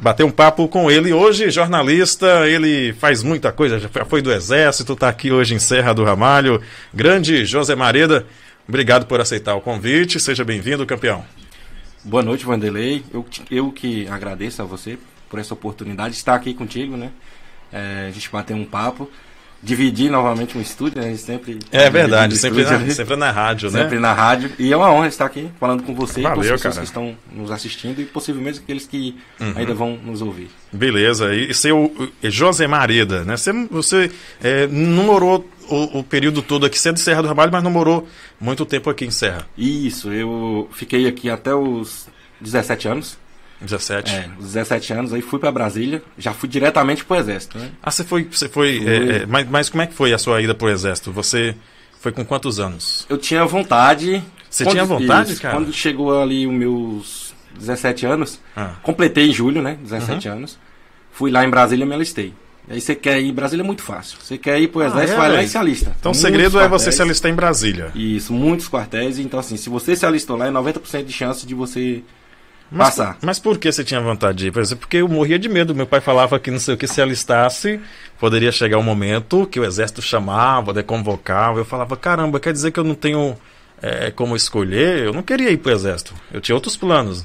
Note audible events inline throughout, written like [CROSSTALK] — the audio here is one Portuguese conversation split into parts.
bater um papo com ele. Hoje, jornalista, ele faz muita coisa, já foi do Exército, está aqui hoje em Serra do Ramalho. Grande José Mareda, obrigado por aceitar o convite. Seja bem-vindo, campeão. Boa noite, Vanderlei. Eu, eu que agradeço a você por essa oportunidade de estar aqui contigo, né? É, a gente bater um papo dividir novamente um estúdio, né? Sempre é verdade, sempre na, sempre na rádio, né? Sempre na rádio. E é uma honra estar aqui falando com você Valeu, e com as pessoas cara. que estão nos assistindo e possivelmente aqueles que uhum. ainda vão nos ouvir. Beleza. E seu José Mareda, né? Você, você é, não morou o, o, período todo aqui, sendo de Serra do Ramalho, mas não morou muito tempo aqui em Serra. Isso, eu fiquei aqui até os 17 anos. 17. É, 17 anos, aí fui para Brasília, já fui diretamente pro Exército. Né? Ah, você foi. Você foi é, é, mas, mas como é que foi a sua ida pro Exército? Você foi com quantos anos? Eu tinha vontade. Você quando, tinha vontade, isso, cara? Quando chegou ali os meus 17 anos, ah. completei em julho, né? 17 uhum. anos. Fui lá em Brasília e me alistei. Aí você quer ir, Brasília é muito fácil. Você quer ir pro ah, Exército, ah, é, vai lá e se alista. Então o segredo quartéis, é você se alistar em Brasília. Isso, muitos quartéis. Então, assim, se você se alistou lá, é 90% de chance de você mas, passar. Mas por que você tinha vontade de ir? Por exemplo, porque eu morria de medo. Meu pai falava que não sei o que se alistasse, poderia chegar um momento que o exército chamava, de convocava. Eu falava, caramba, quer dizer que eu não tenho é, como escolher? Eu não queria ir pro exército. Eu tinha outros planos.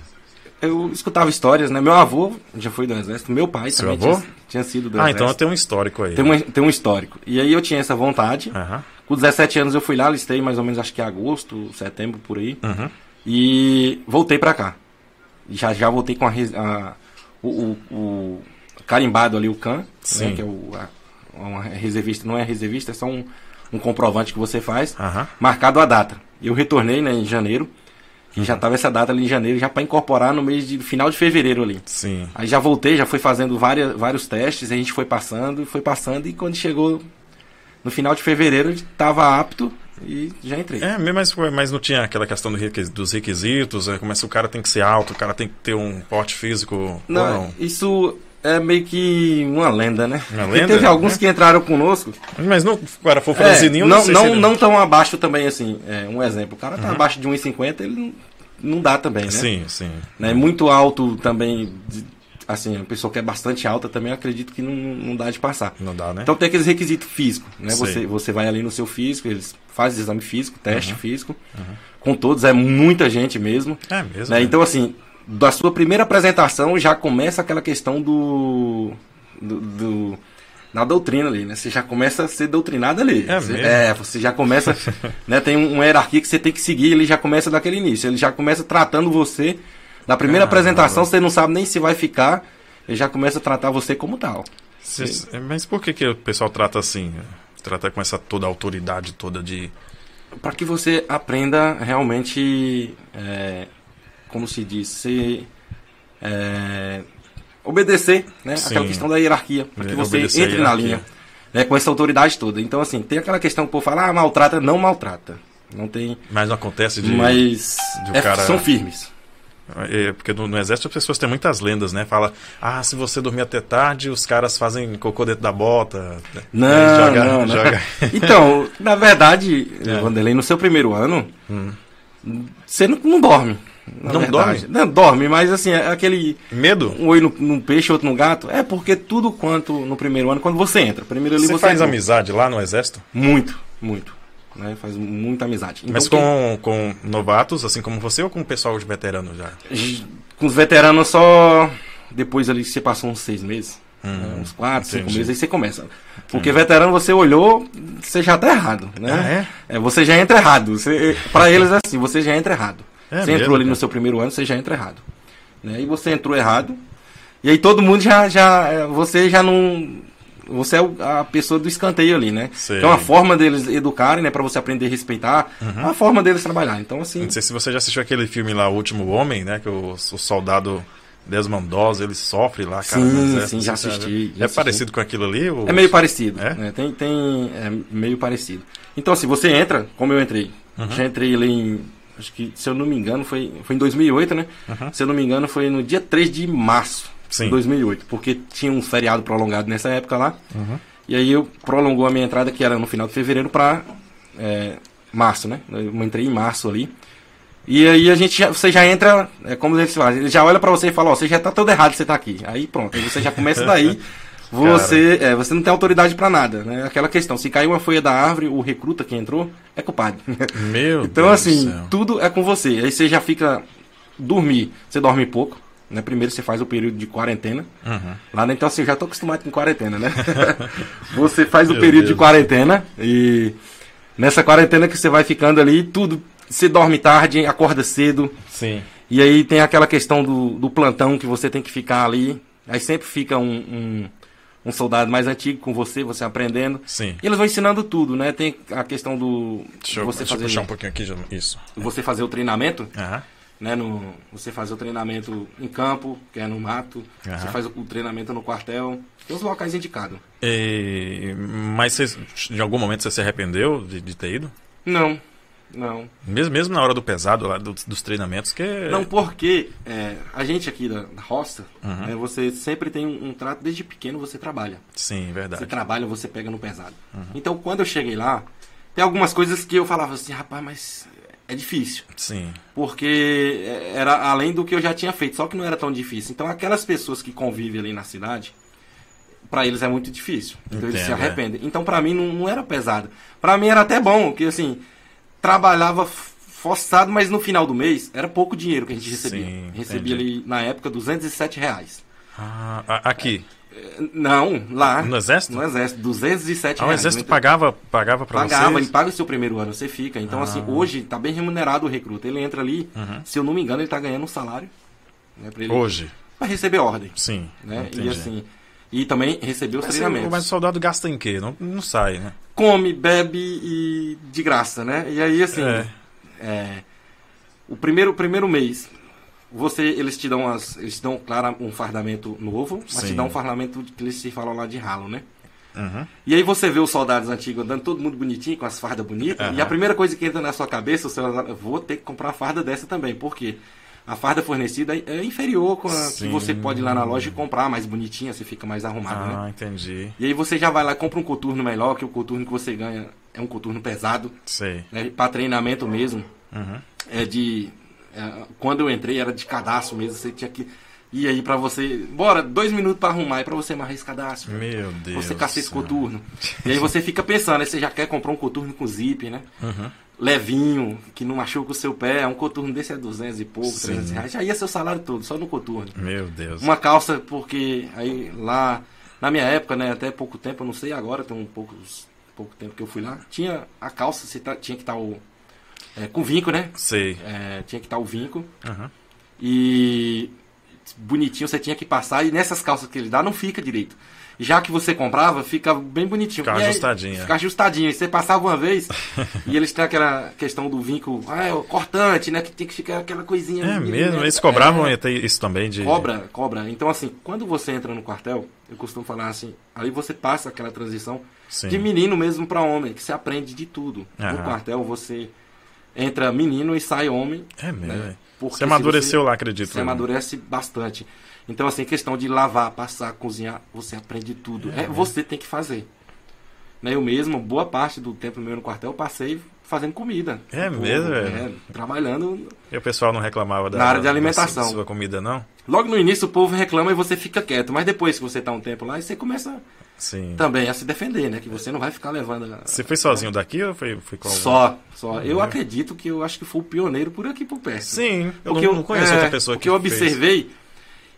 Eu escutava histórias, né? Meu avô já foi do exército, meu pai Seu também avô? Tinha, tinha sido do ah, exército. então tem um histórico aí. Tem um, tem um histórico. E aí eu tinha essa vontade. Uhum. Com 17 anos eu fui lá, listei mais ou menos, acho que agosto, setembro, por aí. Uhum. E voltei para cá já, já voltei com a, a o, o, o, carimbado ali, o CAN, né, que é o, a, uma reservista, não é reservista, é só um, um comprovante que você faz, uhum. marcado a data. Eu retornei né, em janeiro, e já estava essa data ali em janeiro, já para incorporar no mês de final de fevereiro ali. Sim. Aí já voltei, já fui fazendo várias, vários testes, a gente foi passando, foi passando, e quando chegou no final de fevereiro, estava apto e já entrei. É, mas, mas não tinha aquela questão dos requisitos, é, começa o cara tem que ser alto, o cara tem que ter um porte físico. Não, não? isso é meio que uma lenda, né? Uma lenda? teve alguns é? que entraram conosco. Mas não, o cara for franzininho, é, não, não, não, não tão abaixo também, assim. É, um exemplo, o cara tá uhum. abaixo de 1,50, ele não, não dá também, né? Sim, sim. Né? Muito alto também, assim, a pessoa que é bastante alta também acredito que não, não dá de passar. Não dá, né? Então tem aqueles requisitos físicos, né? Você, você vai ali no seu físico, eles fazem exame físico, teste uhum. físico. Uhum. Com todos, é muita gente mesmo. É mesmo. Né? Então, assim, da sua primeira apresentação já começa aquela questão do. do, do na doutrina ali, né? Você já começa a ser doutrinado ali. É, você, mesmo? é você já começa, [LAUGHS] né? Tem uma hierarquia que você tem que seguir, ele já começa daquele início. Ele já começa tratando você na primeira apresentação, você não sabe nem se vai ficar, ele já começa a tratar você como tal. Cê, mas por que, que o pessoal trata assim? Trata com essa toda autoridade toda de. Para que você aprenda realmente, é, como se diz, ser, é, obedecer, né? Sim. Aquela questão da hierarquia, para que você entre na linha, né? Com essa autoridade toda. Então, assim, tem aquela questão que o povo fala, ah, maltrata, não maltrata. Não tem. Mas não acontece de. Mas de é, cara... são firmes. É, porque no, no, exército as pessoas têm muitas lendas, né? Fala, ah, se você dormir até tarde, os caras fazem cocô dentro da bota. Não, joga, não, não. Joga... [LAUGHS] Então, na verdade, é. Vanderlei, no seu primeiro ano, hum. você não, não dorme. Não verdade. dorme? Não, dorme, mas assim, é aquele. Medo? Um olho num peixe, outro no gato. É porque tudo quanto no primeiro ano, quando você entra. Primeiro ali você, você faz entra. amizade lá no exército? Muito, muito né? Faz muita amizade. Então, Mas com, com novatos, assim como você, ou com o pessoal de veterano já? Com os veteranos só depois ali que você passou uns seis meses. Hum, né? uns quatro, cinco meses, aí você começa. Porque veterano você olhou, você já tá errado, né? Ah, é? é? Você já entra errado. Você, pra eles é assim, você já entra errado. É você mesmo, entrou ali cara? no seu primeiro ano, você já entra errado. Né? E você entrou errado. E aí todo mundo já, já. Você já não você é a pessoa do escanteio ali, né? Sei. Então a forma deles educarem, né, para você aprender a respeitar, Uhum. a forma deles trabalhar. Então assim, Não sei se você já assistiu aquele filme lá, O Último Homem, né? Que o, o soldado Desmond Doss, ele sofre lá, cara. sim, sim, já assisti. É já assisti. parecido com aquilo ali? ou- É meio parecido. É? né? Tem, tem é meio parecido. Então assim, você entra, como eu entrei, Uhum. já entrei ali em acho que se eu não me engano foi foi em 2008, né? Uhum. Se eu não me engano foi no dia 3 de março Sim. de 2008, porque tinha um feriado prolongado nessa época lá. Uhum. E aí eu prolongou a minha entrada, que era no final de fevereiro, para março, né? Eu entrei em março ali. E aí a gente já, você já entra, é como eles falam, ele já olha pra você e fala, ó, você já tá todo errado, você tá aqui. Aí pronto, aí você já começa daí. [LAUGHS] Você, é, você não tem autoridade pra nada, né? Aquela questão, se cair uma folha da árvore, o recruta que entrou é culpado. Meu [LAUGHS] Então, Deus assim, do céu. tudo é com você. Aí você já fica. Dormir, você dorme pouco. Né? Primeiro você faz o período de quarentena. Uhum. Lá? Então, assim, eu já tô acostumado com quarentena, né? [LAUGHS] você faz o período de Deus. quarentena e nessa quarentena que você vai ficando ali, tudo. Você dorme tarde, acorda cedo. Sim. E aí tem aquela questão do, do plantão que você tem que ficar ali. Aí sempre fica um, um, um soldado mais antigo com você, você aprendendo. Sim. E eles vão ensinando tudo, né? Tem a questão do. Deixa eu, você deixa eu fazer, puxar um pouquinho aqui. Isso. você fazer o treinamento Aham. Né, no, você faz o treinamento em campo, que é no mato, Aham. você faz o, o treinamento no quartel, tem os locais indicados. E- Mas você, em algum momento você se arrependeu de, de ter ido? Não, não. Mesmo, mesmo na hora do pesado, lá do- dos treinamentos, que Não, porque é, a gente aqui da, da roça, Uhum. né, você sempre tem um, um trato, desde pequeno você trabalha. Sim, Você verdade. trabalha, você pega no pesado. Uhum. Então quando eu cheguei lá, tem algumas coisas que eu falava assim, rapaz, mas é difícil. Sim. Porque é, era além do que eu já tinha feito, só que não era tão difícil. Então aquelas pessoas que convivem ali na cidade, pra eles é muito difícil. Então eles se Entendo, é. arrependem. Então pra mim não, não era pesado. Pra mim era até bom, que assim, trabalhava forçado, mas no final do mês era pouco dinheiro que a gente recebia. Sim, recebia ali na época 207 reais. Ah, aqui, É, Não, lá. no Exército? No exército, 207 Ah, o reais. Exército Então, pagava, pagava pra Pagava, vocês? ele paga o seu primeiro ano, você fica. Então, assim, Ah. hoje tá bem remunerado o recruta. Ele entra ali, Uhum. se eu não me engano, ele tá ganhando um salário. Né, ele, Hoje? pra receber ordem. Sim. Né? entendi. E assim. E também receber os Mas, treinamentos. mas o soldado gasta em quê? Não, não sai, né? Come, bebe e de graça, né? E aí, assim. É. é, o primeiro, primeiro mês, você, eles te dão as. Eles te dão, claro, um fardamento novo, mas te Sim. dão um fardamento que eles se falam lá de ralo, né? Uhum. E aí você vê os soldados antigos andando todo mundo bonitinho, com as fardas bonitas, Aham. e a primeira coisa que entra na sua cabeça, você fala, "Eu vou ter que comprar uma farda dessa também. Por quê? A farda fornecida é inferior com a que você pode ir lá na loja e comprar, mais bonitinha, você fica mais arrumado, né? Ah, entendi. E aí você já vai lá e compra um coturno melhor, que o coturno que você ganha é um coturno pesado, Sei. né? Para treinamento mesmo. Uhum. É de. É, quando eu entrei era de cadastro mesmo, você tinha que. ir aí pra você. Bora, dois minutos pra arrumar e pra você amarrar esse cadastro. Meu Deus. Você caça esse coturno. E aí você fica pensando, aí você já quer comprar um coturno com zip, né? Uhum. Levinho, que não machuca o seu pé. Um coturno desse é 200 e pouco, Sim. 300 reais. Já ia seu salário todo, só no coturno. Meu Deus. Uma calça, porque aí lá, na minha época, né, até pouco tempo, eu não sei agora, tem um pouco, pouco tempo que eu fui lá, tinha a calça, você tá- tinha que estar o. é, com vinco, né? Sei. É, tinha que estar o vinco. Uhum. E bonitinho você tinha que passar, e nessas calças que ele dá não fica direito. Já que você comprava, fica bem bonitinho. Fica ajustadinho, é. Fica ajustadinho. E você passava uma vez, [LAUGHS] e eles têm aquela questão do vinco, ah, é o cortante, né? Que tem que ficar aquela coisinha. É mesmo? milimétrica. Eles cobravam É. até isso também de. Cobra, cobra. Então, assim, quando você entra no quartel, eu costumo falar assim, aí você passa aquela transição Sim. de menino mesmo para homem, que você aprende de tudo. Aham. No quartel você entra menino e sai homem. É mesmo. né? é. Porque Você amadureceu se lá, acredito. Você né? amadurece bastante. Então, assim, questão de lavar, passar, cozinhar, você aprende tudo. É, você tem que fazer. Né, Eu mesmo, boa parte do tempo meu no quartel, eu passei fazendo comida. É mesmo, é, velho? trabalhando. E o pessoal não reclamava da, Na área de da alimentação. sua- sua comida, não? Logo no início o povo reclama e você fica quieto, mas depois que você tá um tempo lá, você começa Sim. também a se defender, né? Que você não vai ficar levando. a- Você foi sozinho daqui ou foi, foi com algum? Só, só. Eu É. acredito que eu acho que fui o pioneiro por aqui por perto. Sim, eu Porque não, não conheço é, outra pessoa porque que eu fez. observei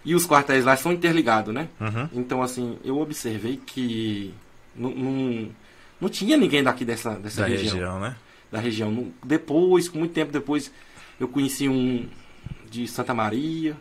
e os quartéis lá são interligados, né? Uhum. Então, assim, eu observei que não, não, não tinha ninguém daqui dessa, dessa Da região, região, né? Da região. Depois, com muito tempo depois, eu conheci um de Santa Maria,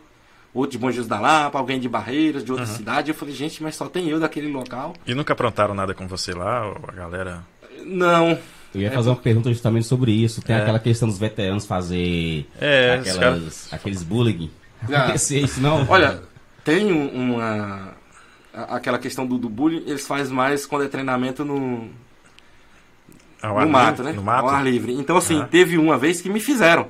outro de Bom Jesus da Lapa, alguém de Barreiras, de outra Uhum. cidade. Eu falei, gente, mas só tem eu daquele local. E nunca aprontaram nada com você lá, a galera? Não, Eu ia fazer uma pergunta justamente sobre isso. Tem É. aquela questão dos veteranos fazer É, aquelas, aqueles bullying. Ah. Acontecia isso, não? Olha, tem um- uma. Aquela questão do, do bullying, eles fazem mais quando é treinamento no, Ao ar no mato, livre? né? No mato? Ao ar livre. Então, assim, Aham. teve uma vez que me fizeram.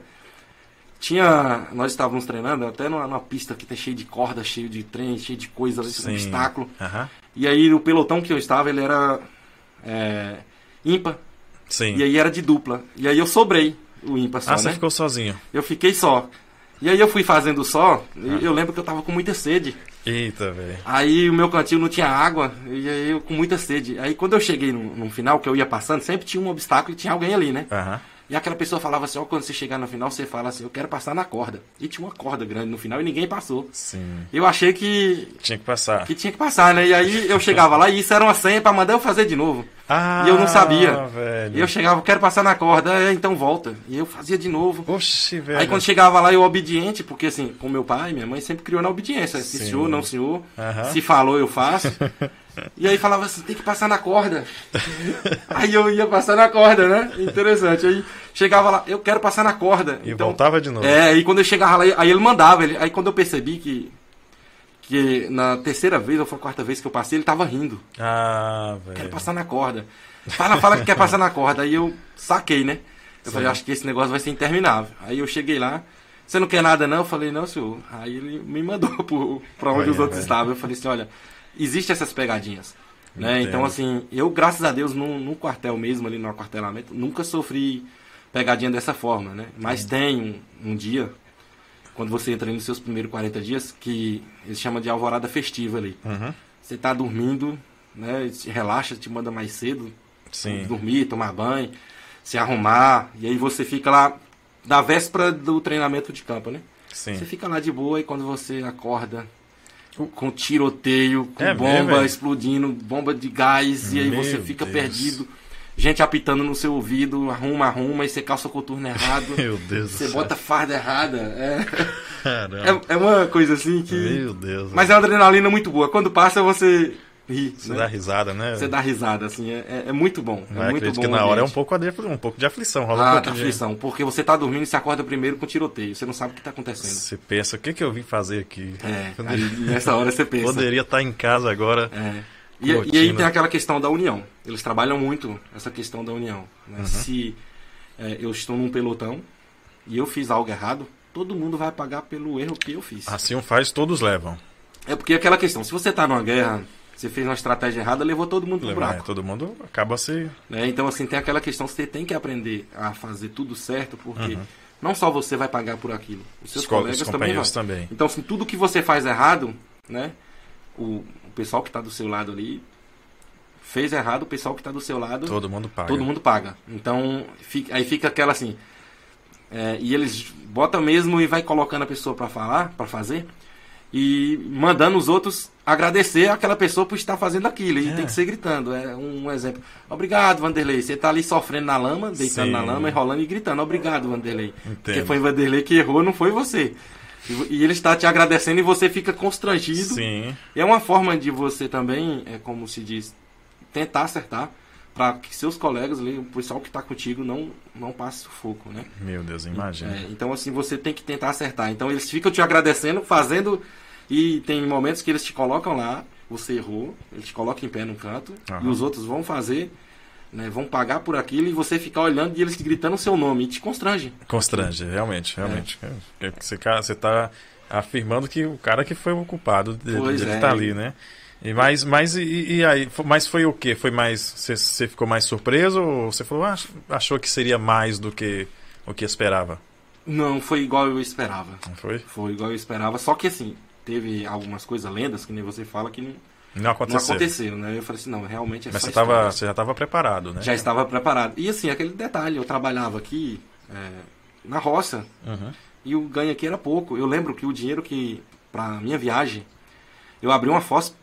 Tinha. Nós estávamos treinando até numa, numa pista que tá cheia de corda, cheio de trem, cheio de coisa, Sim. obstáculo. Aham. E aí o pelotão que eu estava, ele era é, ímpar. Sim. E aí era de dupla. E aí eu sobrei. o ímpar só, Ah, né? você ficou sozinho. Eu fiquei só. E aí eu fui fazendo só, e eu lembro que eu tava com muita sede. Eita, velho. Aí o meu cantinho não tinha água, e aí eu com muita sede. Aí quando eu cheguei no, no final, que eu ia passando, sempre tinha um obstáculo e tinha alguém ali, né? Aham. E aquela pessoa falava assim, ó, quando você chegar no final, você fala assim, eu quero passar na corda. E tinha uma corda grande no final e ninguém passou. Sim. Eu achei que, Tinha que passar. que tinha que passar, né? E aí eu chegava lá e isso era uma senha pra mandar eu fazer de novo. Ah, E eu não sabia. velho. E eu chegava, quero passar na corda, é, então volta. E eu fazia de novo. Oxi, velho. Aí quando chegava lá, eu obediente, porque assim, com meu pai, minha mãe sempre criou na obediência. Se Sim. senhor, não senhor. Aham. Se falou, eu faço. [LAUGHS] e aí falava assim, tem que passar na corda. [LAUGHS] aí eu ia passar na corda, né? Interessante. Aí chegava lá, eu quero passar na corda. E então, voltava de novo. É, aí quando eu chegava lá, aí ele mandava. Ele, aí quando eu percebi que, que na terceira vez ou foi a quarta vez que eu passei, ele tava rindo. Ah, Quero velho. passar na corda. Fala, fala que quer passar na corda. Aí eu saquei, né? Eu falei, acho que esse negócio vai ser interminável. Aí eu cheguei lá, você não quer nada não? Eu falei, não, senhor. Aí ele me mandou [LAUGHS] pro, pra onde Olha, os outros estavam. Eu falei assim, olha, existem essas pegadinhas. Né? Então, assim, eu, graças a Deus, no, no quartel mesmo, ali no aquartelamento, nunca sofri pegadinha dessa forma, né? Mas tem um, um dia, quando você entra nos seus primeiros 40 dias, que eles chamam de alvorada festiva ali. Uhum. Você tá dormindo, né? Te relaxa, te manda mais cedo. Sim. Dormir, tomar banho, se arrumar. E aí você fica lá na véspera do treinamento de campo, né? Você Sim. fica lá de boa e quando você acorda com tiroteio, com É bomba mesmo, é? explodindo, bomba de gás, e aí Meu você fica Deus. perdido. Gente apitando no seu ouvido, arruma, arruma, e você calça o coturno errado. [LAUGHS] Meu Deus do Você céu. bota farda errada. É, é, é uma coisa assim que. Meu Deus. Mas é uma adrenalina muito boa. Quando passa, você ri. Você né? dá risada, né? Você dá risada, assim, é, é- é muito bom. É Mas muito bom que na hora é um pouco, de, um pouco de aflição. Rola um Ah, pouco da de... aflição, porque você tá dormindo e se acorda primeiro com tiroteio. Você não sabe o que tá acontecendo. Você pensa, o que, que eu vim fazer aqui? É, [LAUGHS] Poderia- aí nessa hora você pensa. Poderia estar em casa agora. É. E, e aí tem aquela questão da união. Eles trabalham muito essa questão da união. Uhum. né? Se é, eu estou num pelotão e eu fiz algo errado, todo mundo vai pagar pelo erro que eu fiz. Assim um faz, todos levam. É porque é aquela questão, se você tá numa guerra, você fez uma estratégia errada, levou todo mundo pro Levar, é, buraco. todo mundo acaba se. né? Então, assim, tem aquela questão, você tem que aprender a fazer tudo certo, porque não só você vai pagar por aquilo, os seus Os co- colegas os também vão. também. Então, assim, tudo que você faz errado, né? O, o pessoal que está do seu lado ali fez errado, o pessoal que está do seu lado, Todo mundo paga. todo mundo paga. Então, fica- aí fica aquela assim. é, e eles botam mesmo e vai colocando a pessoa para falar, para fazer, e mandando os outros agradecer aquela pessoa por estar fazendo aquilo. E É. tem que ser gritando. É um exemplo. Obrigado, Vanderlei. Você está ali sofrendo na lama, deitando Sim. na lama, enrolando e gritando. Obrigado, Vanderlei. Porque Entendo. foi o Vanderlei que errou, não foi você. E, e ele está te agradecendo e você fica constrangido. Sim. É uma forma de você também, é como se diz, tentar acertar para que seus colegas, o pessoal que está contigo, não, não passe sufoco, né? Meu Deus, imagina. É, então, assim, você tem que tentar acertar. Então, eles ficam te agradecendo, fazendo. E tem momentos que eles te colocam lá, você errou, eles te colocam em pé no canto, Aham. e os outros vão fazer, né, vão pagar por aquilo, e você ficar olhando e eles gritando o seu nome, e te constrange. Constrange, realmente, realmente. É. Você, ca- você tá afirmando que o cara que foi o culpado de, Pois de é. estar ali, né? E mas, mas e, e aí? Mas foi o quê? Foi mais. Você, ficou mais surpreso ou você falou, ah, achou que seria mais do que o que esperava? Não, foi igual eu esperava. Não foi? Foi igual eu esperava, só que assim, teve algumas coisas lendas, que nem você fala, que não, Não não aconteceu. né? Eu falei assim, não, realmente é Mas você, tava, você já estava preparado, né? Já estava preparado. E assim, aquele detalhe, eu trabalhava aqui é, na roça, Uhum. e o ganho aqui era pouco. Eu lembro que o dinheiro que, para minha viagem, eu abri uma fossa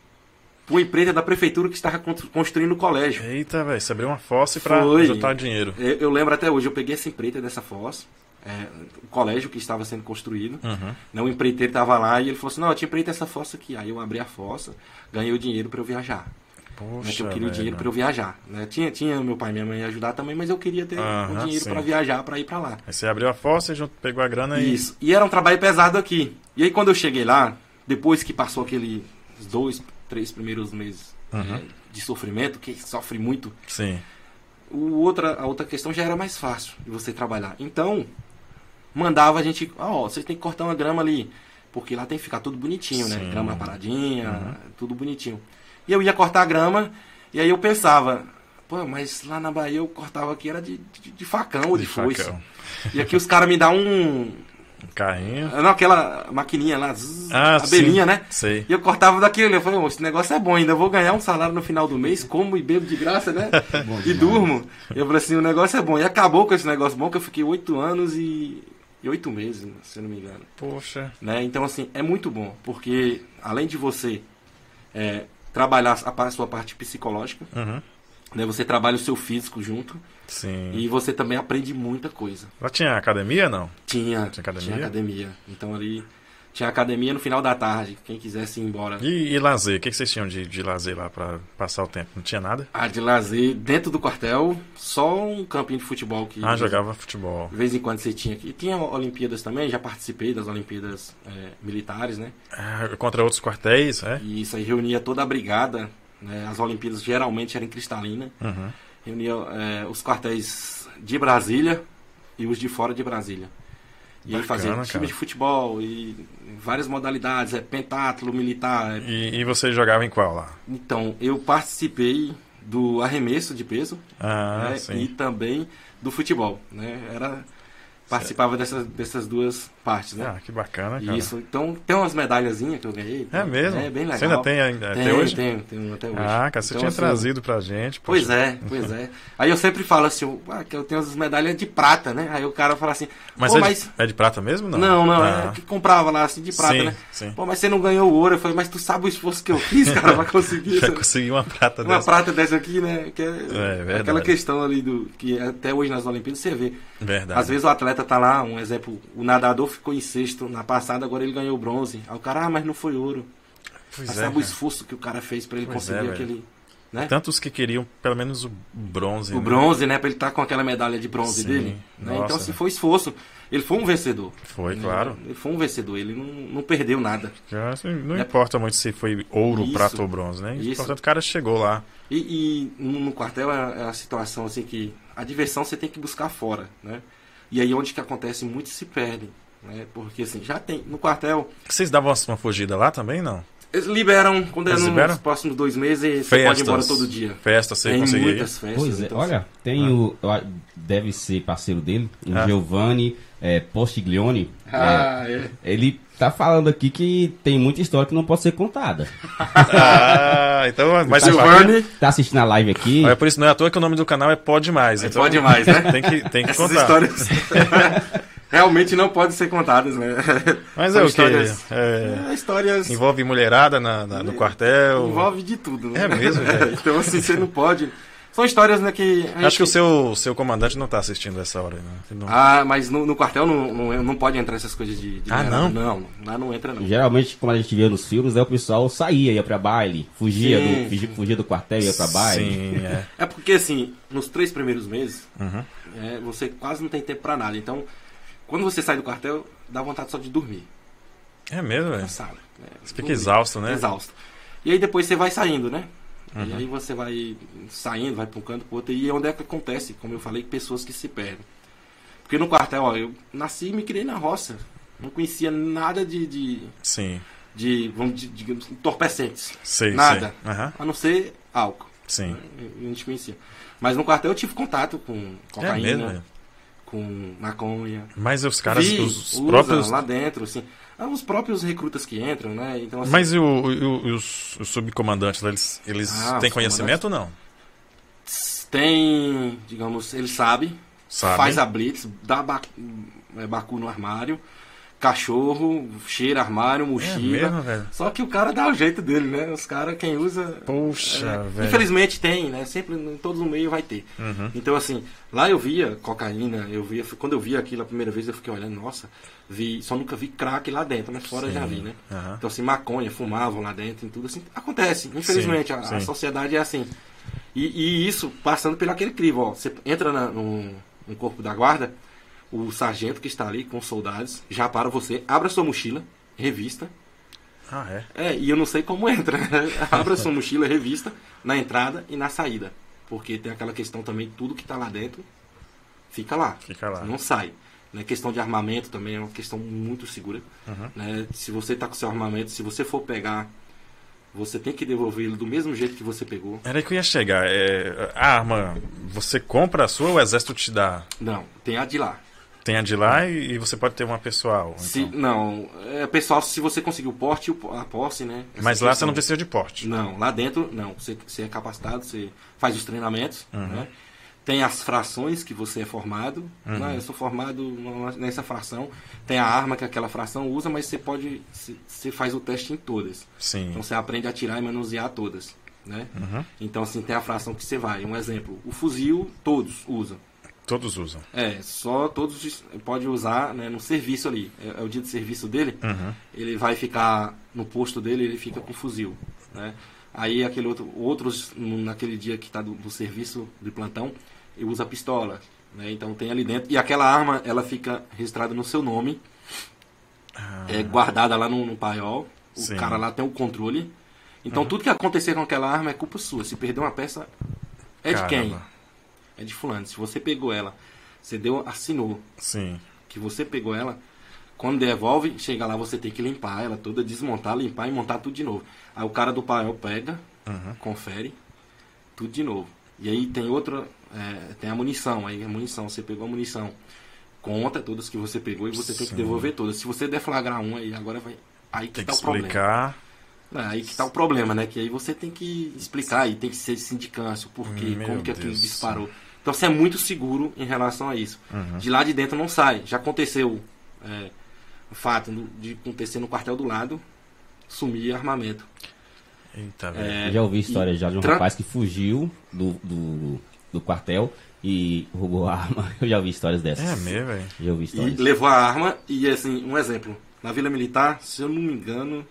uma empresa da prefeitura que estava con- construindo o colégio. Eita, velho, você abriu uma fossa para juntar dinheiro. Eu, eu lembro até hoje, eu peguei essa empreita dessa fossa, é, o colégio que estava sendo construído, Uhum. né, o empreiteiro estava lá e ele falou assim, não, eu te empreita essa fossa aqui. Aí eu abri a fossa, ganhei o dinheiro para eu viajar. né, que Poxa, eu queria o dinheiro para eu viajar. Né? Tinha, tinha meu pai e minha mãe ajudar também, mas eu queria ter Aham, o dinheiro para viajar, para ir para lá. Aí você abriu a fossa e junto, pegou a grana e... Isso. E era um trabalho pesado aqui. E aí quando eu cheguei lá, depois que passou aqueles dois, três primeiros meses Uhum. eh, de sofrimento, que sofre muito, Sim. o outra, a outra questão já era mais fácil de você trabalhar. Então, mandava a gente, "Ah, ó, vocês têm que cortar uma grama ali, porque lá tem que ficar tudo bonitinho, né? Sim. Grama paradinha, Uhum. tudo bonitinho. E eu ia cortar a grama, e aí eu pensava, Pô, mas lá na Bahia eu cortava aqui, era de, de, de facão ou de, De foice. facão. E aqui os caras me dão um. Um carrinho. Não, aquela maquininha lá, zzz, Ah, abelhinha, sim. né? Sei. E eu cortava daquele, eu falei, "Ô, esse negócio é bom, ainda vou ganhar um salário no final do mês, como e bebo de graça, né? [LAUGHS] e durmo. Eu falei assim, o negócio é bom. E acabou com esse negócio bom, que eu fiquei oito anos e, oito meses, se eu não me engano. Poxa. né? Então, assim, é muito bom, porque além de você é, trabalhar a, sua parte psicológica, Uhum. Né? você trabalha o seu físico junto Sim. e você também aprende muita coisa. Lá tinha academia, não? Tinha, Tinha academia? tinha academia. Então ali tinha academia no final da tarde, quem quisesse ir embora. E, e lazer? O que, que vocês tinham de, de lazer lá pra passar o tempo? Não tinha nada? Ah, de lazer, dentro do quartel, só um campinho de futebol que Ah, jogava futebol. de vez em quando você tinha aqui. Tinha Olimpíadas também, já participei das Olimpíadas é, militares, né? Ah, contra outros quartéis, é? E isso aí reunia toda a brigada. Né? As Olimpíadas geralmente eram em Cristalina. Uhum. Reunia é, os quartéis de Brasília e os de fora de Brasília. E aí Bacana, fazia cara. time de futebol e várias modalidades, é pentátulo, militar. é- E, e você jogava em qual lá? Então, eu participei do arremesso de peso Ah, né? e também do futebol. Né? Era, participava dessas, dessas duas partes. Né? Ah, que bacana, cara. Isso. Então, tem umas medalhazinhas que eu ganhei. É mesmo? É bem legal. Você ainda tem ainda, até Tenho, hoje? Tenho, tenho até hoje. Ah, cara, você Então, tinha assim, trazido pra gente. Pois poxa. é, pois é. Aí eu sempre falo assim, ah, que eu tenho as medalhas de prata, né? Aí o cara fala assim, Mas, é, mas... De, é de prata mesmo? Não, Não, não, Ah. é que comprava lá assim de prata, sim, né? Sim. Pô, mas você não ganhou ouro. Eu falei, mas tu sabe o esforço que eu fiz, cara, pra conseguir [LAUGHS] Já essa- consegui uma prata uma dessa. prata dessa aqui, né? Que é, verdade. aquela questão ali do que até hoje nas Olimpíadas você vê. Verdade. Às vezes o atleta tá lá, um exemplo, o nadador ficou em sexto na passada, agora ele ganhou bronze. Aí o cara, ah, mas não foi ouro. Pois Mas é, sabe o cara. esforço que o cara fez pra ele Pois conseguir é, aquele. Né? Tantos que queriam pelo menos o bronze. O né? bronze, né? Pra ele estar com aquela medalha de bronze Sim, dele. né? nossa, Então, se velho. foi esforço. Ele foi um vencedor. Foi, né? claro. Ele foi um vencedor. Ele não, não perdeu nada. Assim, não É- importa muito se foi ouro, Isso, prata ou bronze, né? isso. Portanto, o cara chegou lá. E, e no, no quartel é, é a situação assim que a diversão você tem que buscar fora, né? E aí onde que acontece, muitos se perdem, né? Porque assim, já tem no quartel, Vocês davam uma fugida lá também, não? eles liberam quando é Eles nos liberam? próximos dois meses, você pode ir embora todo dia. Festas, você tem conseguia. muitas festas. Pois é, então, olha, tem o. eu a- Deve ser parceiro dele, o Ah. Giovanni é, Postiglione. Ah, é. É, ele tá falando aqui que tem muita história que não pode ser contada. [LAUGHS] Ah, então, mas Tá Giovanni, Tá assistindo a live aqui? É por isso não é à toa que o nome do canal é Pode Mais. Então, pode mais, né? Tem que, tem que essas contar. histórias [LAUGHS] realmente não podem ser contadas, né? Mas São é o que? histórias- É, É, histórias envolve mulherada na, na- no quartel. envolve de tudo, né? É mesmo, [LAUGHS] então assim, você não pode. São histórias, né, que a Acho que o gente- seu, seu comandante não tá assistindo essa hora. Né? Não- Ah, mas no, no quartel não, não, não pode entrar essas coisas de. de Ah, mulherada. não? Não, lá não entra, não. Geralmente, como a gente vê nos filmes, né, o pessoal saía, ia pra baile, fugia, Sim. do, fugia, fugia do quartel, ia pra baile. Sim, é. [LAUGHS] É porque, assim, nos três primeiros meses, Uhum. é, você quase não tem tempo pra nada. Então, quando você sai do quartel, dá vontade só de dormir. É mesmo, velho. Cansado. né? Você fica Dormir. exausto, né? Exausto. E aí depois você vai saindo, né? E Uhum. aí você vai saindo, vai pra um canto pro outro. E onde é que acontece, como eu falei, pessoas que se perdem. Porque no quartel, ó, eu nasci e me criei na roça. Não conhecia nada de, de, Sim. de vamos digamos, entorpecentes. Sei, Nada. sei. Aham. A não ser álcool. Sim. A gente conhecia. Mas no quartel eu tive contato com É cocaína, velho. com maconha. Mas os caras, Vi, os próprios. lá dentro, assim. Os próprios recrutas que entram, né? Então, assim, Mas e, o, o- os, os subcomandantes, eles, eles Ah, têm conhecimento ou não? tem, digamos, ele sabe, Sabe? faz a blitz, dá ba é, bacu no armário, cachorro, cheira armário, É mochila. mesmo, velho? Só que o cara dá o jeito dele, né? Os caras, quem usa. Poxa, é, velho. Infelizmente tem, né? Sempre em todos os meios vai ter. Uhum. Então, assim, lá eu via cocaína, eu via. Quando eu vi aquilo a primeira vez, eu fiquei olhando, nossa, vi, só nunca vi crack lá dentro, mas fora eu já vi, né? Aham. Então, assim, maconha, fumavam lá dentro e tudo assim. Acontece, infelizmente, a, a sim. sociedade é assim. E, e isso passando pelo aquele crivo, ó. Você entra na, no, no corpo da guarda, o sargento que está ali com os soldados já para você, abre a sua mochila, revista. Ah, é? É, e eu não sei como entra. [LAUGHS] abre a sua mochila, revista, na entrada e na saída. Porque tem aquela questão também, tudo que está lá dentro fica lá. Fica lá. Não sai. Né? Questão de armamento também é uma questão muito segura. Uhum. Né? Se você está com seu armamento, se você for pegar, você tem que devolver ele do mesmo jeito que você pegou. Era aí que eu ia chegar. É, a arma, você compra a sua ou o exército te dá? Não, tem a de lá. Tem a de lá e, você pode ter uma pessoal. Se, então. Não, é pessoal, se você conseguir o porte, a posse, né? Essa Mas lá você questão. não precisa de porte. Não, lá dentro, não. Você, você é capacitado, você faz os treinamentos, Uhum. né? Tem as frações que você é formado. Uhum. né? Eu sou formado nessa fração. Tem a arma que aquela fração usa, mas você pode. Você, você faz o teste em todas. Sim. Então você aprende a atirar e manusear todas. Né? Uhum. Então, assim, tem a fração que você vai. Um exemplo, o fuzil, todos usam. Todos usam. É, só todos os- pode usar né, no serviço ali. É, é o dia de serviço dele. Uhum. Ele vai ficar no posto dele, ele fica com fuzil. Né? Aí aquele outro, outros naquele dia que está do, do serviço de plantão, ele usa pistola. Né? Então tem ali dentro. E aquela arma, ela fica registrada no seu nome, é guardada lá no, no paiol. O Sim. cara lá tem o controle. Então tudo que acontecer com aquela arma é culpa sua. Se perder uma peça, é de quem? É de fulano. Se você pegou ela, você deu, assinou Sim. que você pegou ela, quando devolve, chega lá, você tem que limpar ela toda, desmontar, limpar e montar tudo de novo. Aí o cara do paiol pega, Uhum. confere, tudo de novo. E aí tem outra, é, tem a munição, aí a munição, você pegou a munição, conta todas que você pegou e você tem que Sim. devolver todas. Se você deflagrar um aí, agora vai. Aí que Tem que tá o problema. explicar. É, aí que tá o problema, né? Que aí você tem que explicar e tem que ser sindicância, por quê, Meu como que aquilo disparou. Então você é muito seguro em relação a isso. Uhum. De lá de dentro não sai. Já aconteceu é, o fato de acontecer no quartel do lado, sumir armamento. Eita, velho. É, Eu já ouvi história e já de um tran- rapaz que fugiu do, do, do quartel e roubou a arma. [LAUGHS] Eu já ouvi histórias dessas. É mesmo, velho. Já ouvi E histórias. levou a arma e assim, um exemplo. Na Vila Militar, se eu não me engano,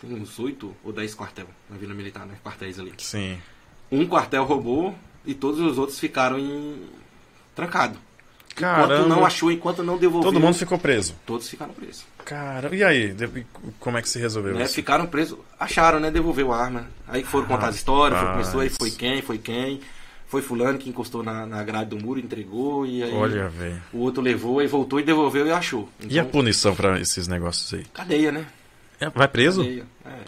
tem uns oito ou dez quartel na Vila Militar, né? Quartéis ali. Sim. Um quartel roubou e todos os outros ficaram em trancado. Enquanto Caramba. não achou, enquanto não devolveu. Todo mundo ficou preso. Todos ficaram presos. Cara, e aí? Como é que se resolveu Né? isso? Ficaram presos, acharam, né? Devolveu a arma. Aí foram contar as histórias, foi, começou aí, foi quem, foi quem. Foi fulano que encostou na, na grade do muro, entregou, e aí Olha, velho. o outro levou, e voltou e devolveu e achou. E a Então, punição pra esses negócios aí? cadeia, né? É, Vai preso? Cadeia, é.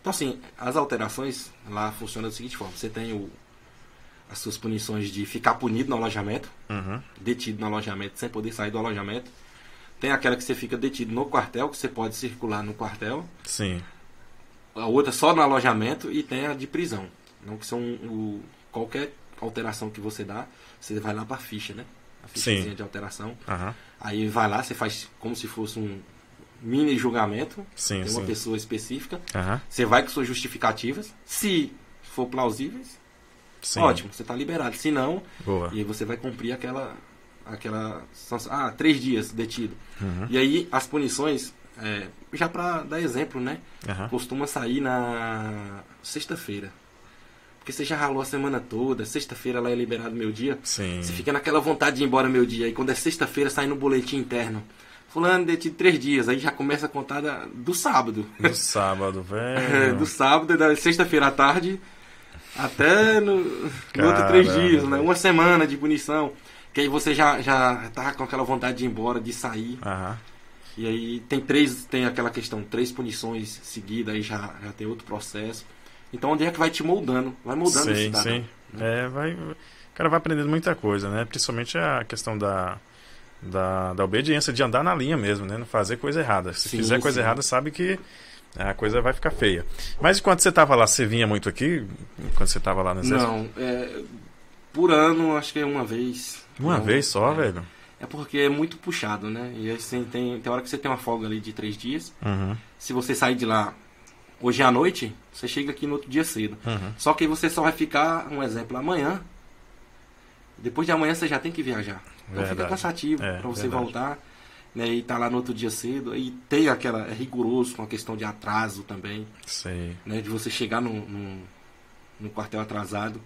Então assim, as alterações lá funcionam da seguinte forma, você tem o, as suas punições de ficar punido no alojamento, Uhum. detido no alojamento sem poder sair do alojamento. Tem aquela que você fica detido no quartel, que você pode circular no quartel. Sim. A outra só no alojamento e tem a de prisão. Não que são o, qualquer alteração que você dá, você vai lá para a ficha, né? A fichazinha Sim. de alteração. Aham. Aí vai lá, você faz como se fosse um mini julgamento. Sim, tem uma sim. pessoa específica. Aham. Você vai com suas justificativas. Se for plausíveis, Sim. ótimo, você está liberado. Se não, Boa. e aí você vai cumprir aquela aquela ah três dias detido Uhum. e aí as punições é, já para dar exemplo né Aham. costuma sair na sexta-feira porque você já ralou a semana toda sexta-feira lá é liberado meu dia Sim. você fica naquela vontade de ir embora meu dia e quando é sexta-feira sai no boletim interno fulano detido três dias aí já começa a contar da- do sábado Do sábado, É, [LAUGHS] velho. do sábado, da sexta-feira à tarde, até no, no outro três dias, né? Uma semana de punição. Que aí você já, já tá com aquela vontade de ir embora, de sair. Aham. E aí tem três, tem aquela questão, três punições seguidas, aí já, já tem outro processo. Então onde é que vai te moldando? Vai moldando Sim, cidadão. sim. É, vai, o cara vai aprendendo muita coisa, né? Principalmente a questão da, da, da obediência, de andar na linha mesmo, né? Não fazer coisa errada. Se Sim, fizer coisa sim. errada, sabe que a coisa vai ficar feia. Mas enquanto você tava lá, você vinha muito aqui? Quando você tava lá? Não, é, por ano, acho que é uma vez. Uma vez só, é, velho? É porque é muito puxado, né? E você tem, tem hora que você tem uma folga ali de três dias. Uhum, se você sair de lá hoje à noite, você chega aqui no outro dia cedo. uhum. Só que aí você só vai ficar, um exemplo, amanhã. Depois de amanhã você já tem que viajar. Então fica Verdade. cansativo É, para você verdade. voltar. Né, e tá lá no outro dia cedo. Aí tem aquela. É rigoroso com a questão de atraso também. Sei. Né, de você chegar no, no, quartel atrasado.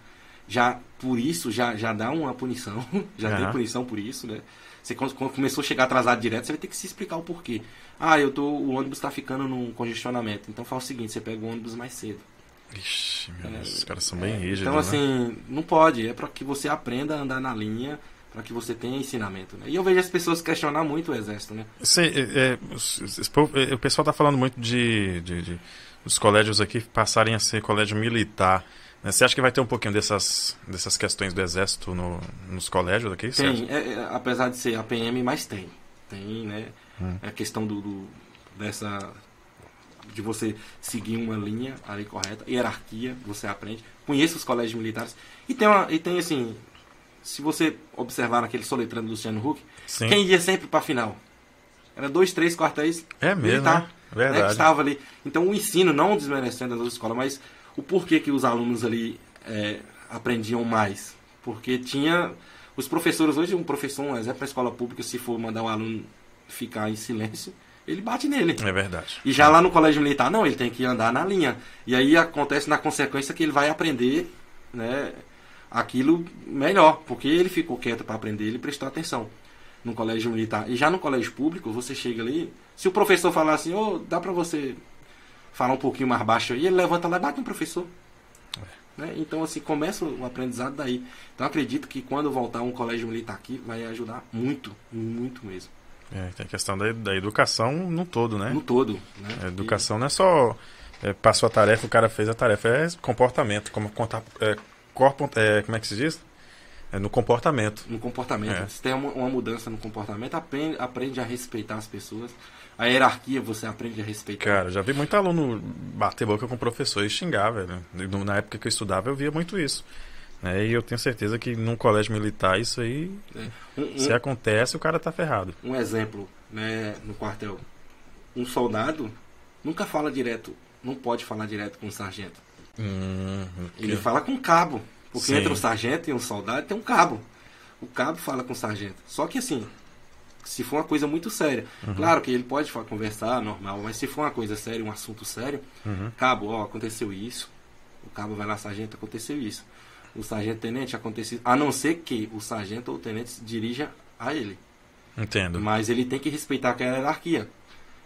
Já por isso já, já dá uma punição. [LAUGHS] já tem Aham. punição por isso, né? Você quando quando começou a chegar atrasado direto, você vai ter que se explicar o porquê. Ah, eu tô. O ônibus está ficando num congestionamento. Então faz o seguinte, você pega o ônibus mais cedo. Ixi, meu É, Deus, os caras são bem rígidos, Então, né? assim, não pode. É para que você aprenda a andar na linha, para que você tenha ensinamento. Né? E eu vejo as pessoas questionar muito o exército, né? Cê, é, é, é, o pessoal tá falando muito de, de- de- os colégios aqui passarem a ser colégio militar. Né? Você acha que vai ter um pouquinho dessas, dessas questões do exército no, nos colégios aqui? Tem, é, é, apesar de ser a PM, mas tem. Tem, né? Hum. É a questão do, do, dessa de você seguir uma linha ali correta, hierarquia, você aprende. Conheça os colégios militares. E tem, uma, e tem assim, se você observar naquele soletrando do Luciano Huck, Sim. quem ia sempre para a final? Era dois, três quartéis é mesmo, militar, né? Verdade. Né, que estava ali. Então o ensino, não desmerecendo as outras escolas, mas o porquê que os alunos ali é, aprendiam mais. Porque tinha. Os professores, hoje, um professor, um exemplo, na escola pública, se for mandar um aluno ficar em silêncio, ele bate nele. É verdade. E já lá no colégio militar, não, ele tem que andar na linha. E aí acontece na consequência que ele vai aprender né, aquilo melhor, porque ele ficou quieto para aprender, ele prestou atenção no colégio militar. E já no colégio público, você chega ali, se o professor falar assim, ô, oh, dá para você falar um pouquinho mais baixo aí, ele levanta lá e bate no professor. É. Né? Então, assim, começa o aprendizado daí. Então, acredito que quando voltar um colégio militar aqui, vai ajudar muito, muito mesmo. É, tem a questão da, da educação no todo, né? No todo. Né? A educação e... não é só é, passou a tarefa, o cara fez a tarefa, é comportamento, como contar, é, corpo, é, como é que se diz? É no comportamento. No comportamento. É. Se tem uma, uma, mudança no comportamento, aprende, aprende a respeitar as pessoas. A hierarquia você aprende a respeitar. Cara, já vi muito aluno bater boca com o professor e xingar, velho. Na época que eu estudava, eu via muito isso. É, e eu tenho certeza que num colégio militar isso aí, é. um, se um, acontece, o cara tá ferrado. Um exemplo, né, no quartel. Um soldado nunca fala direto, não pode falar direto com o sargento. Hum, Ele fala com o cabo. Porque Sim. entre o sargento e um soldado tem um cabo. O cabo fala com o sargento. Só que assim, se for uma coisa muito séria. Uhum. Claro que ele pode conversar normal, mas se for uma coisa séria, um assunto sério, uhum. cabo, ó, aconteceu isso. O cabo vai lá, sargento, aconteceu isso o sargento tenente acontece a não ser que o sargento ou o tenente se dirija a ele. Entendo. Mas ele tem que respeitar aquela hierarquia.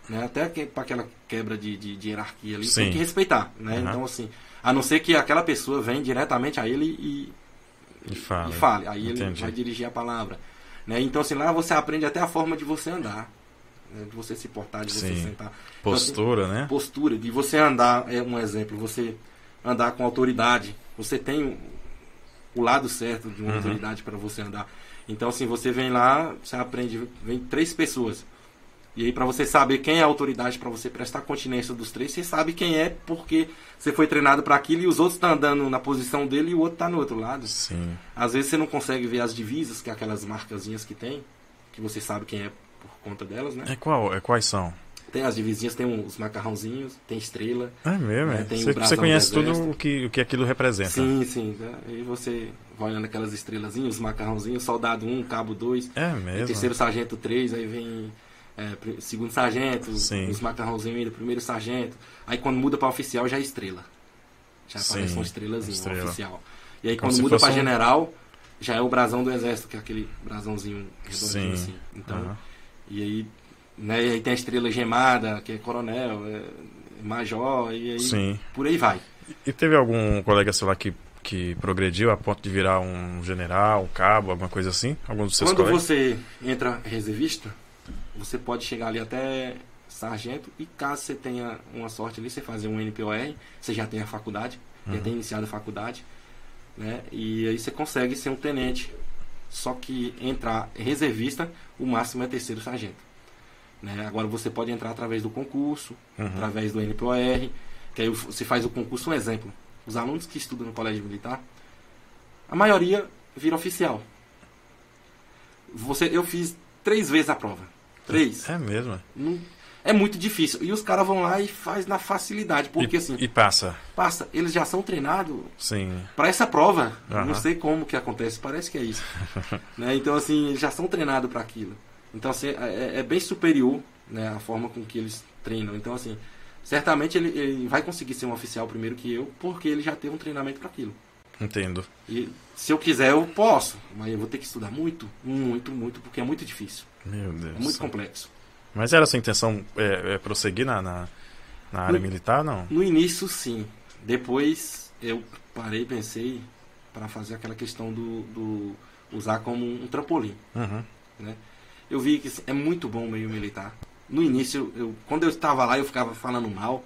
Né? Até que, para aquela quebra de, de, de hierarquia ali, Sim. tem que respeitar. Né? Uhum. Então, assim, a não ser que aquela pessoa venha diretamente a ele e, e, fale. e fale. Aí Entendi. ele vai dirigir a palavra. Né? Então, assim, lá você aprende até a forma de você andar. Né? De você se portar, de Sim. você sentar. Postura, então, assim, né? Postura, de você andar, é um exemplo, você andar com autoridade. Você tem o lado certo de uma uhum. autoridade para você andar. Então, assim, você vem lá, você aprende, vem três pessoas. E aí, para você saber quem é a autoridade, para você prestar continência dos três, você sabe quem é, porque você foi treinado para aquilo e os outros estão tá andando na posição dele e o outro está no outro lado. Sim. Às vezes você não consegue ver as divisas, que é aquelas marcazinhas que tem, que você sabe quem é por conta delas, né? É qual? É quais são? Tem as divisinhas, tem os macarrãozinhos, tem estrela. É mesmo, né? Tem você, você conhece tudo o que, o que aquilo representa. Sim, sim. Aí você vai olhando aquelas estrelazinhas, os macarrãozinhos, soldado 1, cabo 2. É mesmo. Terceiro sargento 3, aí vem é, segundo sargento, sim. os macarrãozinhos ainda, primeiro sargento. Aí quando muda para oficial já é estrela. Já aparece uma estrelazinha, estrela. oficial. E aí quando muda para um... general, já é o brasão do exército, que é aquele brasãozinho redondinho assim. Então, uhum. e aí né? E aí tem a estrela gemada, que é coronel, é major, e aí Sim. por aí vai. E teve algum colega seu lá que, que progrediu a ponto de virar um general, um cabo, alguma coisa assim? Algum dos seus Quando colegas? você entra reservista, você pode chegar ali até sargento e caso você tenha uma sorte ali, você fazer um NPOR, você já tem a faculdade, uhum. já tem iniciado a faculdade, né? E aí você consegue ser um tenente. Só que entrar reservista, o máximo é terceiro sargento. Né? Agora você pode entrar através do concurso, uhum. através do NPOR, que aí você faz o concurso, um exemplo. Os alunos que estudam no colégio militar, a maioria vira oficial. Você, eu fiz três vezes a prova. Três. É mesmo? Não, é muito difícil. E os caras vão lá e faz na facilidade. Porque e, assim. E passa. Passa. Eles já são treinados para essa prova. Uhum. Não sei como que acontece, parece que é isso. [LAUGHS] né? Então, assim, eles já são treinados para aquilo. Então, assim, é, é, bem superior né, a forma com que eles treinam. Então, assim, certamente ele, ele vai conseguir ser um oficial primeiro que eu, porque ele já teve um treinamento para aquilo. Entendo. E se eu quiser, eu posso, mas eu vou ter que estudar muito, muito, muito, porque é muito difícil. Meu Deus. Muito complexo. Mas era a sua intenção é, é prosseguir na, na, na área no, militar, não? No início, sim. Depois eu parei e pensei para fazer aquela questão do, do usar como um trampolim. Uhum. Né? eu vi que é muito bom o meio militar. No início, eu, quando eu estava lá, eu ficava falando mal.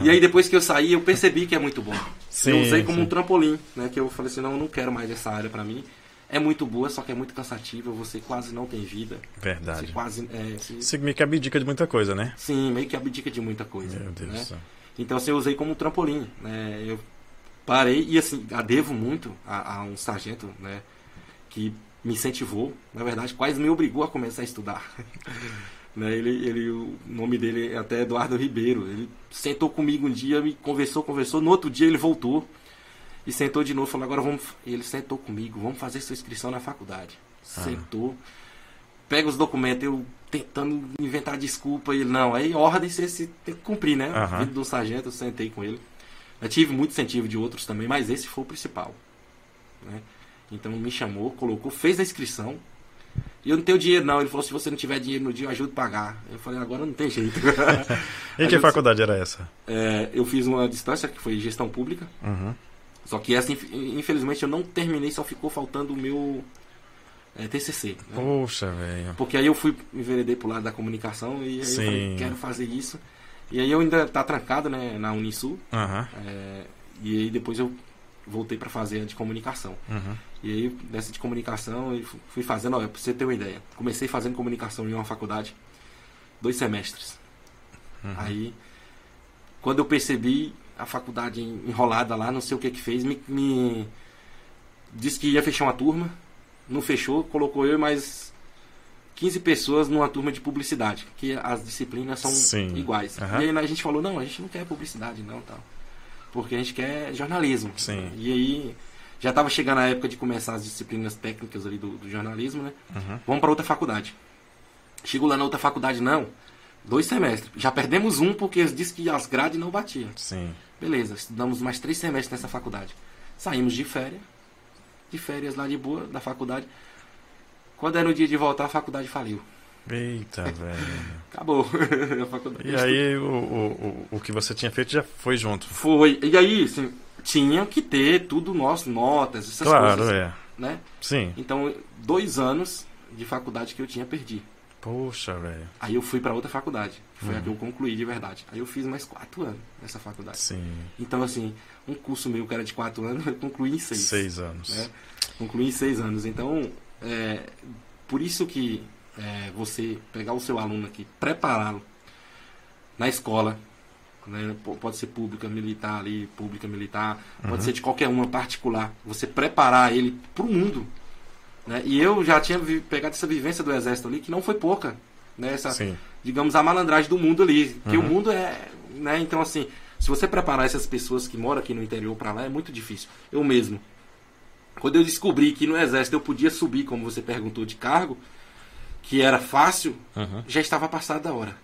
e aí depois que eu saí, eu percebi que é muito bom. Sim, eu usei como sim. um trampolim, né? Que eu falei assim, não, eu não quero mais essa área pra mim. É muito boa, só que é muito cansativa, você quase não tem vida. Verdade. Você quase. É, você- Isso meio que abdica de muita coisa, né? sim, meio que abdica de muita coisa. Meu Deus né? do céu. Então assim, eu usei como um trampolim, né? Eu parei e assim, a devo muito a, a um sargento, né? Que me incentivou, na verdade, quase me obrigou a começar a estudar. [LAUGHS] né? ele, ele, o nome dele é até Eduardo Ribeiro. Ele sentou comigo um dia, me conversou, conversou. No outro dia ele voltou e sentou de novo. Falou: agora vamos. Ele sentou comigo, vamos fazer sua inscrição na faculdade. Sentou, pega os documentos, eu tentando inventar desculpa. E ele: não, aí ordem você, você tem que cumprir, né? Aham. Vindo do sargento, eu sentei com ele. Eu tive muito incentivo de outros também, mas esse foi o principal. Né? Então me chamou, colocou, fez a inscrição. E eu não tenho dinheiro não. Ele falou, se você não tiver dinheiro no dia, eu ajudo a pagar. Eu falei, agora não tem jeito. [LAUGHS] E que faculdade era essa? É, eu fiz uma distância que foi gestão pública. Uhum. Só que essa, inf- infelizmente, eu não terminei, só ficou faltando o meu é, TCC. né? Poxa, velho. Porque aí eu fui me enveredei pro lado da comunicação e aí eu Sim. falei, quero fazer isso. E aí eu ainda tá trancado, né, na Unisul. Aham. É, e aí depois eu voltei para fazer a de comunicação. Uhum. E aí, nessa de comunicação, eu fu- fui fazendo, olha, pra você ter uma ideia. Comecei fazendo comunicação em uma faculdade, dois semestres. Aí, quando eu percebi a faculdade en- enrolada lá, não sei o que que fez, me, me disse que ia fechar uma turma, não fechou, colocou eu e mais 15 pessoas numa turma de publicidade, que as disciplinas são Sim. iguais. Aham. E aí a gente falou, não, a gente não quer publicidade não, tal. Porque a gente quer jornalismo. Sim. E aí já estava chegando a época de começar as disciplinas técnicas ali do, do jornalismo, né? Uhum. Vamos para outra faculdade. Chego lá na outra faculdade, não. Dois semestres. Já perdemos um porque eles disseram que as grades não batiam. Sim. Beleza, estudamos mais três semestres nessa faculdade. Saímos de férias, de férias lá de boa, da faculdade. Quando era o dia de voltar, a faculdade faliu. Eita, [LAUGHS] velho. Acabou. [LAUGHS] E aí, o, o, o, o que você tinha feito já foi junto. Foi. E aí, assim, tinha que ter tudo nosso, notas, essas claro, coisas. é. Né? Sim. Então, dois anos de faculdade que eu tinha perdi. Poxa, velho. Aí eu fui para outra faculdade, que Uhum. foi a que eu concluí de verdade. Aí eu fiz mais quatro anos nessa faculdade. Sim. Então, assim, um curso meu que era de quatro anos, [LAUGHS] eu concluí em seis. Seis anos. né? Concluí em seis anos. Então, é, por isso que é, você pegar o seu aluno aqui, prepará-lo na escola, né? Pode ser pública, militar ali, pública, militar, Uhum. pode ser de qualquer uma particular, você preparar ele para o mundo. Né? E eu já tinha pegado essa vivência do exército ali, que não foi pouca. Né? Essa, Sim. Digamos, a malandragem do mundo ali. Porque Uhum. o mundo é. Né? Então, assim, se você preparar essas pessoas que moram aqui no interior para lá, é muito difícil. Eu mesmo. Quando eu descobri que no exército eu podia subir, como você perguntou, de cargo, que era fácil, Uhum. já estava passado da hora.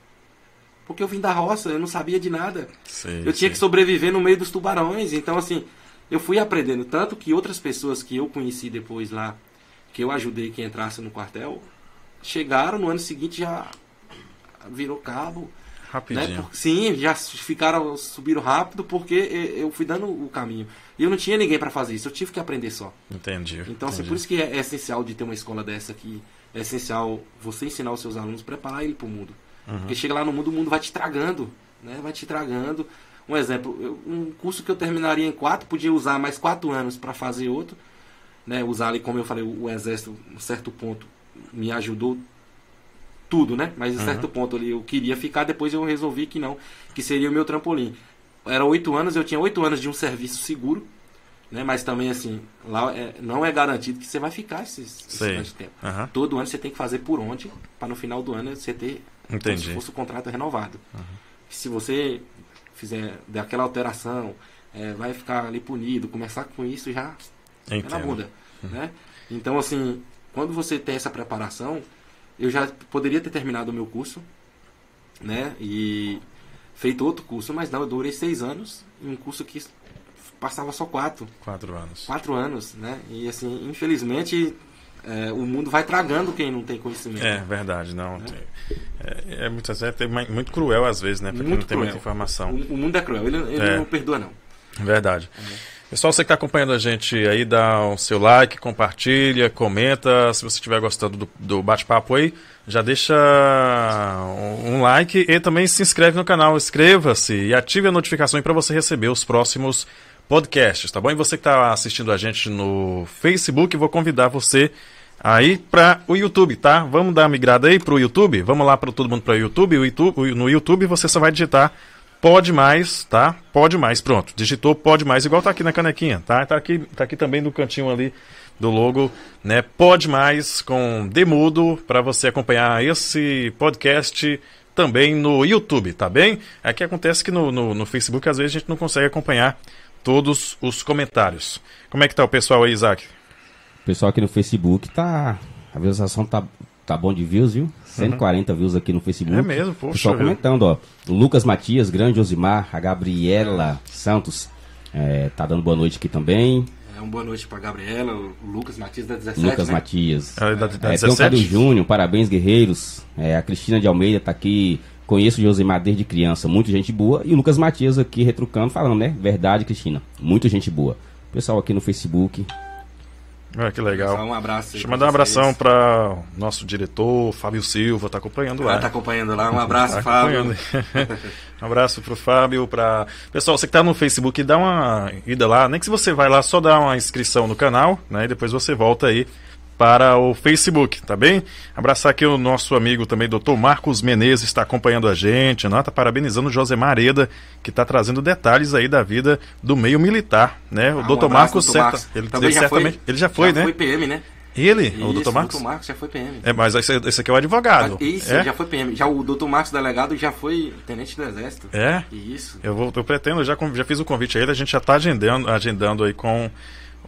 Porque eu vim da roça, eu não sabia de nada. Sei, Eu tinha sei. que sobreviver no meio dos tubarões. Então, assim, eu fui aprendendo. Tanto que outras pessoas que eu conheci depois lá, que eu ajudei que entrasse no quartel, chegaram no ano seguinte já virou cabo. Né? Rapidinho. Por- Sim, já ficaram, subiram rápido porque eu fui dando o caminho. E eu não tinha ninguém para fazer isso, eu tive que aprender só. Entendi. Então, assim, entendi. por isso que é, é essencial de ter uma escola dessa aqui. É essencial você ensinar os seus alunos, preparar ele para o mundo. Uhum. Porque chega lá no mundo, o mundo vai te tragando, né? Vai te tragando. Um exemplo, eu- um curso que eu terminaria em quatro, podia usar mais quatro anos para fazer outro, né? Usar ali, como eu falei, o, o exército, um certo ponto, me ajudou tudo, né? Mas em certo ponto ali eu queria ficar, depois eu resolvi que não, que seria o meu trampolim. Era oito anos, eu tinha oito anos de um serviço seguro, né? Mas também assim, lá é- não é garantido que você vai ficar esses, esse de tempo. Aham. Todo ano você tem que fazer por onde, para no final do ano você ter como Entendi. se fosse o contrato renovado. Se você fizer der aquela alteração, é, vai ficar ali punido, começar com isso já é na bunda, né? Então assim, quando você tem essa preparação, eu já poderia ter terminado o meu curso, né? E feito outro curso, mas não, eu durei seis anos em um curso que passava só quatro, Quatro anos. quatro anos, né? E assim, infelizmente, é, o mundo vai tragando quem não tem conhecimento. É, verdade, não. tem- É, é muitas vezes é mu- muito cruel às vezes, né? Porque Muito não tem cruel. muita informação. O, o mundo é cruel, ele, ele É. não perdoa não. Verdade. Pessoal, você que está acompanhando a gente aí, dá o seu like, compartilha, comenta. Se você estiver gostando do, do bate-papo aí, já deixa um like e também se inscreve no canal. Inscreva-se e ative a notificação para você receber os próximos podcasts, tá bom? E você que está assistindo a gente no Facebook, vou convidar você aí para o YouTube, tá? Vamos dar uma migrada aí para o YouTube? Vamos lá para todo mundo para o YouTube. No YouTube você só vai digitar Pode mais, tá? Pode mais, pronto. Digitou pode mais, igual tá aqui na canequinha, tá? Tá aqui, tá aqui também no cantinho ali do logo, né? Pode mais com Demudo para você acompanhar esse podcast também no YouTube, tá bem? Aqui acontece que no, no, no, Facebook às vezes a gente não consegue acompanhar todos os comentários. Como é que tá o pessoal aí, Isaac? O pessoal aqui no Facebook tá. A visualização tá, tá bom de views, viu? 140 uhum. views aqui no Facebook. É mesmo, poxa. Pessoal comentando, ó. Lucas Matias, grande Osimar, a Gabriela Santos é, tá dando boa noite aqui também. É, um boa noite pra Gabriela, o Lucas Matias da 17. Lucas né? Matias. É, da, da é, tem o Cadu Júnior, parabéns, guerreiros. É, a Cristina de Almeida tá aqui. Conheço o Josimar desde criança, muita gente boa. E o Lucas Matias aqui retrucando, falando, né? Verdade, Cristina. Muita gente boa. Pessoal aqui no Facebook, ah, que legal. um abraço. Deixa eu mandar um abração para nosso diretor, Fábio Silva, tá acompanhando lá. Ah, tá acompanhando lá. Um abraço, tá Fábio. [LAUGHS] um abraço pro Fábio, para Pessoal, você que tá no Facebook, dá uma ida lá, nem que se você vai lá só dar uma inscrição no canal, né? E depois você volta aí para o Facebook, tá bem? Abraçar aqui o nosso amigo também, doutor Marcos Menezes, está acompanhando a gente, né? Tá parabenizando o José Mareda, que está trazendo detalhes aí da vida do meio militar, né? O ah, doutor um Marcos, doutor Marcos. Ele, ele, já certamente, foi, ele já foi, já né? foi PM, né? Ele, Isso, o doutor Marcos? O doutor Marcos já foi PM. É, mas esse, esse aqui é o advogado. Ah, isso, é? já foi PM. Já o doutor Marcos, delegado, já foi tenente do Exército. É? Isso. Eu, vou, eu pretendo, já, já fiz o convite a ele, a gente já está agendando, agendando aí com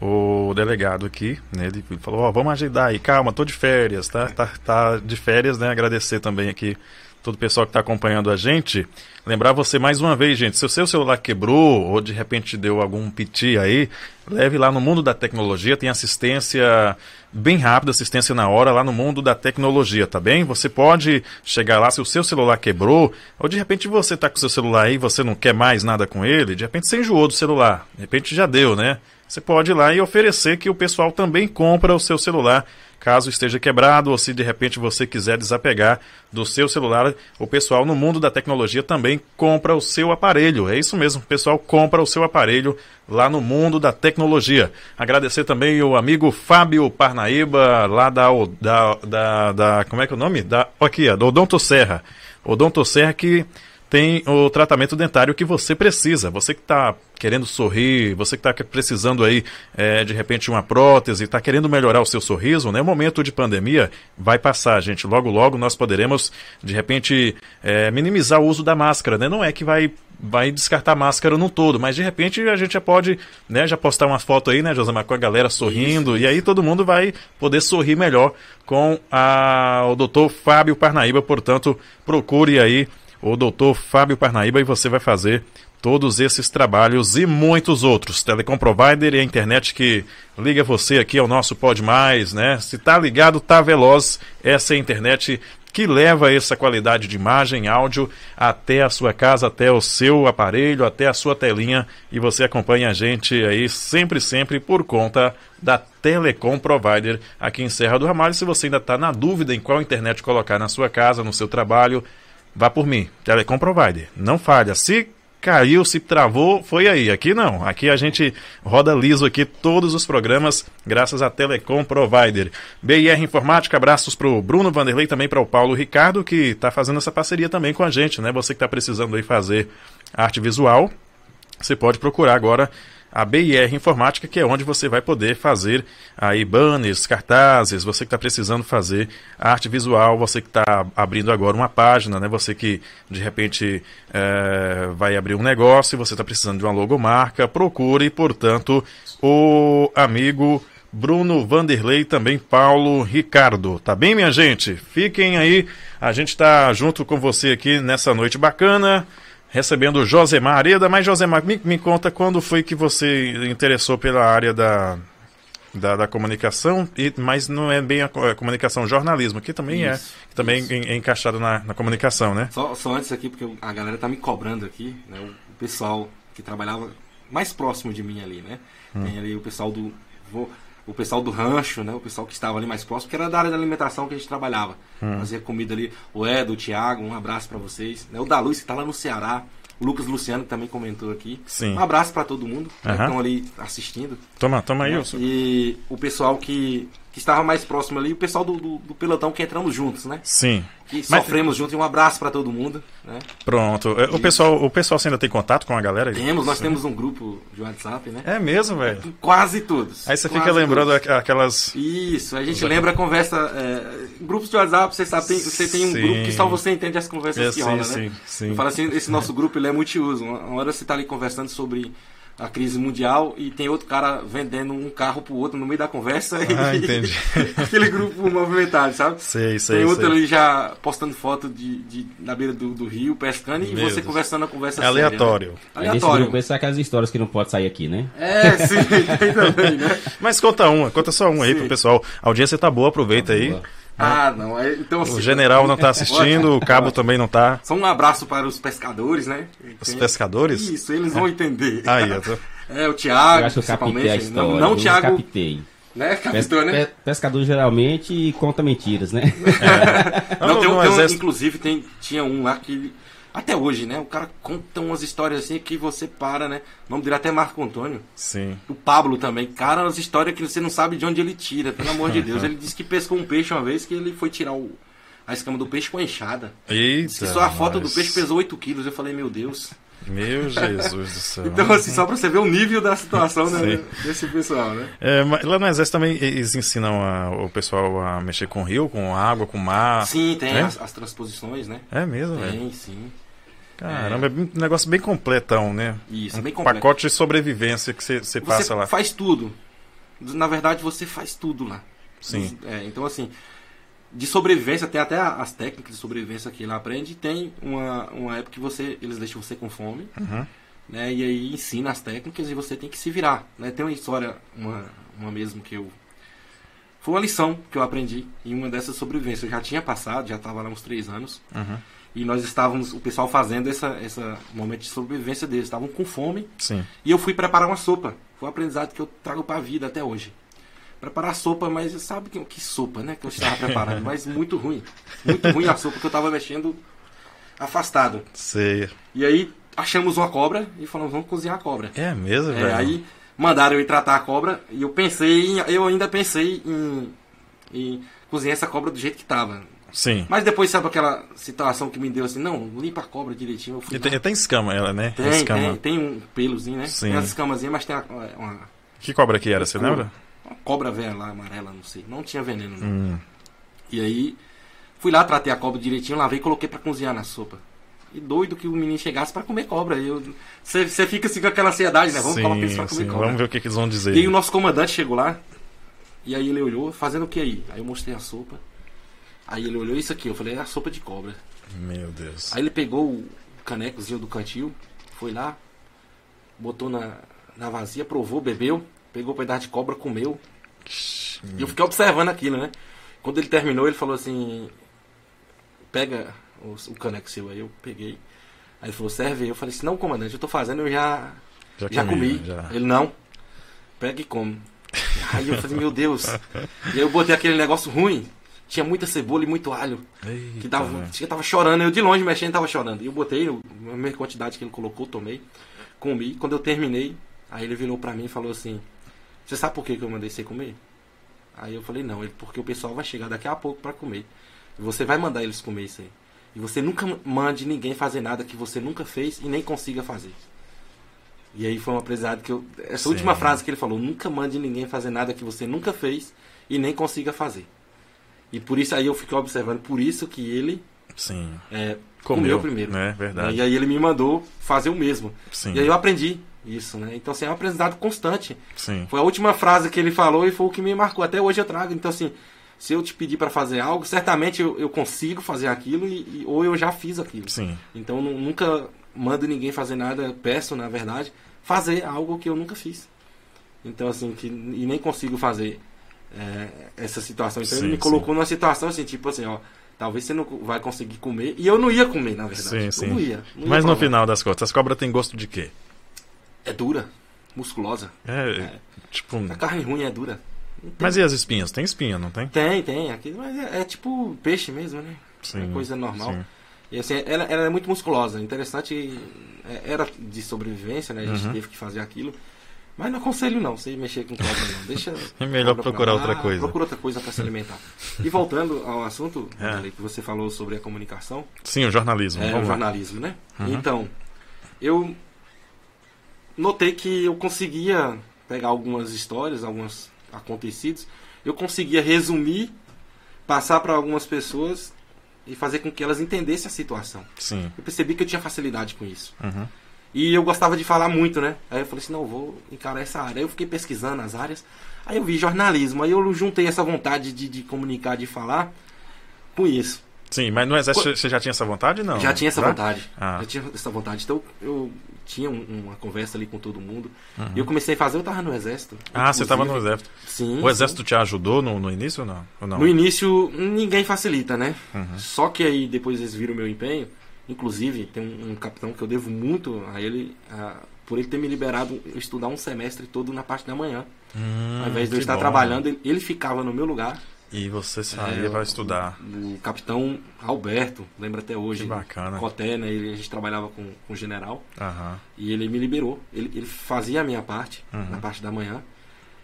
o delegado aqui, né, ele falou, ó, oh, vamos agendar aí, calma, tô de férias, tá? Tá, tá de férias, né? Agradecer também aqui todo o pessoal que está acompanhando a gente. Lembrar você mais uma vez, gente, se o seu celular quebrou ou de repente deu algum piti aí, leve lá no mundo da tecnologia, tem assistência bem rápida, assistência na hora lá no mundo da tecnologia, tá bem? Você pode chegar lá se o seu celular quebrou, ou de repente você está com o seu celular aí você não quer mais nada com ele, de repente você enjoou do celular, de repente já deu, né? Você pode ir lá e oferecer que o pessoal também compra o seu celular caso esteja quebrado ou se de repente você quiser desapegar do seu celular, o pessoal no mundo da tecnologia também compra o seu aparelho. É isso mesmo, o pessoal compra o seu aparelho lá no mundo da tecnologia. Agradecer também o amigo Fábio Parnaíba, lá da, da, da, da como é que é o nome? Da, aqui, do Odonto Serra. Odonto Serra que tem o tratamento dentário que você precisa. Você que está querendo sorrir, você que está precisando aí é, de repente uma prótese, está querendo melhorar o seu sorriso, né? O momento de pandemia vai passar, gente. Logo, logo nós poderemos de repente é, minimizar o uso da máscara, né? Não é que vai vai descartar a máscara no todo, mas de repente a gente já pode, né, já postar uma foto aí, né, Josamar, com a galera sorrindo, Isso. e aí todo mundo vai poder sorrir melhor com a, o doutor Fábio Parnaíba, portanto, procure aí o doutor Fábio Parnaíba e você vai fazer todos esses trabalhos e muitos outros. Telecom Provider e a internet que liga você aqui ao nosso Pod Mais, né? Se tá ligado, tá veloz. Essa é a internet que leva essa qualidade de imagem, áudio até a sua casa, até o seu aparelho, até a sua telinha e você acompanha a gente aí sempre, sempre por conta da Telecom Provider aqui em Serra do Ramalho. Se você ainda está na dúvida em qual internet colocar na sua casa, no seu trabalho, Vá por mim. Telecom Provider. Não falha. Se caiu, se travou, foi aí. Aqui não. Aqui a gente roda liso aqui todos os programas, graças a Telecom Provider. BIR Informática, abraços para o Bruno Vanderlei, também para o Paulo Ricardo, que está fazendo essa parceria também com a gente, né? Você que está precisando aí fazer arte visual, você pode procurar agora a BIR Informática, que é onde você vai poder fazer aí banners, cartazes, você que está precisando fazer arte visual, você que está abrindo agora uma página, né? Você que de repente é, vai abrir um negócio, você está precisando de uma logomarca, procure, portanto, o amigo Bruno Vanderlei, também Paulo Ricardo. Tá bem, minha gente? Fiquem aí, a gente está junto com você aqui nessa noite bacana recebendo Josemar Areda. Mas, Josemar, me, me conta quando foi que você interessou pela área da, da, da, comunicação, e, mas não é bem a, a comunicação, jornalismo, que também é, isso, é, que também é, é, encaixado na, na, comunicação, né? Só, só, antes aqui, porque a galera tá me cobrando aqui, né, o pessoal que trabalhava mais próximo de mim ali, né? Hum. Tem ali o pessoal do. Vou, o pessoal do rancho, né? O pessoal que estava ali mais próximo, que era da área da alimentação que a gente trabalhava. Hum. Fazia comida ali. O Edo, o Thiago, um abraço para vocês. Né? O da Luz, que está lá no Ceará. O Lucas Luciano que também comentou aqui. Sim. Um abraço para todo mundo uhum. que estão ali assistindo. Toma, toma aí, né? E o pessoal que, que estava mais próximo ali, o pessoal do, do, do pelotão que entramos juntos, né? Sim. Que Mas... sofremos juntos. E um abraço para todo mundo. Né? Pronto. É, o pessoal, o pessoal ainda tem contato com a galera? Temos, nós Sim. temos um grupo de WhatsApp, né? É mesmo, velho? Quase todos. Aí você fica lembrando todos. aquelas. Isso, a gente lembra a conversa. É, grupos de WhatsApp, você sabe, tem, você tem um sim. grupo que só você entende as conversas é, que rolam, né? Sim, sim. Eu falo assim, esse nosso grupo ele é multiuso. Uma hora você está ali conversando sobre a crise mundial e tem outro cara vendendo um carro pro outro no meio da conversa. Ah, e, entendi. [LAUGHS] aquele grupo movimentado, sabe? Sei, sei. Tem outro sei. ali já postando foto de, de na beira do, do rio, pescando, Meu e você Deus. conversando a conversa é aleatório. Séria, né? Aleatório. Grupo, essas aquelas histórias que não pode sair aqui, né? É, sim, [LAUGHS] tem também, né? Mas conta uma, conta só uma aí pro pessoal. A audiência tá boa, aproveita tá aí. Boa. Ah, não. É, então, assim, o general não está [LAUGHS] assistindo, o cabo também não está. Só um abraço para os pescadores, né? Os pescadores? Isso, eles vão entender. Aí, eu tô... É, o Thiago, eu acho que eu captei a história. Não, não o Thiago. Captei. Né? Captou, né? Pescador geralmente conta mentiras, né? [LAUGHS] É. Não, tem, um, tem um, inclusive tem, tinha um lá que. Até hoje, né? O cara conta umas histórias assim que você para, né? O nome dele até Marco Antônio. Sim. O Pablo também. Cara, as histórias que você não sabe de onde ele tira, pelo amor de Deus. [LAUGHS] Ele disse que pescou um peixe uma vez que ele foi tirar o, a escama do peixe com a enxada. Eita. Só a foto mas... do peixe pesou 8 quilos. Eu falei, meu Deus. Meu Jesus do céu. [LAUGHS] então, assim, só pra você ver o nível da situação né, desse pessoal, né? É, lá no Exército também eles ensinam a, o pessoal a mexer com rio, com água, com mar. Sim, tem é? as, as, transposições, né? É mesmo, Tem, véio. sim. Caramba, é. um negócio bem completão, né? Isso, um bem completo. pacote de sobrevivência que você passa lá. faz tudo. Na verdade, você faz tudo lá. Sim. É, então, assim, de sobrevivência, tem até as técnicas de sobrevivência que ele aprende. Tem uma, uma época que você, eles deixam você com fome, uhum. né? E aí ensina as técnicas e você tem que se virar, né? Tem uma história, uma, uma mesmo que eu... Foi uma lição que eu aprendi em uma dessas sobrevivências. Eu já tinha passado, já estava lá uns três anos. Uhum. E nós estávamos, o pessoal fazendo essa, essa momento de sobrevivência deles. Estavam com fome. Sim. E eu fui preparar uma sopa. Foi um aprendizado que eu trago para a vida até hoje preparar sopa, mas sabe que, que sopa, né? Que eu estava preparando, [LAUGHS] mas muito ruim. Muito ruim a sopa que eu estava mexendo afastado. Sei. E aí achamos uma cobra e falamos, vamos cozinhar a cobra. É mesmo, é, velho? Aí mandaram eu ir tratar a cobra e eu pensei, em, eu ainda pensei em, em cozinhar essa cobra do jeito que estava. Sim. Mas depois, sabe aquela situação que me deu assim, não, limpa a cobra direitinho. e tem, tem, escama ela, né? Tem, escama. tem, tem um pelozinho, né? Sim. Tem as escamazinhas, mas tem uma, uma... Que cobra que era, você lembra? Uma cobra velha lá, amarela, não sei. Não tinha veneno, não. Hum. E aí, fui lá, tratei a cobra direitinho, lavei e coloquei para cozinhar na sopa. E doido que o menino chegasse para comer cobra. Você fica assim com aquela ansiedade, né? Vamos sim, colocar isso pra comer sim. cobra. Vamos ver o que, que, eles vão dizer. E aí o nosso comandante chegou lá, e aí ele olhou, fazendo o que aí? Aí eu mostrei a sopa. Aí ele olhou isso aqui, eu falei, é a sopa de cobra. Meu Deus. Aí ele pegou o canecozinho do cantil, foi lá, botou na, na vazia, provou, bebeu pegou um pedaço de cobra, comeu. E eu fiquei observando aquilo, né? Quando ele terminou, ele falou assim: Pega o, o caneco seu aí. Eu peguei. Aí ele falou: Serve. Eu falei assim: Não, comandante, eu tô fazendo, eu já, já, já comi. Já. Ele: Não, pega e come. Aí eu falei: Meu Deus. [LAUGHS] e aí eu botei aquele negócio ruim. Tinha muita cebola e muito alho. Eita, que tava, né? tava chorando. Eu de longe mexendo tava chorando. E eu botei a mesma quantidade que ele colocou, tomei, comi. Quando eu terminei, aí ele virou pra mim e falou assim: você sabe por que, que eu mandei você comer? Aí eu falei, não, porque o pessoal vai chegar daqui a pouco para comer. E você vai mandar eles comer isso aí. E você nunca mande ninguém fazer nada que você nunca fez e nem consiga fazer. E aí foi um aprendizado que eu. Essa Sim. última frase que ele falou, nunca mande ninguém fazer nada que você nunca fez e nem consiga fazer. E por isso aí eu fiquei observando, por isso que ele Sim. É, comeu, comeu primeiro. É verdade. E aí ele me mandou fazer o mesmo. Sim. E aí eu aprendi isso, né? Então, assim, é um aprendizado constante. Sim. Foi a última frase que ele falou e foi o que me marcou. Até hoje eu trago. Então, assim, se eu te pedir para fazer algo, certamente eu, eu consigo fazer aquilo e, e, ou eu já fiz aquilo. Sim. Então, nunca mando ninguém fazer nada, peço, na verdade, fazer algo que eu nunca fiz. Então, assim, que, e nem consigo fazer é, essa situação. Então, sim, ele me colocou sim. numa situação assim, tipo assim, ó. Talvez você não vai conseguir comer. E eu não ia comer, na verdade. Sim, sim. não ia. Não Mas ia no final das contas, as cobras têm gosto de quê? É dura, musculosa. É, tipo. A carne ruim é dura. Mas e as espinhas? Tem espinha, não tem? Tem, tem. Aqui, mas é, é tipo peixe mesmo, né? Sim, é coisa normal. sim. E assim, ela, ela é muito musculosa. Interessante, é, era de sobrevivência, né? A gente Uhum. teve que fazer aquilo. Mas não aconselho não, você mexer com cobra não. Deixa. [LAUGHS] É melhor procurar outra coisa. Procura outra coisa para se alimentar. E voltando ao assunto [LAUGHS] É. Dali, que você falou sobre a comunicação, Sim, o jornalismo. é, o jornalismo, né? Uhum. Então, eu notei que eu conseguia pegar algumas histórias, alguns acontecidos, eu conseguia resumir, passar para algumas pessoas e fazer com que elas entendessem a situação. Sim. Eu percebi que eu tinha facilidade com isso. Uhum. E eu gostava de falar muito, né? Aí eu falei assim, não, vou encarar essa área. Aí eu fiquei pesquisando as áreas. Aí eu vi jornalismo. Aí eu juntei essa vontade de, de comunicar, de falar com isso. Sim, mas no exército você já tinha essa vontade, não? Já tinha essa Já? vontade. Ah. Já tinha essa vontade. Então eu tinha um- uma conversa ali com todo mundo. E eu comecei a fazer, eu tava no exército. Uhum. Ah, você estava no exército. Sim. O exército te ajudou no, no início ou não? Ou não? No início, ninguém facilita, né? Uhum. Só que aí depois eles viram o meu empenho. Inclusive, tem um, um capitão que eu devo muito a ele, ah, por ele ter me liberado estudar um semestre todo na parte da manhã. Hum, Ao invés de eu estar bom. trabalhando, ele, ele ficava no meu lugar. E você saía É, para o- estudar. O capitão Alberto, lembra até hoje. Que bacana. Coté, né? Ele, a gente trabalhava com, com o general. Aham. E ele me liberou. Ele, ele fazia a minha parte, Uhum. na parte da manhã.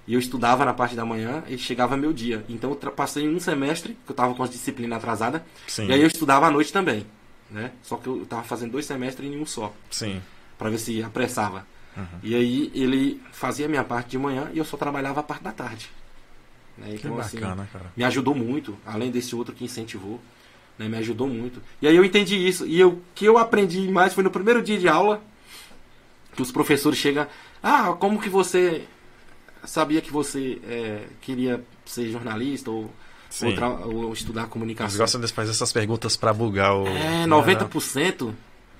E eu estudava na parte da manhã e chegava meu dia. Então eu passei um semestre, que eu estava com as disciplinas atrasadas. Sim. E aí eu estudava à noite também. Né? Só que eu estava fazendo dois semestres em um só. Sim. para ver se apressava. Uhum. E aí ele fazia a minha parte de manhã e eu só trabalhava a parte da tarde. Né? Que Então, assim, bacana, cara. me ajudou muito, além desse outro que incentivou, né, me ajudou muito. E aí eu entendi isso. E o que eu aprendi mais foi no primeiro dia de aula, que os professores chegam, ah, como que você sabia que você é, queria ser jornalista ou. Ou, tra- ou estudar Eles comunicação? gostam de fazer essas perguntas para bugar o. É, 90%,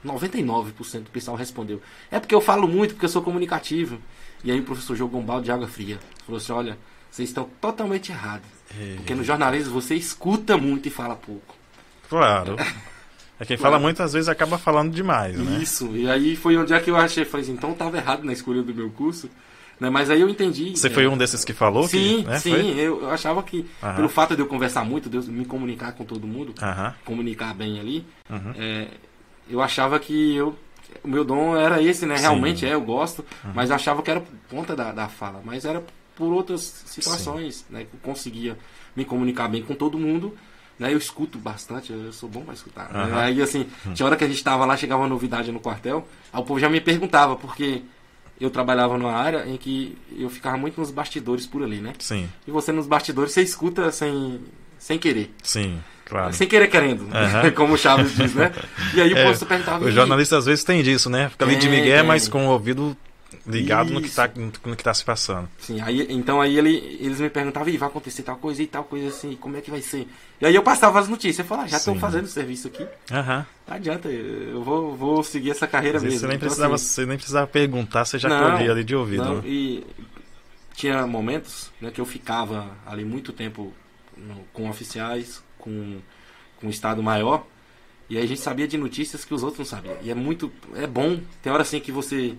99% do pessoal respondeu. É porque eu falo muito, porque eu sou comunicativo. E aí o professor jogou um balde de água fria. Falou assim, olha, vocês estão totalmente errados. É, Porque no jornalismo você escuta muito e fala pouco. Claro. [LAUGHS] É quem fala muito, às vezes acaba falando demais, né? Isso. E aí foi onde é que eu achei. Falei assim, então eu tava errado na escolha do meu curso. Né? Mas aí eu entendi. Você é, foi um desses que falou? Sim, que, né? sim. Foi? Eu, achava que, Aham. pelo fato de eu conversar muito, de eu me comunicar com todo mundo, Aham. comunicar bem ali, Uhum. é, eu achava que eu, o meu dom era esse, né? Sim. Realmente é, eu gosto, mas eu achava que era por conta da, da fala. Mas era por outras situações, né? Que eu conseguia me comunicar bem com todo mundo. Né, eu escuto bastante, eu sou bom para escutar. né? Aham. Aí, assim, tinha hora que a gente tava lá, chegava uma novidade no quartel, aí o povo já me perguntava, porque eu trabalhava numa área em que eu ficava muito nos bastidores por ali, né? Sim, E você nos bastidores, você escuta sem, sem querer. sim, claro. Sem querer querendo, Aham. [LAUGHS] como o Chaves diz, né? E aí o [LAUGHS] É, povo perguntava. O "E jornalista às vezes tem disso, né? Fica ali de tem. mas com o ouvido ligado no que, Isso. tá, no que tá se passando. Sim, aí, então aí ele, eles me perguntavam, e vai acontecer tal coisa e tal coisa assim, como é que vai ser? E aí eu passava as notícias, eu falava, ah, já estou fazendo serviço aqui, Aham. não adianta, eu vou, vou seguir essa carreira mesmo. Você nem, Então, precisava, assim, você nem precisava perguntar, você já Não, colhia ali de ouvido. não, né? e tinha momentos né, que eu ficava ali muito tempo no- com oficiais, com, com o Estado Maior, e aí a gente sabia de notícias que os outros não sabiam. E é muito. É bom. Tem hora assim que você.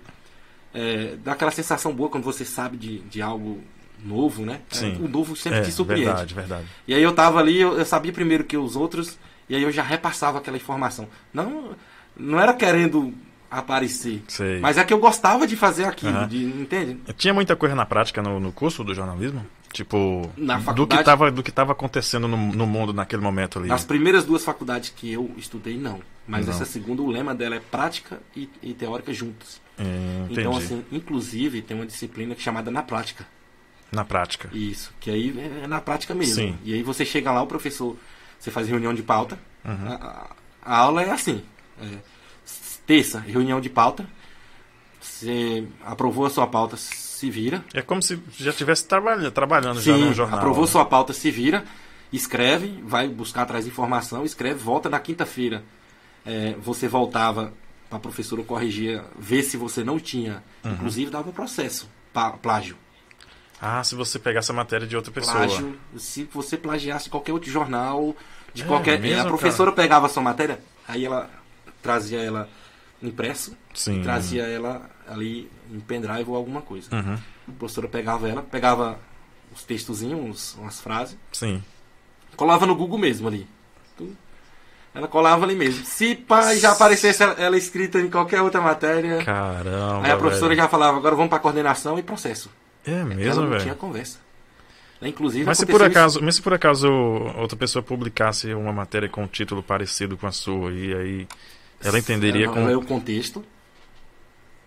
É, dá aquela sensação boa quando você sabe de, de algo novo, né? É, Sim. o novo sempre É, te surpreende. verdade, verdade. E aí eu tava ali, eu, eu sabia primeiro que os outros, e aí eu já repassava aquela informação. Não, não era querendo aparecer, Sei. mas é que eu gostava de fazer aquilo, Aham. de, entende? Tinha muita coisa na prática no, no curso do jornalismo? Tipo, do que faculdade? tava, do que tava acontecendo no, no mundo naquele momento ali. Nas primeiras duas faculdades que eu estudei, não. Mas Não. essa segunda, o lema dela é prática e, e teórica juntos. É, entendi. Então, assim, inclusive, tem uma disciplina é chamada na prática. Na prática. Isso, que aí é na prática mesmo. Sim. E aí você chega lá, o professor, você faz reunião de pauta. Uhum. A, a- aula é assim: é, terça, reunião de pauta. Você aprovou a sua pauta, se vira. É como se já estivesse trabalhando, trabalhando já Sim, no jornal. aprovou né? sua pauta, se vira, escreve, vai buscar atrás informação, escreve, volta na quinta-feira. É, você voltava para a professora corrigir, ver se você não tinha. Uhum. Inclusive dava processo, plágio. Ah, se você pegasse a matéria de outra pessoa. Plágio, se você plagiasse qualquer outro jornal, de É qualquer. mesmo, a professora pegava a sua matéria, aí ela trazia ela impresso, trazia ela ali em pendrive ou alguma coisa. Uhum. A professora pegava ela, pegava os textozinhos, umas frases, Sim. colava no Google mesmo ali. Ela colava ali mesmo. Se pá, já aparecesse ela, ela escrita em qualquer outra matéria, Caramba. aí a professora velho. já falava, agora vamos pra coordenação e processo. É ela mesmo, não velho. tinha conversa. Inclusive, Mas se por isso- acaso, mas se por acaso outra pessoa publicasse uma matéria com um título parecido com a sua e aí ela entenderia Ela com leu o contexto.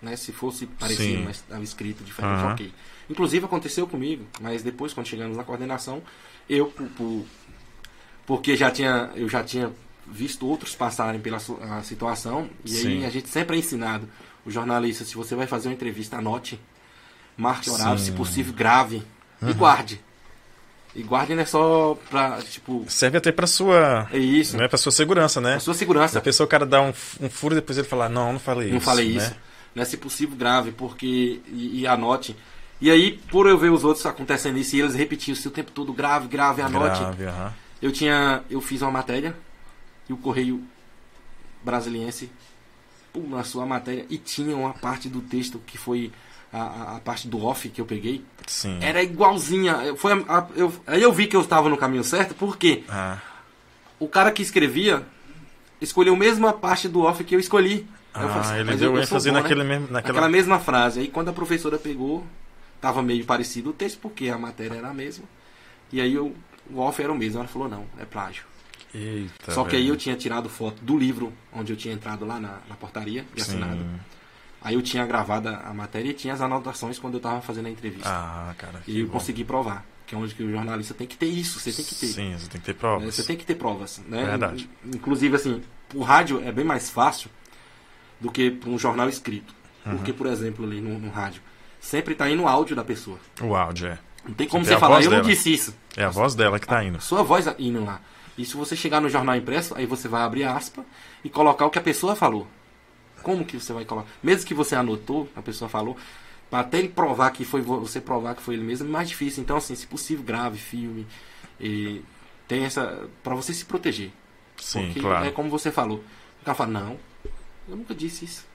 Né? Se fosse parecido, Sim. mas estava escrito diferente, Aham. ok. Inclusive aconteceu comigo, mas depois, quando chegamos na coordenação, eu, por, por- porque já tinha, eu já tinha visto outros passarem pela situação, e Sim. aí a gente sempre é ensinado, o jornalista, se você vai fazer uma entrevista, anote, marque horário, Sim. se possível, grave e guarde. E guarde não é só pra, tipo, serve até para sua, é isso, né, para sua segurança, né? a sua Se segurança. a pessoa o cara dá um, um furo e depois ele falar, não, não falei Não isso. falei né? isso. Né? Se possível, grave, porque. E, e anote. E aí, por eu ver os outros acontecendo isso, e eles repetiam-se o tempo todo, grave, grave, anote. Grave. Eu tinha. Eu fiz uma matéria e o Correio Brasiliense pum, na sua matéria e tinha uma parte do texto que foi a, a- a parte do off que eu peguei. Sim. Era igualzinha. Eu- Foi a- a- eu, aí eu vi que eu estava no caminho certo, porque Ah, o cara que escrevia escolheu a mesma parte do off que eu escolhi. Aí eu ah, falei assim, ele "Mas deu eu- ênfase né?" naquele mesmo, naquela... Aquela mesma frase. Aí quando a professora pegou, tava meio parecido o texto, porque a matéria era a mesma. E aí eu, o off era o mesmo. Ela falou, não, é plágio. Eita, Só que aí velho. eu tinha tirado foto do livro onde eu tinha entrado lá na, na portaria e assinado. Sim. Aí eu tinha gravado a matéria e tinha as anotações quando eu tava fazendo a entrevista. Ah, cara. e eu bom. consegui provar. Que é onde que o jornalista tem que ter isso, você tem que ter. Sim, você tem que ter né? provas. Você tem que ter provas. Né? Verdade. Inclusive, assim, o rádio é bem mais fácil do que para um jornal escrito. Uhum. Porque, por exemplo, ali no, no rádio, sempre tá indo o áudio da pessoa. O áudio, é. Não tem como Tem você a falar, eu não dela. disse isso. É a voz dela que tá indo. Sua voz indo lá. E se você chegar no jornal impresso, aí você vai abrir aspa e colocar o que a pessoa falou. Como que você vai colocar? Mesmo que você anotou, a pessoa falou, para até ele provar que foi vo- você provar que foi ele mesmo, é mais difícil. Então, assim, se possível, grave, filme. E tem essa. para você se proteger. Sim, Porque claro. é como você falou. O cara fala, não, eu nunca disse isso.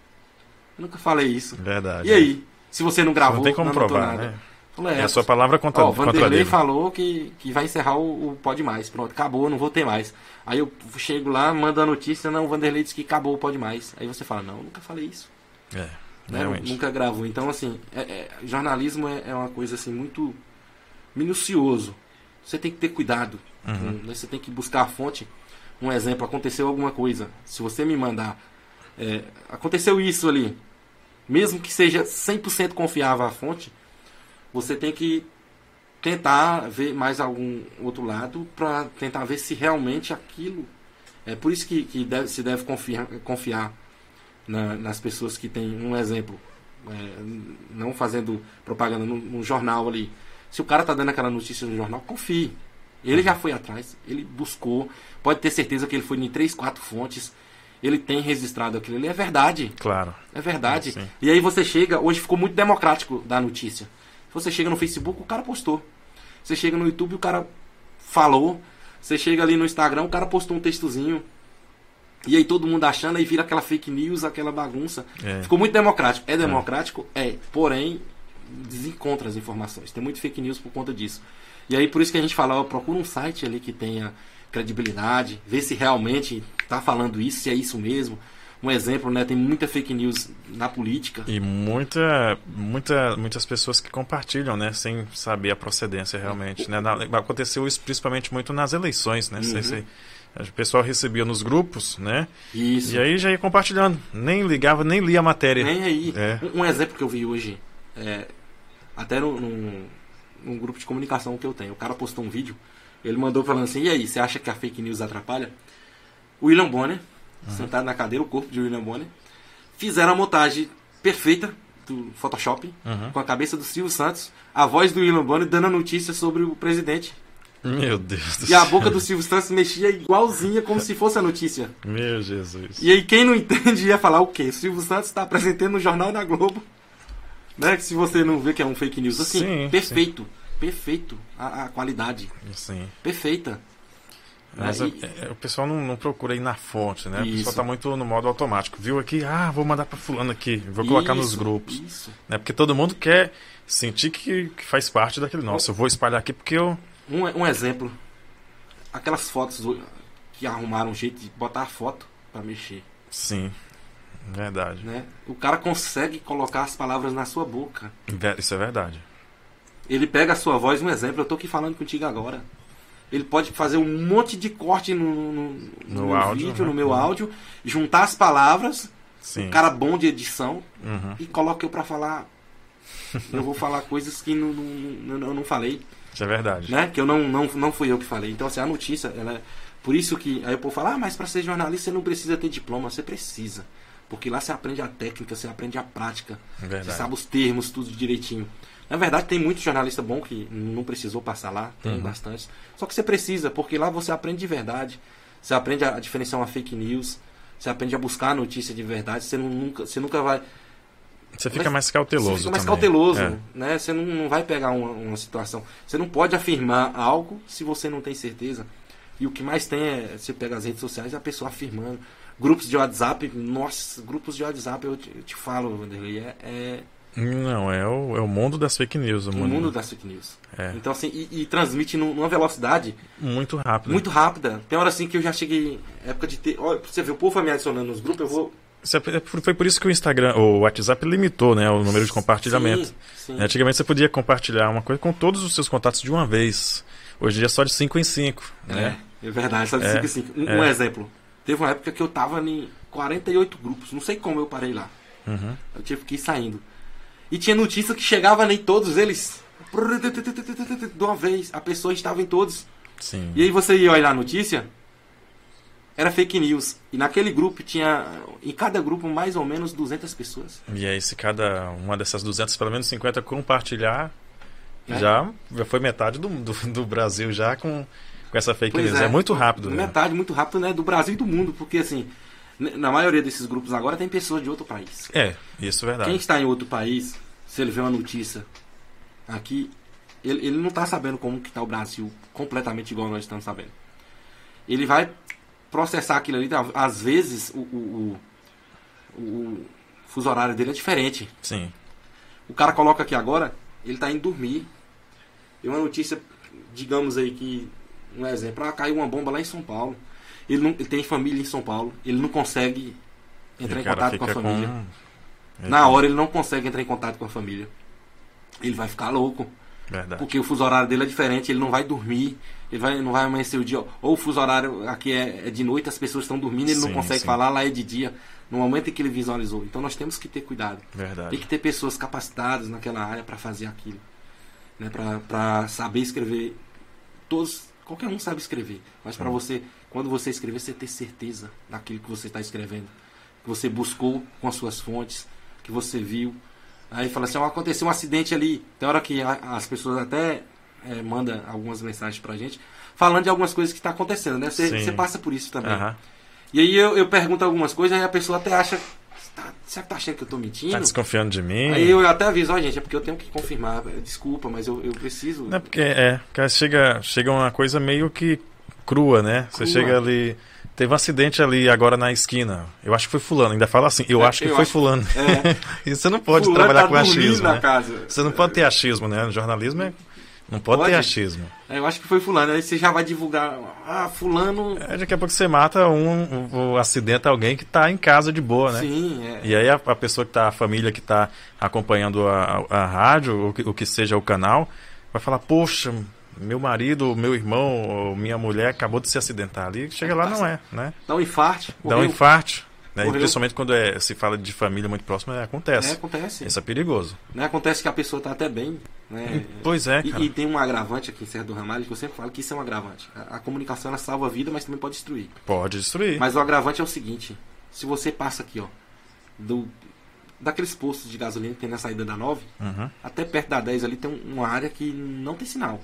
Eu nunca falei isso. Verdade. E aí? Se você não gravou, Não tem como anotou provar, nada. né? Fala, É a sua palavra contra, Ó, Vanderlei falou que, que vai encerrar o, o Pode Mais. Pronto, acabou, não vou ter mais. Aí eu chego lá, mando a notícia, não, o Vanderlei disse que acabou o Pode Mais. Aí você fala, não, eu nunca falei isso. É, Né? Nunca gravou. Então, assim, é- é- jornalismo é, é uma coisa assim muito minucioso. Você tem que ter cuidado. Uhum. né? Você tem que buscar a fonte. Um exemplo, aconteceu alguma coisa. Se você me mandar, é, aconteceu isso ali, mesmo que seja 100% confiável a fonte, você tem que tentar ver mais algum outro lado para tentar ver se realmente aquilo. É por isso que, que deve- se deve confiar, confiar na- nas pessoas que têm um exemplo. É, não fazendo propaganda no, no jornal ali. Se o cara tá dando aquela notícia no jornal, confie. Ele já foi atrás, ele buscou, pode ter certeza que ele foi em três, quatro fontes, ele tem registrado aquilo ali, é verdade. Claro. É verdade. Sim. E aí você chega, hoje ficou muito democrático da notícia. Você chega no Facebook, o cara postou. Você chega no YouTube, o cara falou. Você chega ali no Instagram, o cara postou um textozinho. E aí todo mundo achando, aí vira aquela fake news, aquela bagunça. É. Ficou muito democrático. É democrático? É. Porém, desencontra as informações. Tem muito fake news por conta disso. E aí por isso que a gente fala, ó, procura um site ali que tenha credibilidade, vê se realmente tá falando isso, se é isso mesmo. Um exemplo, né? Tem muita fake news na política. E muita, muita, muitas pessoas que compartilham, né, sem saber a procedência realmente, né? Aconteceu isso principalmente muito nas eleições, né? Uhum. O pessoal recebia nos grupos, né? Isso. E aí já ia compartilhando. Nem ligava, nem lia a matéria. Nem aí. É. Um, um exemplo que eu vi hoje, é, até no, num, num grupo de comunicação que eu tenho, o cara postou um vídeo, ele mandou falando assim, e aí, você acha que a fake news atrapalha? William Bonner, sentado na cadeira, o corpo de William Bonner, fizeram a montagem perfeita do Photoshop, Uhum. com a cabeça do Silvio Santos, a voz do William Bonner dando a notícia sobre o presidente. Meu Deus do E a céu. boca do Silvio Santos mexia igualzinha, como se fosse a notícia. Meu Jesus. E aí quem não entende ia falar o quê? O Silvio Santos está apresentando no Jornal da Globo. Né? Que se você não vê que é um fake news assim, Sim, perfeito. Perfeito. A, a qualidade. Sim. Perfeita. Mas né? a- E- é, o pessoal não, não procura ir na fonte, né? O Isso. pessoal tá muito no modo automático. Viu aqui, ah, vou mandar pra fulano aqui, vou colocar nos Isso, grupos. Isso. Né? Porque todo mundo quer sentir que, que faz parte daquele. Nossa, eu vou espalhar aqui porque eu. Um, um exemplo. Aquelas fotos que arrumaram um jeito de botar a foto pra mexer, Sim. Verdade. né? O cara consegue colocar as palavras na sua boca. Isso é verdade. Ele pega a sua voz, um exemplo, eu tô aqui falando contigo agora. Ele pode fazer um monte de corte no, no, no No meu áudio, vídeo, né? no meu áudio, juntar as palavras, Sim. um cara bom de edição, Uhum. e coloca eu pra falar. eu vou falar coisas que não, não- não- eu não falei. Isso é verdade. né? Que eu não, não, não fui eu que falei. Então, assim, a notícia, ela é. Por isso que aí o povo fala, ah, mas para ser jornalista você não precisa ter diploma. Você precisa. Porque lá você aprende a técnica, você aprende a prática. Você Verdade. sabe os termos, tudo direitinho. Na verdade, tem muito jornalista bom que não precisou passar lá, tem Uhum. bastante. Só que você precisa, porque lá você aprende de verdade. Você aprende a diferenciar uma fake news. Você aprende a buscar a notícia de verdade. Você, não- nunca, você nunca vai. Você fica Mas mais cauteloso. Você fica mais também. cauteloso, É. né? Você não, não vai pegar uma, uma situação. Você não pode afirmar algo se você não tem certeza. E o que mais tem é você pega as redes sociais e a pessoa afirmando. Grupos de WhatsApp, nossa, grupos de WhatsApp, eu te, eu te falo, Vanderlei, é, é Não, é o, é o mundo das fake news. O o mundo, mundo das fake news. É. Então, assim, e, e transmite num- numa velocidade Muito rápido. muito rápida. Tem hora assim que eu já cheguei, época de ter. Olha, você ver, o povo vai me adicionando nos grupos, eu vou. É- Foi por isso que o Instagram, o WhatsApp limitou né, o número de compartilhamento. Sim, sim. É, Antigamente você podia compartilhar uma coisa com todos os seus contatos de uma vez. Hoje em dia é só de 5 em 5. Né? É, é verdade, sabe? É, cinco e cinco. Um, é. um exemplo. Teve uma época que eu tava em 48 grupos. Não sei como eu parei lá. Uhum. Eu tive que ir saindo. E tinha notícia que chegava nem todos eles. De uma vez. A pessoa estava em todos. Sim. E aí você ia olhar a notícia. Era fake news. E naquele grupo tinha. Em cada grupo, mais ou menos 200 pessoas. E aí, se cada uma dessas 200, pelo menos 50 compartilhar, É. já, já foi metade do, do, do Brasil já com, com essa fake Pois news. É. muito rápido. Né? Metade, muito rápido, né? Do Brasil e do mundo. Porque assim. Na maioria desses grupos agora tem pessoas de outro país. É, isso é verdade. Quem está em outro país, se ele vê uma notícia aqui, ele, ele não está sabendo como que está o Brasil completamente igual nós estamos sabendo. Ele vai processar aquilo ali, tá? às vezes o, o, o, o fuso horário dele é diferente. Sim. O cara coloca aqui agora, ele está indo dormir. E uma notícia, digamos aí que, um exemplo, ah, caiu uma bomba lá em São Paulo. Ele, não, ele tem família em São Paulo, ele não consegue entrar em contato com a família. com- Na hora ele não consegue entrar em contato com a família. Ele vai ficar louco. Verdade. Porque o fuso horário dele é diferente, ele não vai dormir, ele vai, não vai amanhecer o dia. Ou o fuso horário aqui é, é de noite, as pessoas estão dormindo, ele Sim, não consegue sim. falar, lá é de dia, no momento em que ele visualizou. Então nós temos que ter cuidado. Tem Verdade. que ter pessoas capacitadas naquela área para fazer aquilo. Né? Para saber escrever. Todos, qualquer um sabe escrever. Mas para você, quando você escrever, você ter certeza daquilo que você está escrevendo. Que você buscou com as suas fontes, que você viu. Aí fala assim, aconteceu um acidente ali. Tem hora que as pessoas até é, mandam algumas mensagens pra gente, falando de algumas coisas que está acontecendo, né? Você, passa por isso também. Aham. E aí eu, eu pergunto algumas coisas, aí a pessoa até acha. Tá, será que tá achando que eu tô mentindo? Tá desconfiando de mim? Aí eu até aviso, ó, gente, é porque eu tenho que confirmar. Desculpa, mas eu, eu preciso. Não é porque é, cara, chega, chega uma coisa meio que crua, né? Você Crua. chega ali. Teve um acidente ali agora na esquina. Eu acho que foi fulano. Ainda fala assim, eu É, acho que eu foi acho- fulano. É. [LAUGHS] você não pode Fulano trabalhar tá com achismo, na né? casa. Você não pode ter achismo, né? No jornalismo é, não pode, Pode? ter achismo. É, eu acho que foi fulano. Aí você já vai divulgar. Ah, fulano. É, daqui a pouco você mata um, um, um acidenta alguém que tá em casa de boa, né? Sim, é. E aí a, a pessoa que tá, a família que tá acompanhando a, a, a rádio, o que, o que seja o canal, vai falar, poxa, meu marido, meu irmão, minha mulher acabou de se acidentar ali. Chega lá, não é, né? Dá um infarte. Dá um infarto. Né? E principalmente quando é, se fala de família muito próxima, é, É, acontece. acontece. Isso é perigoso. Né? Acontece que a pessoa tá até bem. Né? Pois é, E, cara. e tem um agravante aqui em Serra do Ramalho, que eu sempre falo que isso é um agravante. A, a comunicação ela salva a vida, mas também pode destruir. Pode destruir. Mas o agravante é o seguinte: se você passa aqui, ó, do, daqueles postos de gasolina que tem na saída da 9, Uhum. até perto da 10 ali tem um- uma área que não tem sinal.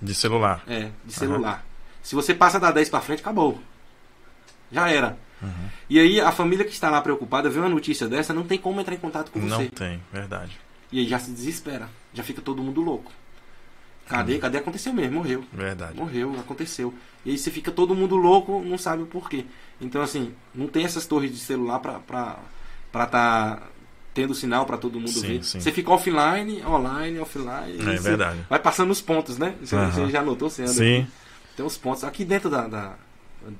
De celular. É, de celular. Se você passa da 10 pra frente, acabou. Já era. Uhum. E aí a família que está lá preocupada vê uma notícia dessa, não tem como entrar em contato com Não você. tem, verdade. E aí já se desespera. Já fica todo mundo louco. Cadê? Cadê? Aconteceu mesmo, morreu. Verdade. Morreu, aconteceu. E aí você fica todo mundo louco, não sabe o porquê. Então, assim, não tem essas torres de celular pra estar tá tendo sinal para todo mundo Sim, ver. sim. Você fica offline, online, offline. É verdade. Vai passando os pontos, né? Você, você já notou? Você anda Sim. aqui, tem uns pontos. Aqui dentro da, da-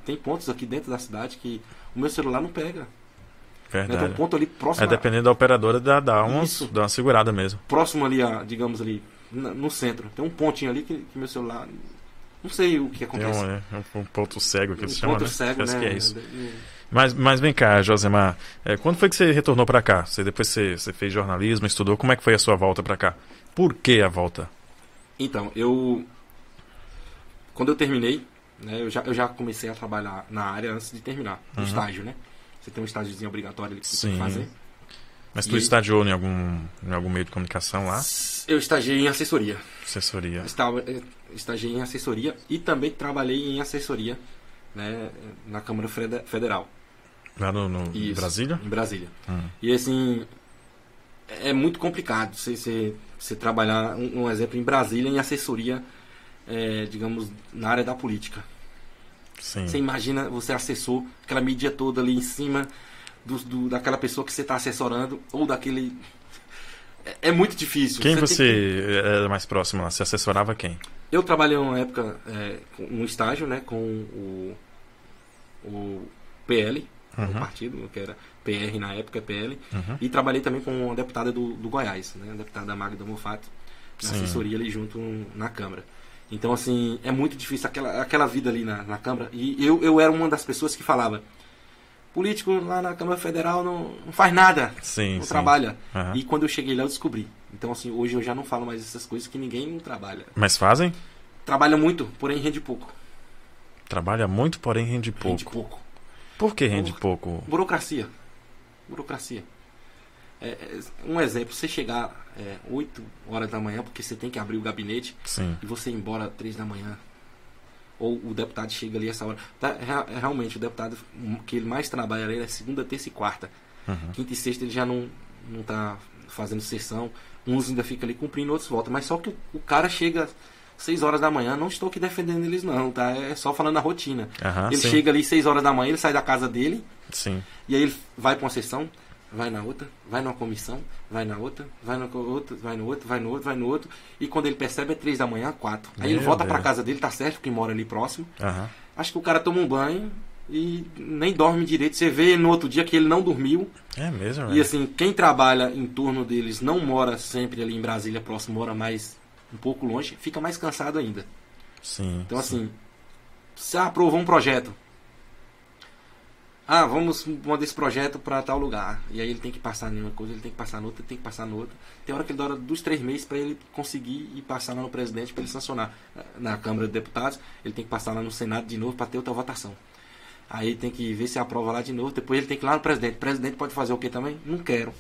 Tem pontos aqui dentro da cidade que o meu celular não pega. Né? Tem um Verdade. ponto ali próximo, É a- dependendo da operadora, dá, dá, uns, dá uma segurada mesmo. próximo ali, a, digamos ali, no centro. Tem um pontinho ali que, que meu celular. Não sei o que Tem acontece. um, né, um ponto cego que Um eles chamam, ponto né? cego, Parece né? que é isso. Mas, mas vem cá, Josemar. é, quando foi que você retornou pra cá? Você, depois você, você fez jornalismo, estudou. Como é que foi a sua volta pra cá? Por que a volta? Então, eu. Quando eu terminei, né, eu, já, eu já comecei a trabalhar na área antes de terminar. No Uhum. estágio, né? Você tem um estágiozinho obrigatório ali que você tem que fazer. Mas E tu aí? estagiou em algum, em algum meio de comunicação lá? Eu estagiei em assessoria. Assessoria. Estava, eh, estagiei em assessoria e também trabalhei em assessoria né, na Câmara Fede- Federal. Lá no, no Isso, Brasília? Em Brasília. Hum. E assim, é muito complicado você, você, você trabalhar, um, um exemplo, em Brasília, em assessoria, eh, digamos, na área da política. Sim. Você imagina você assessor, aquela mídia toda ali em cima do, do- daquela pessoa que você está assessorando, ou daquele. É, é muito difícil. Quem tem você que- era mais próximo lá? Você assessorava quem? Eu trabalhei uma época, é, um estágio, né, com o, o PL, Uhum. partido, que era PR na época, PL, Uhum. e trabalhei também com uma deputada do, do Goiás, né, a deputada Magda Mofato, na Sim. assessoria ali junto na Câmara. Então, assim, é muito difícil aquela, aquela vida ali na, na Câmara. E eu, eu era uma das pessoas que falava: político lá na Câmara Federal não, não faz nada, Sim, não sim. trabalha. Aham. E quando eu cheguei lá, eu descobri. Então, assim, hoje eu já não falo mais essas coisas que ninguém trabalha. Mas fazem? Trabalha muito, porém rende pouco. Trabalha muito, porém rende pouco. Rende pouco. Por que rende Pouco. pouco? Burocracia. Burocracia. É, é, um exemplo, você chegar é, 8 horas da manhã, porque você tem que abrir o gabinete, Sim. e você ir embora 3 da manhã. Ou o deputado chega ali essa hora. Tá, rea- realmente, o deputado que ele mais trabalha ali é segunda, terça e quarta. Uhum. Quinta e sexta ele já não, não tá fazendo sessão. Uns ainda ficam ali cumprindo, outros voltam. Mas só que o, o cara chega 6 horas da manhã, não estou aqui defendendo eles não, tá? É só falando a rotina. Aham, ele sim. chega ali 6 horas da manhã, ele sai da casa dele, Sim. e aí ele vai para uma sessão, vai na outra, vai numa comissão, vai na outra, vai na outra, vai no outro, vai no outro, vai no outro. E quando ele percebe é 3 da manhã, 4. Aí ele Meu volta para casa dele, tá certo, porque mora ali próximo. Aham. Acho que o cara toma um banho e nem dorme direito. Você vê no outro dia que ele não dormiu. É mesmo, E assim, quem trabalha em torno deles não mora sempre ali em Brasília próximo, mora mais um pouco longe, fica mais cansado ainda. Sim. Então sim. assim, você aprovou um projeto. Ah, vamos mandar esse projeto para tal lugar. E aí ele tem que passar em uma coisa, ele tem que passar noutra, ele tem que passar noutra. Tem hora que ele dura dos três meses para ele conseguir ir passar lá no presidente para ele sancionar. Na Câmara de Deputados, ele tem que passar lá no Senado de novo para ter outra votação. Aí tem que ver se aprova lá de novo. Depois ele tem que ir lá no presidente. O presidente pode fazer o que também? Não quero.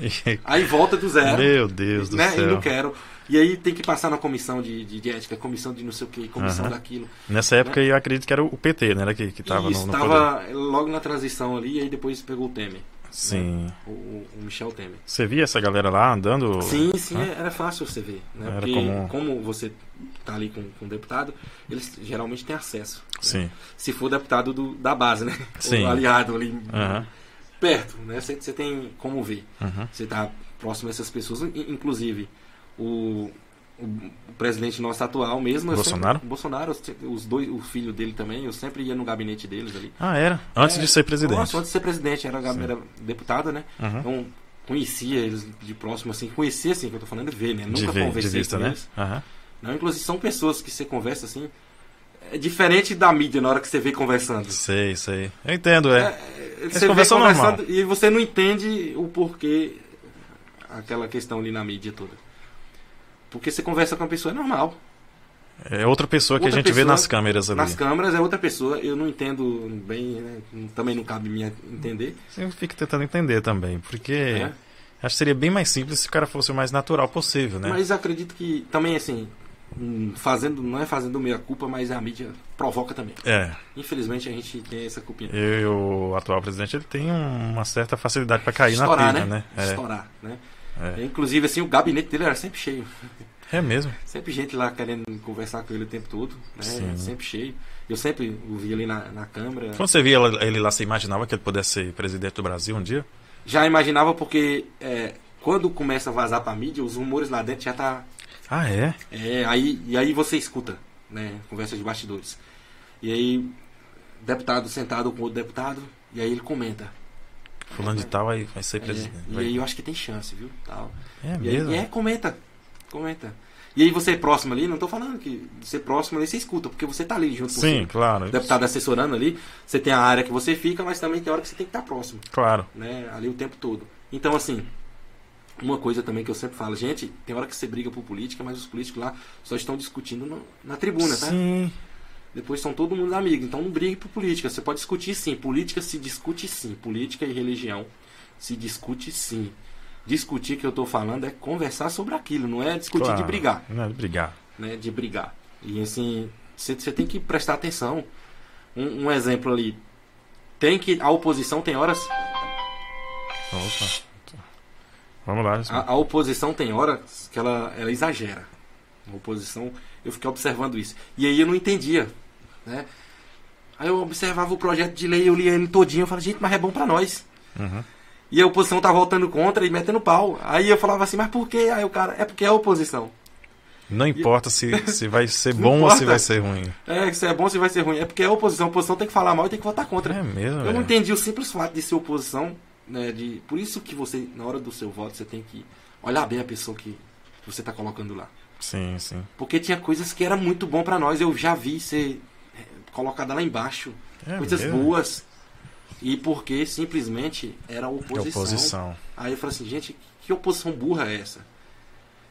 [LAUGHS] Aí volta do zero. Meu Deus do né? E céu. não quero. E aí tem que passar na comissão de, de, de ética, comissão de não sei o que, comissão Aham. daquilo. Nessa época eu acredito que era o PT, né? Era que, que tava e no, no poder. estava logo na transição ali, e aí depois pegou o Temer. Sim. O, o- o Michel Temer. Você via essa galera lá andando? Sim, sim, era fácil você ver. Né? Era Porque comum. como você tá ali com, com o deputado, eles geralmente têm acesso. né? Sim. Se for deputado do, da base, né? Sim. O aliado ali Aham. Perto, né? Você, você tem como ver. Uhum. Você está próximo a essas pessoas. In- Inclusive, o, o, presidente nosso atual mesmo. Bolsonaro? Sempre, Bolsonaro, os dois, o filho dele também, eu sempre ia no gabinete deles ali. Ah, era? Antes É, de ser presidente. Nossa, antes de ser presidente, era, era deputado, né? Uhum. Então, conhecia eles de próximo, assim, conhecia assim, que eu tô falando de ver, né? de, Nunca ver, de conversei vista, com né? eles. Aham. Não, inclusive, são pessoas que você conversa assim. É diferente da mídia na hora que você vê conversando. Sei, sei. Eu entendo, é. É, você vê conversam conversando e você não entende o porquê aquela questão ali na mídia toda. Porque você conversa com a pessoa é normal. É outra pessoa que Outra a gente vê pessoa nas câmeras ali. Nas câmeras é outra pessoa, eu não entendo bem, né? também não cabe me entender. Eu fico tentando entender também, porque né? acho que seria bem mais simples se o cara fosse o mais natural possível, né? Mas acredito que também assim, fazendo, não é fazendo meia culpa, mas a mídia provoca também. É, Infelizmente a gente tem essa culpinha. e o atual presidente ele tem um- uma certa facilidade para cair Estourar, na pilha, né? né? É, Estourar, né? é. Inclusive, assim, o gabinete dele era sempre cheio. É mesmo? [LAUGHS] Sempre gente lá querendo conversar com ele o tempo todo, né? Sempre cheio. Eu sempre o vi ali na, na Câmara. Quando você via ele lá, você imaginava que ele pudesse ser presidente do Brasil um dia? Já imaginava porque é, quando começa a vazar pra mídia, os rumores lá dentro já tá. Ah, é? É, aí, e aí você escuta, né? Conversa de bastidores. E aí, deputado sentado com outro deputado, e aí ele comenta. Fulano de tal vai, vai ser presidente. É, e aí eu acho que tem chance, viu? Tal. É e mesmo? Aí, é, comenta. Comenta. E aí você é próximo ali, não tô falando que ser próximo ali você escuta, porque você tá ali junto com Sim, o claro. deputado assessorando ali. Você tem a área que você fica, mas também tem hora que você tem que estar próximo. Claro. Né? Ali o tempo todo. Então, assim, uma coisa também que eu sempre falo, gente, tem hora que você briga por política, mas os políticos lá só estão discutindo no, na tribuna, tá? Sim. Depois são todo mundo amigo, então não brigue por política. Você pode discutir sim, política se discute sim, política e religião se discute sim. Discutir que eu estou falando é conversar sobre aquilo, não é discutir claro. de brigar. Não é de brigar. Né? De brigar. E assim, você tem que prestar atenção. Um, um, exemplo ali. Tem que. A oposição tem horas. Opa. Vamos lá. A, a, oposição tem horas que ela, ela exagera. A oposição, eu fiquei observando isso. E aí eu não entendia. Né? Aí eu observava o projeto de lei, eu lia ele todinho, eu falava, gente, mas é bom para nós. Uhum. E a oposição tá voltando contra e metendo pau. Aí eu falava assim, mas por quê? Aí o cara, é porque é a oposição. Não importa se, [LAUGHS] se vai ser bom ou se vai ser ruim. É, se é bom ou se vai ser ruim. É porque é a oposição. A oposição tem que falar mal e tem que votar contra. É mesmo, Eu não entendi o simples fato de ser oposição. Né, de, por isso que você, na hora do seu voto, você tem que olhar bem a pessoa que você tá colocando lá. Sim, sim. Porque tinha coisas que era muito bom para nós. Eu já vi ser colocada lá embaixo. É coisas mesmo? boas. E porque simplesmente era oposição. É oposição. Aí eu falei assim, gente, que oposição burra é essa?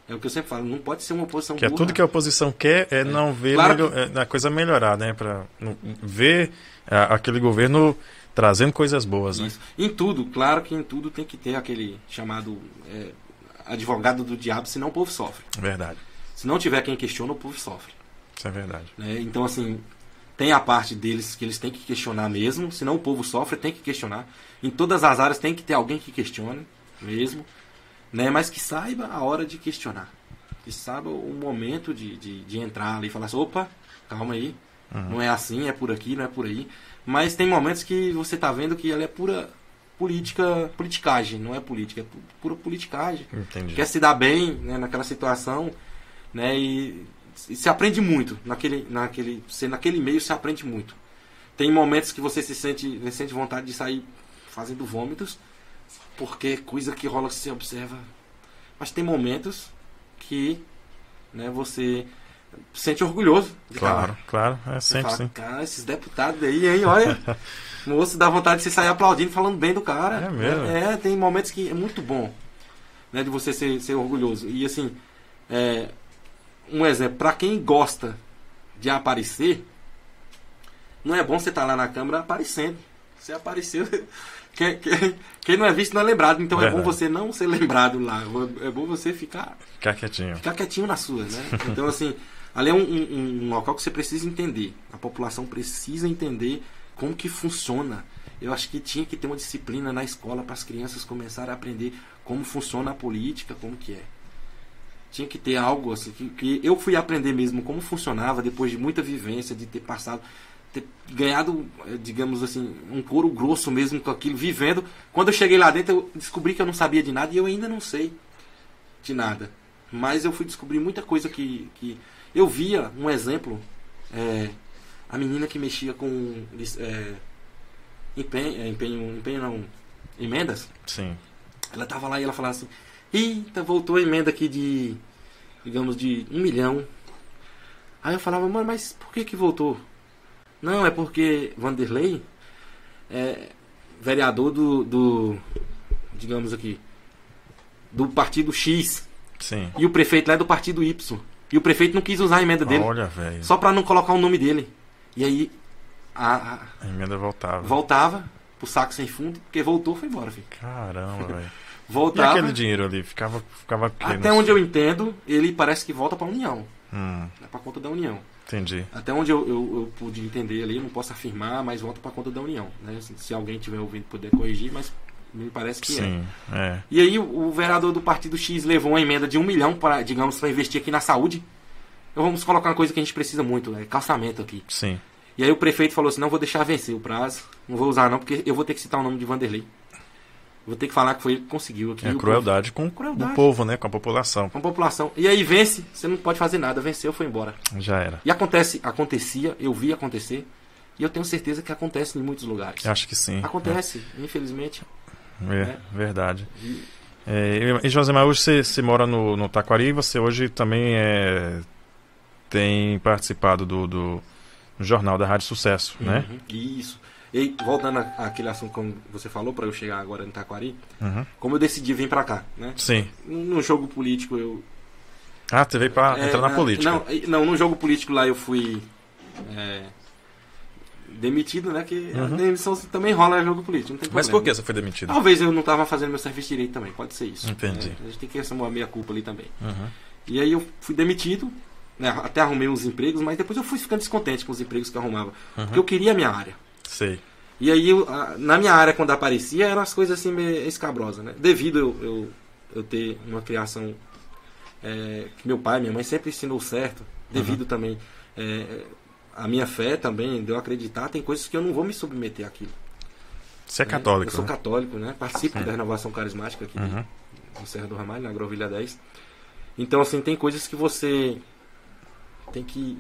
É o que eu sempre falo, não pode ser uma oposição que burra. é tudo que a oposição quer é, não ver Claro melhor, é, a coisa melhorar, né? Para ver é, aquele governo trazendo coisas boas, né? Isso. Em tudo, claro que em tudo tem que ter aquele chamado é, advogado do diabo, senão o povo sofre. Verdade. Se não tiver quem questiona, o povo sofre. Isso é verdade. Né? Então, assim, tem a parte deles que eles têm que questionar mesmo, senão o povo sofre, tem que questionar. Em todas as áreas tem que ter alguém que questione mesmo, né? mas que saiba a hora de questionar. Que saiba o momento de, de, de entrar ali e falar assim, opa, calma aí, uhum. não é assim, é por aqui, não é por aí. Mas tem momentos que você está vendo que ela é pura política, politicagem, não é política, é pura politicagem. Entendi. Quer se dar bem né, naquela situação, né? E, e se aprende muito naquele, naquele, naquele meio se aprende muito. Tem momentos que você se sente, você sente vontade de sair fazendo vômitos, porque é coisa que rola você observa. Mas tem momentos que né, você se sente orgulhoso de Claro, claro. É sempre fala, sim. cara, esses deputados aí, hein, olha. [LAUGHS] moço, dá vontade de você sair aplaudindo, falando bem do cara. É mesmo? É, tem momentos que é muito bom, né, de você ser, ser orgulhoso. E assim, é, um exemplo, para quem gosta de aparecer, não é bom você estar lá na câmera aparecendo. Você apareceu. [LAUGHS] Quem, quem, quem não é visto não é lembrado. Então é Verdade. bom você não ser lembrado lá. É bom você ficar Ficar quietinho. ficar quietinho na sua, né? [LAUGHS] Então, assim, ali é um, um, um local que você precisa entender. A população precisa entender como que funciona. Eu acho que tinha que ter uma disciplina na escola para as crianças começarem a aprender como funciona a política, como que é. Tinha que ter algo assim, que, que eu fui aprender mesmo como funcionava depois de muita vivência, de ter passado, ter ganhado, eh, digamos assim, um couro grosso mesmo com aquilo, vivendo. Quando eu cheguei lá dentro, eu descobri que eu não sabia de nada e eu ainda não sei de nada. Mas eu fui descobrir muita coisa que, que eu via, um exemplo, é, a menina que mexia com é, empenho, é, empenho, empenho não, emendas, Sim. ela tava lá e ela falava assim, eita, voltou a emenda aqui de, digamos, de um milhão. Aí eu falava, mano, mas por que que voltou? Não, é porque Vanderlei é vereador do, do digamos aqui, do partido X. Sim. E o prefeito lá é do partido Y. E o prefeito não quis usar a emenda dele. Olha, velho. Só pra não colocar o nome dele. E aí a, a- A emenda voltava. voltava pro saco sem fundo, porque voltou foi embora, filho. Caramba, [LAUGHS] velho. E Voltava. aquele dinheiro ali? Ficava, ficava aqui Até onde eu entendo, ele parece que volta pra União. Hum, É pra conta da União. entendi. Até onde eu, eu, eu pude entender ali, eu não posso afirmar, mas volta pra conta da União. Né? Se, se alguém tiver ouvindo puder corrigir, mas Me parece que Sim, é. é. E aí o, vereador do partido X levou uma emenda de um milhão para, digamos, para investir aqui na saúde. Então vamos colocar uma coisa que a gente precisa muito, é calçamento aqui. Sim. E aí o prefeito falou assim, não vou deixar vencer o prazo, não vou usar não, porque eu vou ter que citar o nome de Vanderlei. Vou ter que falar que foi ele que conseguiu aqui. É crueldade com Crueldade. o povo, né? Com a população. Com a população. E aí vence, você não pode fazer nada, venceu, foi embora. Já era. E acontece, acontecia, eu vi acontecer, e eu tenho certeza que acontece em muitos lugares. Acho que sim. Acontece, infelizmente. É, É. verdade. É, e Josemar, hoje você, você mora no, no Taquari, você hoje também é, tem participado do, do jornal da Rádio Sucesso, né? Uhum, Isso. E voltando àquele assunto como você falou, para eu chegar agora em Taquari, Uhum. como eu decidi vir para cá, né? Sim. No jogo político eu Ah, você veio pra É, entrar na não, política. Não, e- não, no jogo político lá eu fui é, demitido, né? Que a demissão também rola no jogo político, não tem Uhum. Mas problema. por que você foi demitido? Talvez eu não estava fazendo meu serviço direito também, pode ser isso. Entendi. né? A gente tem que assumir a meia culpa ali também. Uhum. E aí eu fui demitido, né, até arrumei uns empregos, mas depois eu fui ficando descontente com os empregos que eu arrumava. Uhum. Porque eu queria a minha área. Sei. E aí, eu, a- na minha área, quando aparecia, eram as coisas assim meio escabrosas, né? Devido eu, eu, eu ter uma criação é, que meu pai, minha mãe sempre ensinou certo, devido também é, a minha fé também, de eu acreditar, tem coisas que eu não vou me submeter àquilo. Você é né? católico, Eu sou né? católico, né? Participo da renovação carismática aqui Uhum. no Serra do Ramalho, na Agrovilha 10. Então, assim, tem coisas que você tem que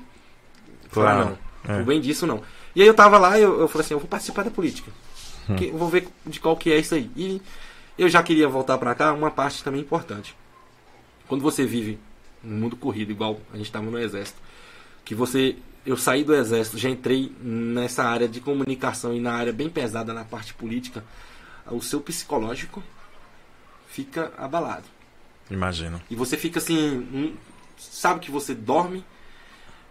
falar Claro. não. É. O bem disso não. E aí eu tava lá e eu, eu falei assim, eu vou participar da política. Hum. Que eu vou ver de qual que é isso aí. E eu já queria voltar pra cá, uma parte também importante. Quando você vive no mundo corrido, igual a gente estava no exército, que você eu saí do exército, já entrei nessa área de comunicação e na área bem pesada na parte política, o seu psicológico fica abalado. Imagino. E você fica assim, hum, sabe que você dorme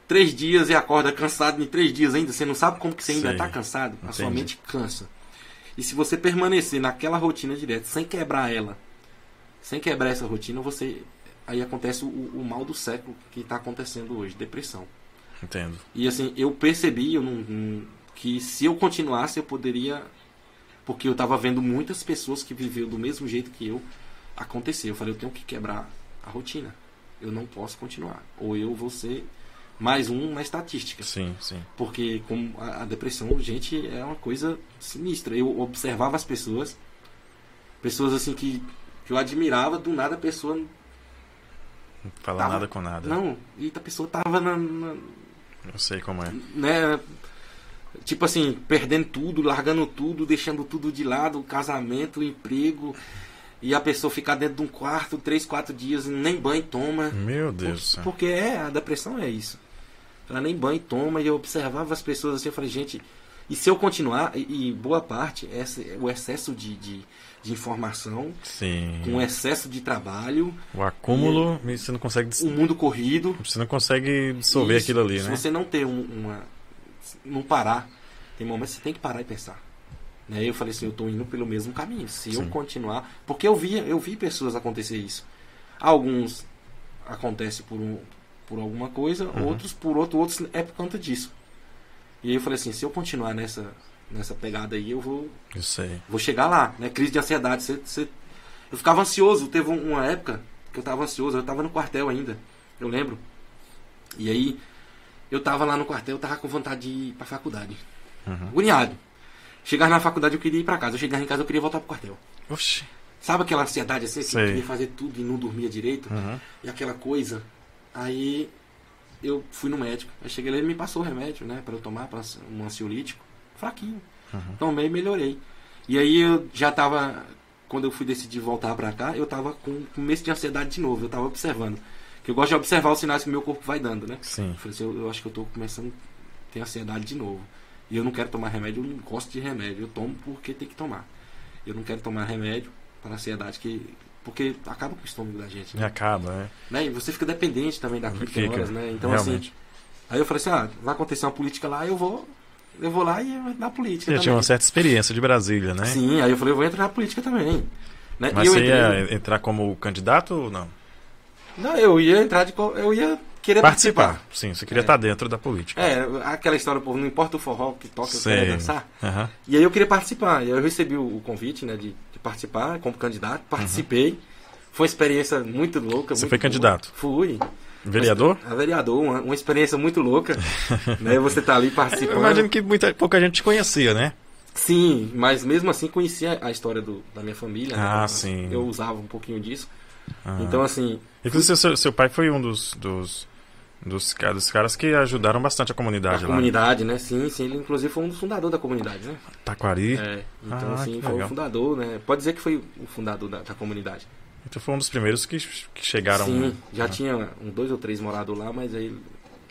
três dias e acorda cansado em três dias ainda, você não sabe como que você ainda está cansado, a sua Entendi. mente cansa. E se você permanecer naquela rotina direta, sem quebrar ela, sem quebrar essa rotina, você aí acontece o, o mal do século que está acontecendo hoje, depressão. Entendo. E assim, eu percebi eu não, que se eu continuasse, eu poderia. Porque eu estava vendo muitas pessoas que viveram do mesmo jeito que eu acontecer. Eu falei, eu tenho que quebrar a rotina. Eu não posso continuar. Ou eu vou ser mais um na estatística. Sim, sim. Porque como a, a depressão, gente, é uma coisa sinistra. Eu observava as pessoas, pessoas assim que, que eu admirava, do nada a pessoa. Não fala Tava- nada com nada. Não, e a pessoa tava na- na, Eu sei como é. né? Tipo assim, perdendo tudo, largando tudo, deixando tudo de lado, o casamento, o emprego, e a pessoa ficar dentro de um quarto, três, quatro dias, e nem banho toma. Meu Deus céu. Porque é, a depressão é isso. Ela nem banho toma, e eu observava as pessoas assim, eu falei, gente, e se eu continuar, e, e boa parte, essa, o excesso de, de, de informação, Sim. com excesso de trabalho, O acúmulo, você não consegue. o mundo corrido, Você não consegue dissolver Isso, aquilo ali, se né? você não ter um- uma. Não parar, tem momentos que você tem que parar e pensar. Né? Eu falei assim, eu estou indo pelo mesmo caminho. Se eu Sim. continuar. Porque eu vi, eu vi pessoas acontecer isso. Alguns acontece por, um, por alguma coisa, Uhum. outros por outro, outros é por conta disso. E aí eu falei assim, se eu continuar nessa, nessa pegada aí, eu vou, Eu sei. vou chegar lá, né? Crise de ansiedade. Você, você- Eu ficava ansioso. Teve um- uma época que eu tava ansioso. Eu tava no quartel ainda. Eu lembro. E aí, eu tava lá no quartel, eu tava com vontade de ir pra faculdade. Uhum. Agoniado. Chegar na faculdade, eu queria ir pra casa. Eu chegava em casa, eu queria voltar pro quartel. Oxi. Sabe aquela ansiedade assim? Que queria fazer tudo e não dormia direito? Uhum. E aquela coisa. Aí, eu fui no médico. Aí cheguei lá, ele me passou o remédio, né? Pra eu tomar, pra um ansiolítico. Fraquinho. Uhum. Tomei e melhorei. E aí eu já tava. Quando eu fui decidir voltar pra cá, eu tava com com começo de ansiedade de novo. Eu tava observando. Que eu gosto de observar os sinais que o meu corpo vai dando, né? Sim. Eu falei assim, eu, eu acho que eu tô começando a ter ansiedade de novo. E eu não quero tomar remédio, eu não gosto de remédio. Eu tomo porque tem que tomar. Eu não quero tomar remédio para ansiedade, que, porque acaba com o estômago da gente. Né? acaba, né? Né? E você fica dependente também daquilo, Fica. horas, né? Então assim. Realmente. Aí eu falei assim, ah, vai acontecer uma política lá, eu vou. Eu vou lá e na política. Já tinha uma certa experiência de Brasília, né? Sim, aí eu falei, eu vou entrar na política também. Né? Mas eu você entrei- ia entrar como candidato ou não? Não, eu ia entrar de. Eu ia querer Participar. participar. Sim, você queria É. estar dentro da política. É, aquela história, povo, não importa o forró que toca, eu Sei. quero dançar. Aham. E aí eu queria participar. E aí eu recebi o, convite, né, de, de participar como candidato, participei. Uhum. Foi uma experiência muito louca. Você muito foi candidato? Fui. Vereador? A vereador, uma, uma experiência muito louca. [LAUGHS] né? Você tá ali participando. Eu imagino que muita, pouca gente conhecia, né? Sim, mas mesmo assim conhecia a história do, da minha família. Né? Ah, né? sim. Eu usava um pouquinho disso. Ah. Então, assim. Inclusive, seu, seu pai foi um dos, dos, dos, dos caras que ajudaram bastante a comunidade a lá. comunidade, né? Sim, sim. Ele, inclusive, foi um dos fundadores da comunidade, né? Taquari? É. Então, ah, assim, foi legal. o fundador, né? Pode dizer que foi o fundador da, da comunidade. Então, foi um dos primeiros que, que chegaram. Sim, já ah. tinha um, dois ou três morados lá, mas aí.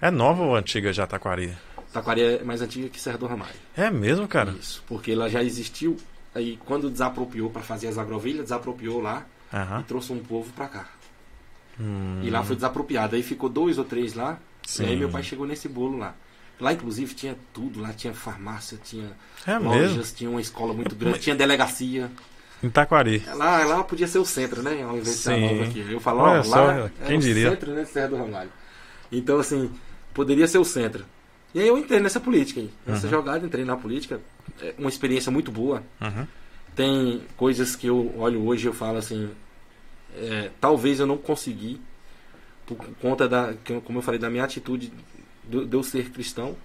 É nova ou antiga já Taquari? Taquari é mais antiga que Serra do Ramalho. É mesmo, cara? Isso, porque ela já existiu. Aí, quando desapropriou para fazer as agrovilhas, desapropriou lá e trouxe um povo para cá. Hum. E lá foi desapropriado. Aí ficou dois ou três lá. Sim. E aí meu pai chegou nesse bolo lá. Lá, inclusive, tinha tudo. Lá tinha farmácia, tinha é lojas, mesmo? tinha uma escola muito grande, tinha delegacia. Em Taquari. Lá, lá podia ser o centro, né? Ao invés de ser nova aqui. Eu falo, Olha ó, só, lá quem é diria? o centro, né? Serra do Ramalho. Então, assim, poderia ser o centro. E aí eu entrei nessa política aí. Nessa Uhum. jogada, entrei na política. É uma experiência muito boa. Uhum. Tem coisas que eu olho hoje e eu falo assim, é, talvez eu não consegui, por conta da, como eu falei, da minha atitude de, de eu ser cristão,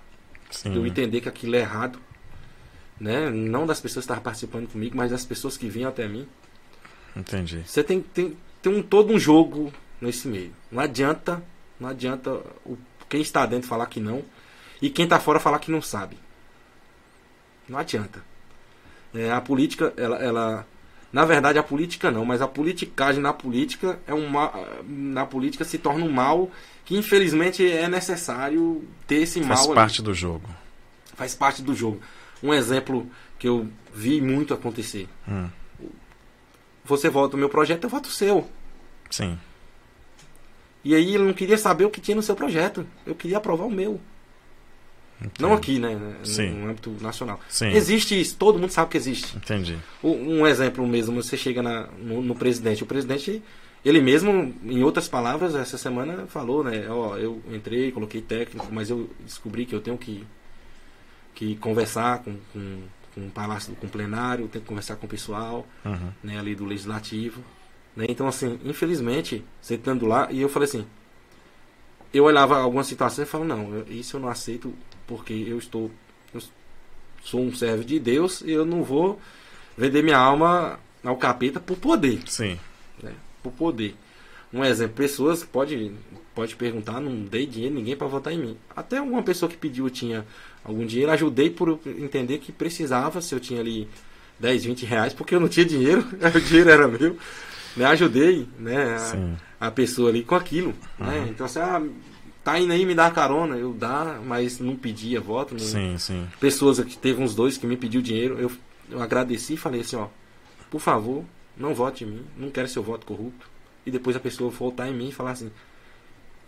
Sim. de eu entender que aquilo é errado, né? Não das pessoas que estavam participando comigo, mas das pessoas que vinham até mim. Entendi. Você tem, tem, tem um, todo um jogo nesse meio. Não adianta, não adianta o, quem está dentro falar que não e quem está fora falar que não sabe. Não adianta. É, a política, ela, ela, na verdade, a política não, mas a politicagem na política é um ma- na política se torna um mal que infelizmente é necessário ter esse Faz mal ali parte do jogo. faz parte do jogo. Um exemplo que eu vi muito acontecer. Hum. Você vota o meu projeto, eu voto o seu. Sim. E aí ele não queria saber o que tinha no seu projeto. Eu queria aprovar o meu. Não aqui, né? no- Sim. No âmbito nacional. Sim. Existe isso, todo mundo sabe que existe. Entendi. Um exemplo mesmo, você chega na- no, no presidente. O presidente, ele mesmo, em outras palavras, essa semana falou, né? Ó, eu entrei, coloquei técnico, mas eu descobri que eu tenho que, que conversar com, com, com o palácio, com o plenário, tenho que conversar com o pessoal, Uhum. né, ali do legislativo. Né? Então, assim, infelizmente, você estando lá, e eu falei assim, eu olhava algumas situações e falava, não, isso eu não aceito porque eu estou, eu sou um servo de Deus e eu não vou vender minha alma ao capeta por poder, Sim. né? Por poder. Um exemplo, pessoas pode pode perguntar, não dei dinheiro ninguém para votar em mim. Até alguma pessoa que pediu tinha algum dinheiro, ajudei por entender que precisava, se eu tinha ali 10, 20 reais, porque eu não tinha dinheiro, [LAUGHS] o dinheiro era meu. Né? Ajudei né? A, a pessoa ali com aquilo. Né? Uhum. Então, assim, ah, tá indo aí me dar carona, eu dá, mas não pedia voto. Não, Sim, sim. pessoas que teve uns dois que me pediu dinheiro, eu, eu agradeci e falei assim, ó, por favor, não vote em mim, não quero seu voto corrupto. E depois a pessoa voltar em mim e falar assim,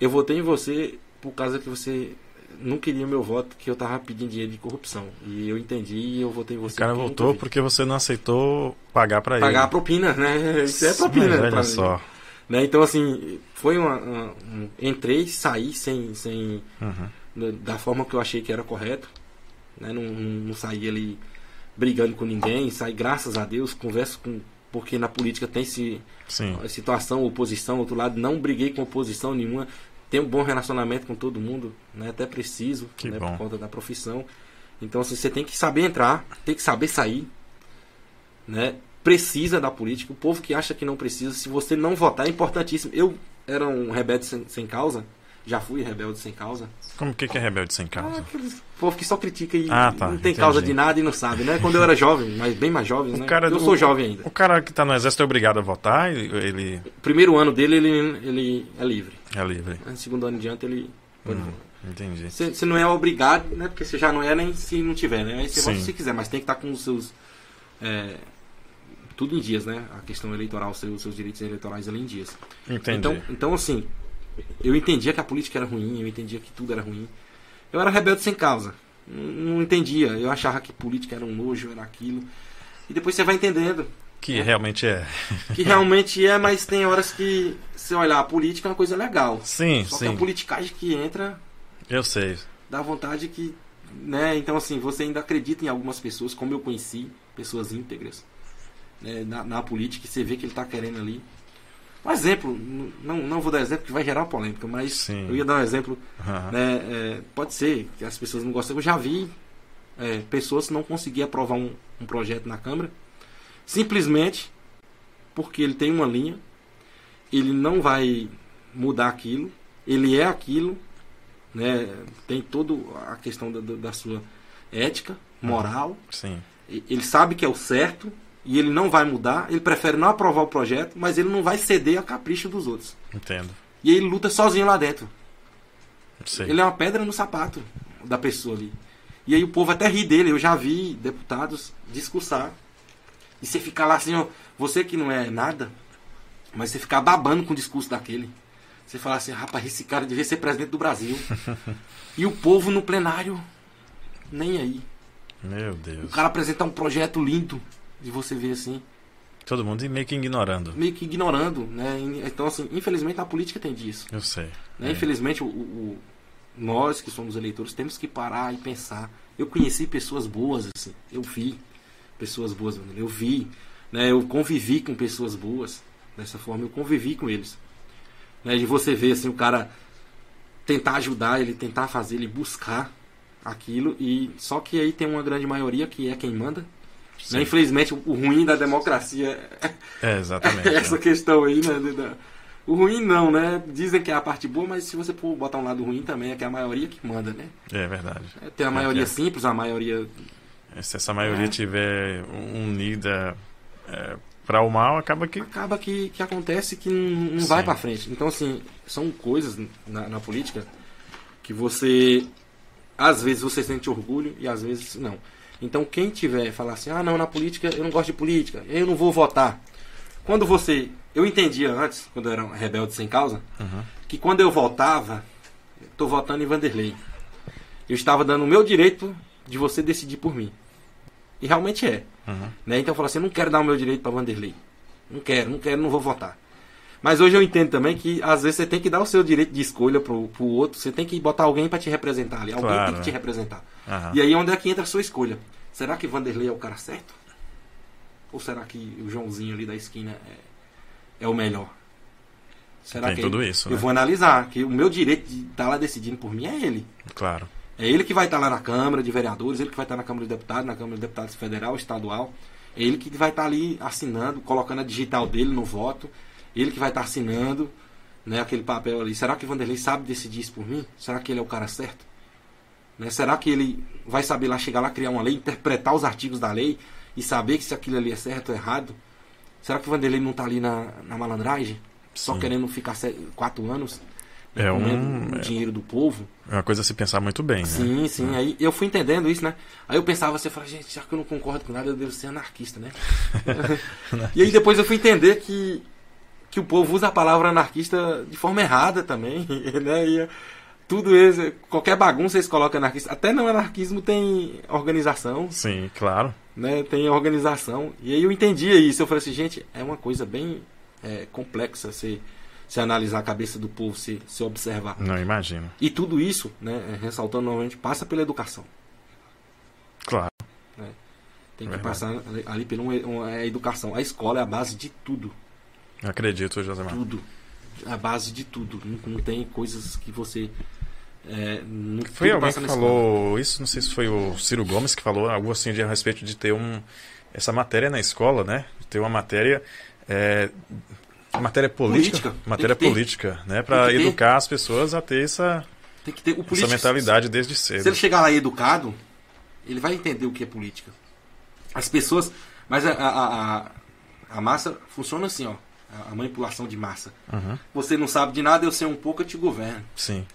eu votei em você por causa que você não queria meu voto, que eu tava pedindo dinheiro de corrupção. E eu entendi e eu votei em O você. cara vi. porque você não aceitou pagar pra ele. Pagar a propina, né? [LAUGHS] Isso é propina. Mas pra olha mim. só. Né? Então, assim, foi uma, uma- um- entrei saí sem, sem Uhum. da da forma que eu achei que era correto. Né? Não, não, saí ali brigando com ninguém, saí, graças a Deus, converso com. Porque na política tem esse, Sim. situação, oposição, outro lado, não briguei com oposição nenhuma, tenho um bom relacionamento com todo mundo, né? até preciso, Que né? bom. por conta da profissão. Então, assim, você tem que saber entrar, tem que saber sair, né? Precisa da política. O povo que acha que não precisa, se você não votar, é importantíssimo. Eu era um rebelde sem, sem causa, já fui rebelde sem causa. Como que que é rebelde sem Ah, causa? aqueles povo que só critica e Ah, tá, não tem entendi. causa de nada e não sabe, né? Quando eu era jovem, mas bem mais jovem, né? cara eu sou jovem ainda. O cara que tá no exército é obrigado a votar? Ele, Primeiro ano dele, ele, ele é livre. é livre. No segundo ano em diante, ele pode Hum, entendi. Você não é obrigado, né? Porque você já não é nem se não tiver, né? Aí você vota se quiser, mas tem que estar com os seus. é, tudo em dias, né? A questão eleitoral, seus, seus direitos eleitorais ali em dias. Entendi. Então, então, assim, eu entendia que a política era ruim, eu entendia que tudo era ruim. Eu era rebelde sem causa. Não não entendia. Eu achava que política era um nojo, era aquilo. E depois você vai entendendo que realmente é. que realmente é, mas tem horas que você olhar a política é uma coisa legal. Sim, Só que a sim. politicagem que entra Eu sei. dá vontade que, né? Então assim, você ainda acredita em algumas pessoas, como eu conheci, pessoas íntegras, né, na, na, política e você vê que ele está querendo ali. Um exemplo, não, não vou dar exemplo que vai gerar polêmica, mas Sim. eu ia dar um exemplo. Uhum. Né, é, pode ser que as pessoas não gostem. Eu já vi é, pessoas não conseguir aprovar um, um projeto na Câmara simplesmente porque ele tem uma linha, ele não vai mudar aquilo, ele é aquilo, né? tem toda a questão da, da sua ética, moral. Sim. Ele sabe que é o certo e ele não vai mudar, ele prefere não aprovar o projeto, mas ele não vai ceder a capricho dos outros. Entendo. E ele luta sozinho lá dentro. Sei. Ele é uma pedra no sapato da pessoa ali. E aí o povo até ri dele. Eu já vi deputados discursar. E você ficar lá assim, ó, você que não é nada, mas você ficar babando com o discurso daquele. Você falar assim, rapaz, esse cara devia ser presidente do Brasil. [LAUGHS] e o povo no plenário, nem aí. Meu Deus. O cara apresentar um projeto lindo de você ver assim. Todo mundo meio que ignorando. Meio que ignorando, né? Então, assim, infelizmente a política tem disso. Eu sei. Né? É. Infelizmente, o, o, nós que somos eleitores temos que parar e pensar. Eu conheci pessoas boas, assim. Eu vi pessoas boas, eu vi, né? Eu convivi com pessoas boas. Dessa forma, eu convivi com eles. Né? De você ver, assim, o cara tentar ajudar, ele tentar fazer, ele buscar aquilo. e Só que aí tem uma grande maioria que é quem manda. Né? Infelizmente, o ruim da democracia é exatamente [LAUGHS] essa é. questão aí, né? O ruim não, né? Dizem que é a parte boa, mas se você for botar um lado ruim também, é que é a maioria que manda, né? É verdade. É, tem a maioria é, simples, a maioria. Se essa maioria é. tiver unida é, para o mal, acaba que. Acaba que, que acontece que não, não vai para frente. Então, assim, são coisas na, na política que você. Às vezes você sente orgulho e às vezes não. Então, quem tiver falar assim, ah, não, na política eu não gosto de política, eu não vou votar. Quando você eu entendia antes, quando eu era um rebelde sem causa, uhum. que quando eu votava, estou votando em Vanderlei. Eu estava dando o meu direito de você decidir por mim. E realmente é. Uhum. Né? Então eu falo assim, eu não quero dar o meu direito para Vanderlei. Não quero, não quero, não vou votar. Mas hoje eu entendo também que às vezes você tem que dar o seu direito de escolha pro, pro outro, você tem que botar alguém para te representar ali. Alguém claro, tem que te representar. Uhum. E aí onde é que entra a sua escolha? Será que Vanderlei é o cara certo? Ou será que o Joãozinho ali da esquina é é o melhor? Será Tem que tudo isso. Eu né? vou analisar, que o meu direito de estar tá lá decidindo por mim é ele. Claro. É ele que vai estar tá lá na Câmara de Vereadores, ele que vai estar tá na Câmara de Deputados, na Câmara de Deputados Federal, Estadual. É ele que vai estar ali assinando, colocando a digital dele no voto. Ele que vai estar assinando né, aquele papel ali. Será que o Vanderlei sabe decidir isso por mim? Será que ele é o cara certo? Né? Será que ele vai saber lá chegar lá, criar uma lei, interpretar os artigos da lei e saber que se aquilo ali é certo ou errado? Será que o Vanderlei não está ali na, na malandragem? Só Sim. querendo ficar quatro anos é um o dinheiro do povo. É uma coisa a se pensar muito bem, sim, né? Sim, Aí eu fui entendendo isso, né? Aí eu pensava assim, eu falei, gente, já que eu não concordo com nada, eu devo ser anarquista, né? [LAUGHS] [LAUGHS] e aí depois eu fui entender que, que o povo usa a palavra anarquista de forma errada também, [LAUGHS] né? E tudo isso, qualquer bagunça eles colocam anarquista. Até no anarquismo tem organização. Sim, claro né, tem organização. E aí eu entendia isso. Eu falei assim, gente, é uma coisa bem é, complexa se, se analisar a cabeça do povo, se, se observar. Não imagino. E tudo isso, né, ressaltando novamente, passa pela educação. Claro. Né? Tem que Verdade. passar ali pela uma, uma, educação. A escola é a base de tudo. Acredito, José Marcos. Tudo. A base de tudo. Não, não tem coisas que você é, foi alguém que falou isso, não sei se foi o Ciro Gomes que falou algo assim de, a respeito de ter um, essa matéria na escola, né? De ter uma matéria. É, matéria política, política. matéria política, né, para educar as pessoas a ter essa tem que ter o essa mentalidade desde cedo. Se ele chegar lá educado, ele vai entender o que é política. As pessoas, mas a, a, a, a massa funciona assim, ó, a manipulação de massa. Uhum. Você não sabe de nada, eu sei um pouco, eu te governo. Sim.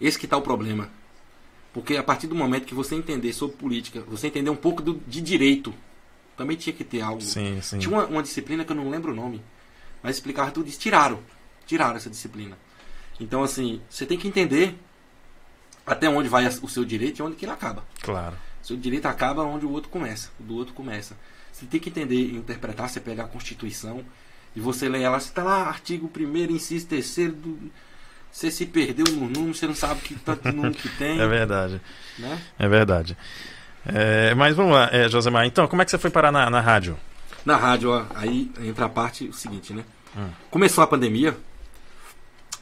Esse que está o problema. Porque a partir do momento que você entender sobre política, você entender um pouco do, de direito, também tinha que ter algo. Sim, sim. Tinha uma, uma, disciplina que eu não lembro o nome, mas explicava tudo isso. Tiraram. Tiraram essa disciplina. Então, assim, você tem que entender até onde vai o seu direito e onde que ele acaba. Claro. Seu direito acaba onde o outro começa. O do outro começa. Você tem que entender e interpretar, você pegar a Constituição e você lê ela, você está lá, artigo 1 inciso 3 do você se perdeu no número, você não sabe que tanto número que tem. [LAUGHS] É verdade. Né? É verdade. É, mas vamos lá, é, Josemar. Então, como é que você foi parar na, na rádio? Na rádio, ó, aí entra a parte o seguinte, né? Hum. Começou a pandemia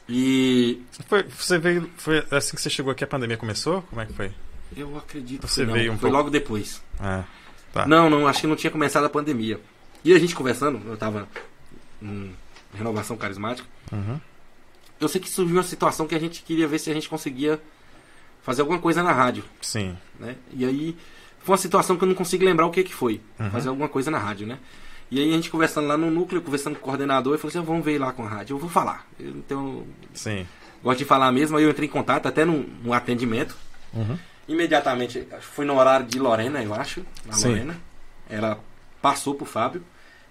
e. Foi, você veio. Foi assim que você chegou aqui, a pandemia começou? Como é que foi? Eu acredito você que veio não. um foi pouco... logo depois. Ah, tá. Não, não, acho que não tinha começado a pandemia. E a gente conversando, eu tava em renovação carismática. Uhum. Eu sei que surgiu uma situação que a gente queria ver se a gente conseguia fazer alguma coisa na rádio. Sim. Né? E aí foi uma situação que eu não consigo lembrar o que que foi. Uhum. Fazer alguma coisa na rádio, né? E aí a gente conversando lá no núcleo, conversando com o coordenador, e falou assim, "Ah, vamos ver lá com a rádio. Eu vou falar. Então, Sim. gosto de falar mesmo. Aí eu entrei em contato, até no, no atendimento. Uhum. Imediatamente, foi no horário de Lorena, eu acho. A Sim. Lorena. Ela passou pro Fábio.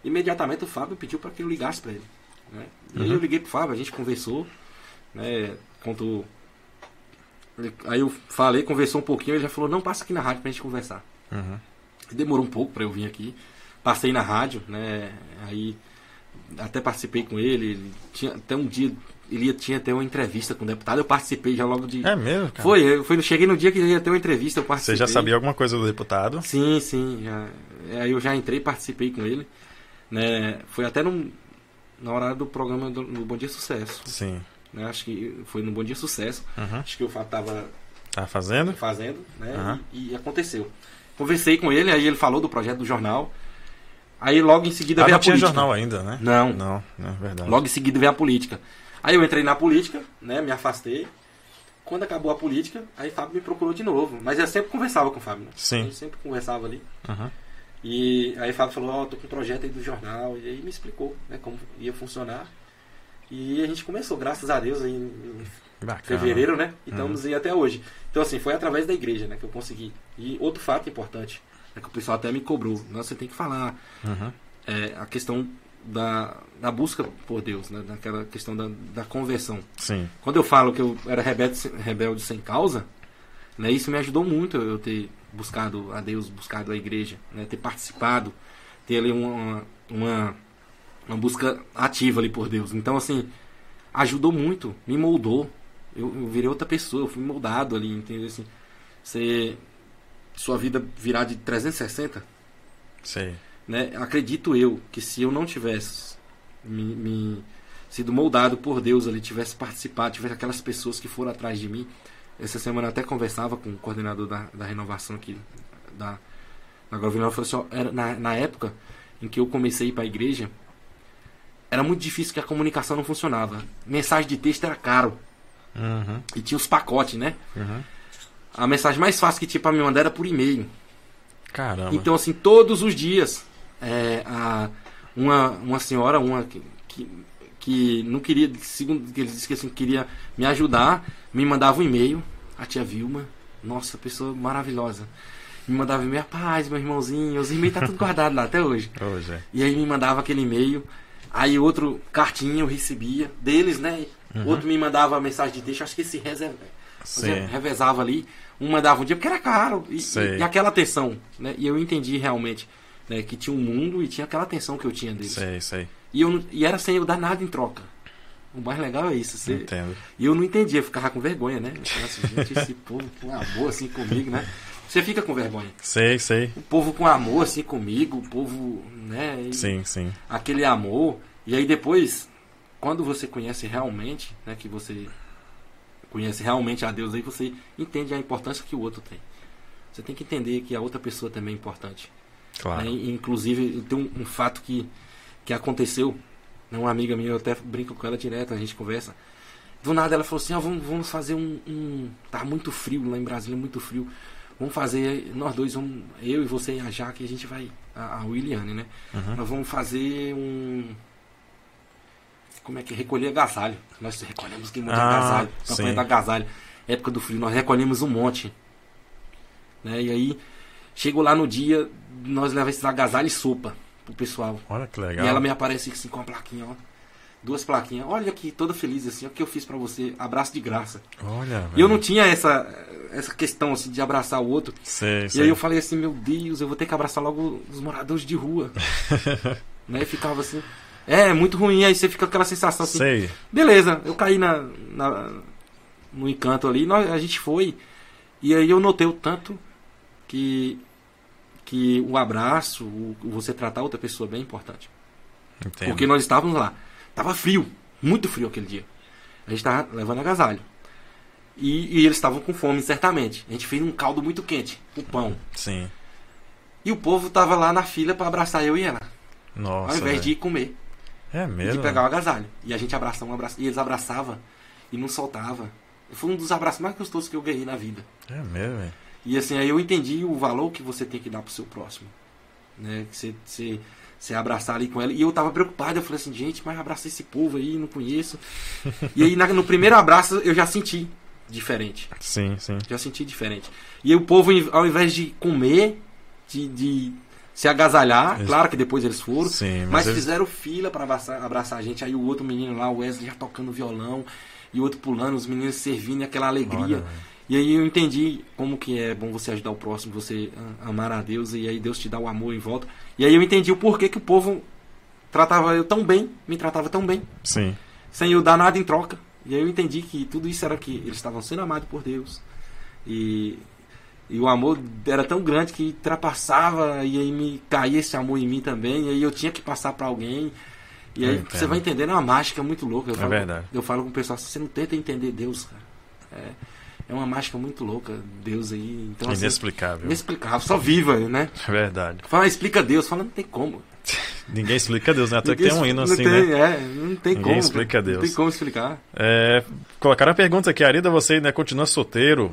Imediatamente o Fábio pediu para que eu ligasse para ele. Né? E aí Uhum. eu liguei pro Fábio, a gente conversou. Né? Contou. ele- Aí eu falei, conversou um pouquinho, ele já falou, não, passa aqui na rádio pra gente conversar. Uhum. Demorou um pouco para eu vir aqui. Passei na rádio, né? Aí até participei com ele. ele tinha até um dia, ele ia, tinha até uma entrevista com o deputado. Eu participei já logo de. É mesmo? Cara? Foi, eu fui, cheguei no dia que ia ter uma entrevista, eu Você participei. já sabia alguma coisa do deputado? Sim, sim. Já, aí eu já entrei, participei com ele. Né? Foi até num, na hora do programa do, no Bom Dia Sucesso. Sim. Né? Acho que foi no Bom Dia Sucesso. Uhum. Acho que o Fábio tava Tá fazendo? fazendo, né? Aham. E, e aconteceu. Conversei com ele, aí ele falou do projeto do jornal. Aí logo em seguida Ah, veio não a tinha política. jornal ainda, né? Não. Não, não é verdade. Logo em seguida veio a política. Aí eu entrei na política, né? Me afastei. Quando acabou a política, aí Fábio me procurou de novo. Mas eu sempre conversava com o Fábio, né? Sim. A gente sempre conversava ali. Uhum. E aí Fábio falou, ó, tô com um projeto aí do jornal. E aí me explicou, né, como ia funcionar. E a gente começou, graças a Deus, aí em Bacana. fevereiro, né? E estamos aí até hoje. Então, assim, foi através da igreja, né, que eu consegui. E outro fato importante, é que o pessoal até me cobrou. Não, você tem que falar Uhum. é, a questão da, da busca por Deus, né? Daquela questão da, da conversão. Sim. Quando eu falo que eu era rebelde, rebelde sem causa, né, isso me ajudou muito eu ter buscado a Deus, buscado a igreja, né, ter participado, ter ali uma, uma, uma busca ativa ali por Deus. Então, assim, ajudou muito, me moldou. Eu, eu virei outra pessoa, eu fui moldado ali, entendeu? Assim, você, sua vida virar de 360, Sei. né? Acredito eu que se eu não tivesse me, me sido moldado por Deus ali, tivesse participado, tivesse aquelas pessoas que foram atrás de mim. Essa semana eu até conversava com o coordenador da, da renovação aqui da, da Grovinal. Falou assim: ó, era, na, na época em que eu comecei a ir para a igreja, era muito difícil que a comunicação não funcionava. Mensagem de texto era caro. Uhum. E tinha os pacotes, né? Uhum. A mensagem mais fácil que tinha para me mandar era por e-mail. Caramba. Então, assim, todos os dias, é, a, uma, uma senhora, uma que, que, que não queria, segundo que eles disse que assim, queria me ajudar, me mandava um e-mail, a tia Vilma, nossa, pessoa maravilhosa. Me mandava e-mail, paz, meu irmãozinho, os e-mails tá tudo guardado lá até hoje. [LAUGHS] Hoje é. E aí me mandava aquele e-mail, aí outro cartinha eu recebia deles, né? Outro me mandava mensagem de texto, acho que esse reserva, Sim. revezava ali, um mandava um dia porque era caro e, e- e aquela atenção, né? E eu entendi realmente né, que tinha um mundo e tinha aquela atenção que eu tinha deles. Sei, sei. E, eu, e era sem eu dar nada em troca. O mais legal é isso. Você, Entendo. e eu não entendia, eu ficava com vergonha, né? Falava assim, gente, esse povo com amor assim comigo, né? Você fica com vergonha. Sei, sei. O povo com amor assim comigo, o povo, né? E- Sim, sim. aquele amor. E aí depois, quando você conhece realmente, né, que você conhece realmente a Deus, aí você entende a importância que o outro tem. Você tem que entender que a outra pessoa também é importante. Claro. né? Inclusive, tem um, um fato que, que aconteceu. Uma amiga minha, eu até brinco com ela direto, a gente conversa. Do nada ela falou assim, ó, vamos, vamos fazer um, um. Tá muito frio lá em Brasília, muito frio. Vamos fazer, nós dois, vamos, eu e você e a Jaque, a gente vai. A, a Williane, né? Uhum. Nós vamos fazer um. Como é que é? recolher agasalho? Nós recolhemos que muito Ah, agasalho. Campanha do agasalho. Época do frio, nós recolhemos um monte. Né? E aí, chegou lá no dia, nós levamos esses agasalhos e sopa pro pessoal. Olha que legal. E ela me aparece assim com uma plaquinha, ó. Duas plaquinhas. Olha aqui, toda feliz assim, o que eu fiz pra você. Abraço de graça. Olha, E eu não tinha essa, essa questão assim de abraçar o outro. Sei, E sei. aí eu falei assim, meu Deus, eu vou ter que abraçar logo os moradores de rua. [LAUGHS] né? E ficava assim. É, é muito ruim, aí você fica com aquela sensação assim. Sei. Beleza, eu caí na, na- no encanto ali, nós, a gente foi. E aí eu notei o tanto que, que o abraço, o, você tratar outra pessoa bem é importante. Entendo. Porque nós estávamos lá. Tava frio, muito frio aquele dia. A gente estava levando agasalho. E, e eles estavam com fome, certamente. A gente fez um caldo muito quente, o pão. Sim. E o povo tava lá na fila para abraçar eu e ela. Nossa. ao invés velho. de ir comer. É E mesmo? de pegar o agasalho. E a gente abraçava, um abraço, e eles abraçavam e não soltava. Foi um dos abraços mais gostosos que eu ganhei na vida. É mesmo, velho. E assim, aí eu entendi o valor que você tem que dar pro seu próximo. Né? Que você, você, você abraçar ali com ela. E eu tava preocupado, eu falei assim, gente, mas abraça esse povo aí, não conheço. [LAUGHS] e aí na- no primeiro abraço eu já senti diferente. Sim, sim. Já senti diferente. E aí o povo, ao invés de comer, de, de se agasalhar, Eles- claro que depois eles foram, Sim, mas mas eles- fizeram fila para abraçar, abraçar a gente. Aí o outro menino lá, o Wesley, já tocando violão, e o outro pulando, os meninos servindo, aquela alegria. Olha. E aí eu entendi como que é bom você ajudar o próximo, você amar a Deus, e aí Deus te dá o amor em volta. E aí eu entendi o porquê que o povo tratava eu tão bem, me tratava tão bem, Sim. sem eu dar nada em troca. E aí eu entendi que tudo isso era que eles estavam sendo amados por Deus. E, e o amor era tão grande que ultrapassava e aí me caía esse amor em mim também. E aí eu tinha que passar para alguém. E aí você vai entendendo, é uma mágica muito louca. Eu É falo, verdade. Eu falo com o pessoal, você não tenta entender Deus, cara. É, é uma mágica muito louca, Deus aí. Então, assim, Inexplicável. inexplicável, só viva, né? É verdade. Fala, explica Deus. Fala, não tem como. [LAUGHS] Ninguém explica Deus, né? Até que tem um hino assim, tem, né? É, não tem Ninguém como. explica cara. Deus. Não tem como explicar. É, colocaram a pergunta aqui, Arida, você ainda continua solteiro?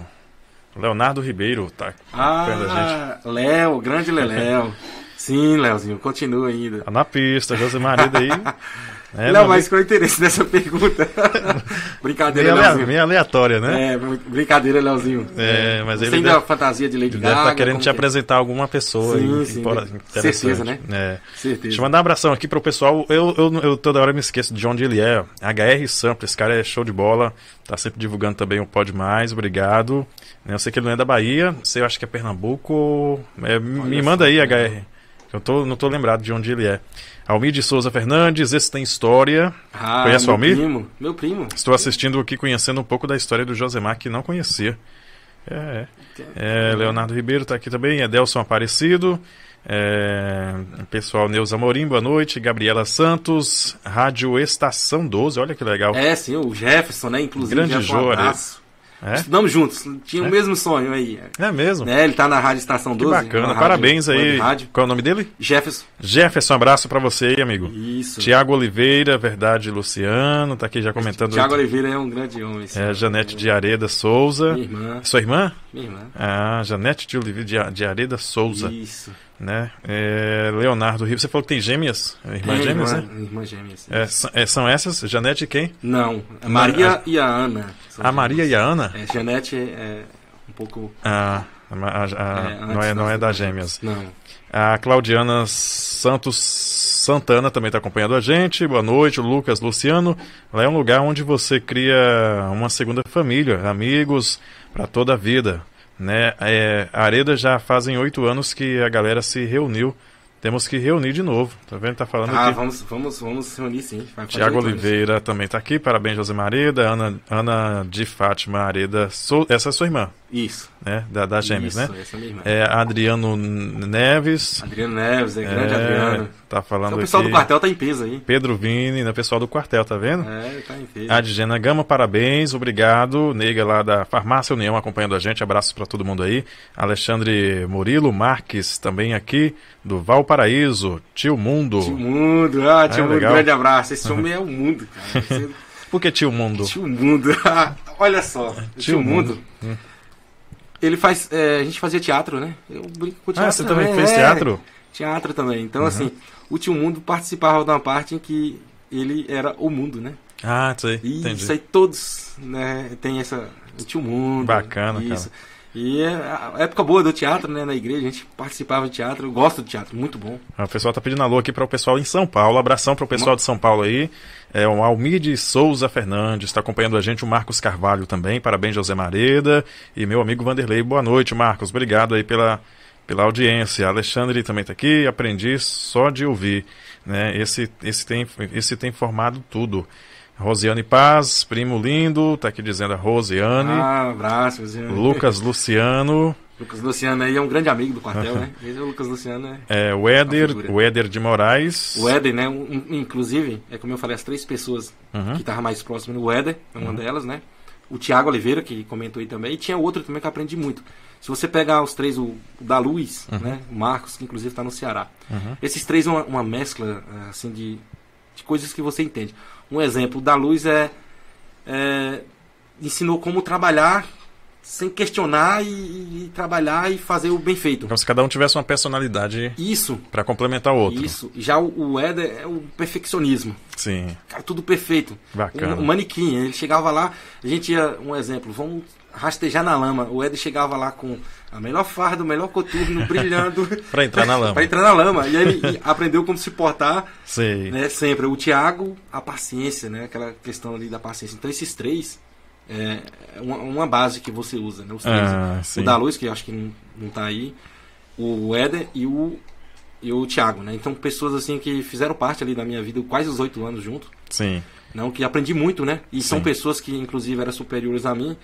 Leonardo Ribeiro, tá perto da gente. Ah, Léo, grande Leléo. [LAUGHS] Sim, Léozinho, continua ainda. Tá na pista, José Marida aí. [LAUGHS] É, meu mas qual é o interesse dessa pergunta? [LAUGHS] brincadeira, meio, Léozinho. meio aleatória, né? É, brincadeira, Léozinho. É, mas Você ele ainda deve- a fantasia de Lady Ele deve Gaga. estar querendo te que é? apresentar alguma pessoa Sim, aí, sim, certeza, né? É. Certeza. Deixa eu mandar um abração aqui pro pessoal. Eu, eu, eu toda hora me esqueço de onde ele é. HR Sample, esse cara é show de bola. Tá sempre divulgando também o Pode Mais, obrigado. Eu sei que ele não é da Bahia, sei, eu acho que é Pernambuco. É, me manda aí, HR. Eu tô, não tô lembrado de onde ele é. Almir de Souza Fernandes, esse tem história. Ah, Conhece o Almir? primo. Meu primo. Estou assistindo aqui, conhecendo um pouco da história do Josemar, que não conhecia. É, é. É, Leonardo Ribeiro está aqui também, Edelson Aparecido, é, pessoal Neuza Morim, boa noite, Gabriela Santos, Rádio Estação 12, olha que legal. É, sim, o Jefferson, né? Inclusive, Grande um Jô. É, Estudamos juntos, tinha É? o mesmo sonho aí. é mesmo? Né? Ele tá na Rádio Estação Que 12. bacana, uma rádio- parabéns aí. Rádio. Qual é o nome dele? Jefferson. Jefferson, abraço para você aí, amigo. Isso. Tiago Oliveira, Verdade Luciano, tá aqui já comentando. Tiago Oliveira é um grande homem. É. Janete de Areda Souza. Minha irmã. Sua irmã? Minha irmã. Ah, Janete de Oliveira de Areda Souza. Isso. Né? É, Leonardo Ribeiro, você falou que tem gêmeas? Irmã Tem gêmeas, irmã, né? Irmã gêmeas. É, são, é, são essas? Janete e quem? Não, a Maria e a Ana. A Maria e a Ana? É, Janete é, é um pouco. Ah, a- a- a- É, não, é, não é das- gêmeas. Não. A Claudiana Santos Santana também está acompanhando a gente. Boa noite, Lucas Luciano. Lá é um lugar onde você cria uma segunda família, amigos para toda a vida. Né? É, a Areda já fazem oito anos que a galera se reuniu. Temos que reunir de novo. Tá vendo? Tá falando Ah, aqui. vamos, vamos, vamos reunir sim. Tiago oito anos. Oliveira também está aqui. Parabéns, José Mareda. Ana, Ana de Fátima Areda. Sou, essa é sua irmã, Isso. né? Da, das gêmeas, Isso, né? Essa é minha irmã. É, Adriano Neves. Adriano Neves, é grande É, Adriano. Tá falando Então, o pessoal aqui. do quartel tá em peso aí. Pedro Vini, né? Pessoal do quartel, tá vendo? É, tá em peso. Adjena Gama, parabéns, obrigado. Nega lá da Farmácia União acompanhando a gente, abraços para todo mundo aí. Alexandre Murilo Marques também aqui, do Valparaíso, Tio Mundo. Tio Mundo, ah, tio Ah, Mundo, legal. grande abraço. Esse homem [LAUGHS] é o mundo, cara. [LAUGHS] Por que Tio Mundo? Tio Mundo, [LAUGHS] olha só. Tio Tio, Mundo. Mundo. Ele faz. é, a gente fazia teatro, né? Eu brinco com teatro. Ah, você também fez é, teatro? Teatro também. Então, Uhum. assim, o Tio Mundo participava de uma parte em que ele era o mundo, né? Ah, sei, E entendi. isso aí todos, né, tem essa. O Tio Mundo. Bacana, isso. E é a época boa do teatro, né? Na igreja, a gente participava de teatro. Eu gosto do teatro, muito bom. O pessoal tá pedindo alô aqui para o pessoal em São Paulo. Abração para o pessoal de São Paulo aí. É o Almide Souza Fernandes, está acompanhando a gente, o Marcos Carvalho também. Parabéns, José Mareda. E meu amigo Vanderlei. Boa noite, Marcos. Obrigado aí pela, pela audiência. Alexandre também está aqui. Aprendi só de ouvir. Né? Esse, esse, tem, esse tem formado tudo. Rosiane Paz, primo lindo, tá aqui dizendo a Rosiane. Ah, abraço, Luciano. Lucas Luciano. Lucas Luciano aí é um grande amigo do quartel, né? [LAUGHS] Esse é o Lucas Luciano é. É, o Éder, o Éder de Moraes. O Éder, né? Um, inclusive, é como eu falei, as três pessoas uhum. que estavam mais próximas. O Éder é uma uhum. delas, né? O Tiago Oliveira, que comentou aí também. E tinha outro também que eu aprendi muito. Se você pegar os três, o, o da Luz, uhum. né? O Marcos, que inclusive está no Ceará. Uhum. Esses três são uma, uma mescla, assim, de, de coisas que você entende. Um exemplo, o da Luz é, é ensinou como trabalhar sem questionar e, e, trabalhar e fazer o bem feito. Então, se cada um tivesse uma personalidade isso para complementar o outro. Isso. Já o, o Éder é o perfeccionismo. Sim. Cara, tudo perfeito. Bacana. O, o manequim, ele chegava lá, a gente ia, um exemplo, vamos rastejar na lama. O Éder chegava lá com a melhor farda, o melhor coturno, brilhando. [LAUGHS] para entrar na lama. para entrar na lama. E ele aprendeu como se portar. Sim. Né, sempre. O Thiago, a paciência, né? Aquela questão ali da paciência. Então esses três é uma, uma base que você usa, né? Os três. Ah, o da Luz, que eu acho que não, não tá aí, o Éder e o, e o Thiago, né? Então, pessoas assim que fizeram parte ali da minha vida quase os oito anos junto. Sim. Não, que aprendi muito, né? E Sim. são pessoas que, inclusive, eram superiores a mim.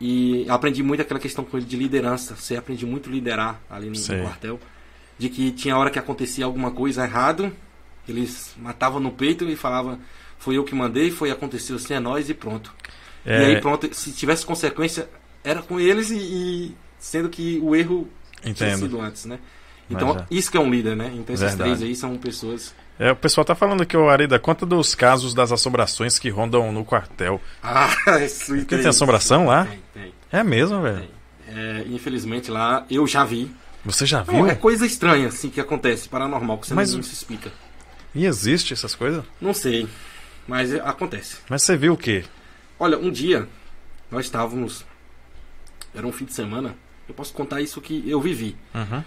E aprendi muito aquela questão com ele de liderança. Você aprende muito a liderar ali no, quartel. De que tinha hora que acontecia alguma coisa errado, eles matavam no peito e falavam, foi eu que mandei, foi aconteceu assim, é nós e pronto. É... E aí pronto, se tivesse consequência, era com eles e, e sendo que o erro Entendo. tinha sido antes, né? Então, é. isso que é um líder, né? Então, esses Verdade. três aí são pessoas... É, o pessoal tá falando aqui, o Arida, conta dos casos das assombrações que rondam no quartel. Ah, [LAUGHS] isso Tem, tem assombração lá? Tem, tem. É mesmo, velho? É, infelizmente lá, eu já vi. Você já viu? Não, é coisa estranha, assim, que acontece, paranormal, que você mas, não, se explica. E existe essas coisas? Não sei, mas acontece. Mas você viu o quê? Olha, um dia nós estávamos. Era um fim de semana. Eu posso contar isso que eu vivi. Uhum.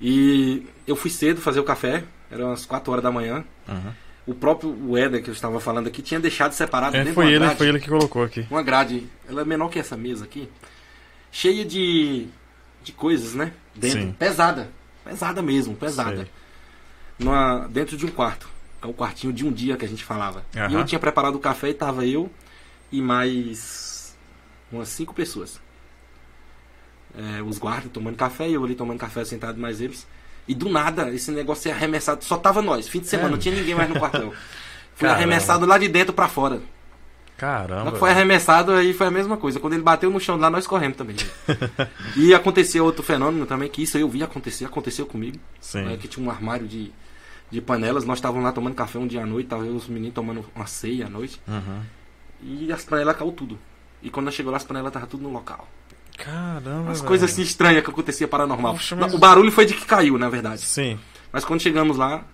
E eu fui cedo fazer o café, eram as 4 horas da manhã. Uhum. O próprio Éder que eu estava falando aqui tinha deixado separado é, foi ele, grade, foi ele que colocou aqui. Uma grade, ela é menor que essa mesa aqui, cheia de, de coisas, né? Dentro, Sim. pesada, pesada mesmo, pesada. Numa, dentro de um quarto, é o quartinho de um dia que a gente falava. Uhum. E eu tinha preparado o café e tava eu e mais umas cinco pessoas. É, os guardas tomando café e eu ali tomando café sentado mais eles. E do nada, esse negócio é arremessado. Só tava nós, fim de semana, é. não tinha ninguém mais no quartel. [LAUGHS] Foi Caramba. arremessado lá de dentro para fora. Caramba. Foi arremessado aí foi a mesma coisa. Quando ele bateu no chão lá, nós corremos também. [LAUGHS] e aconteceu outro fenômeno também, que isso eu vi acontecer, aconteceu comigo. Sim. Né, que tinha um armário de, de panelas. Nós estávamos lá tomando café um dia à noite, tava os meninos tomando uma ceia à noite. Uhum. E as panelas caiu tudo. E quando nós chegou lá, as panelas estavam tudo no local. Caramba. As coisas assim estranhas que acontecia paranormal. Poxa, mas... O barulho foi de que caiu, na verdade. Sim. Mas quando chegamos lá,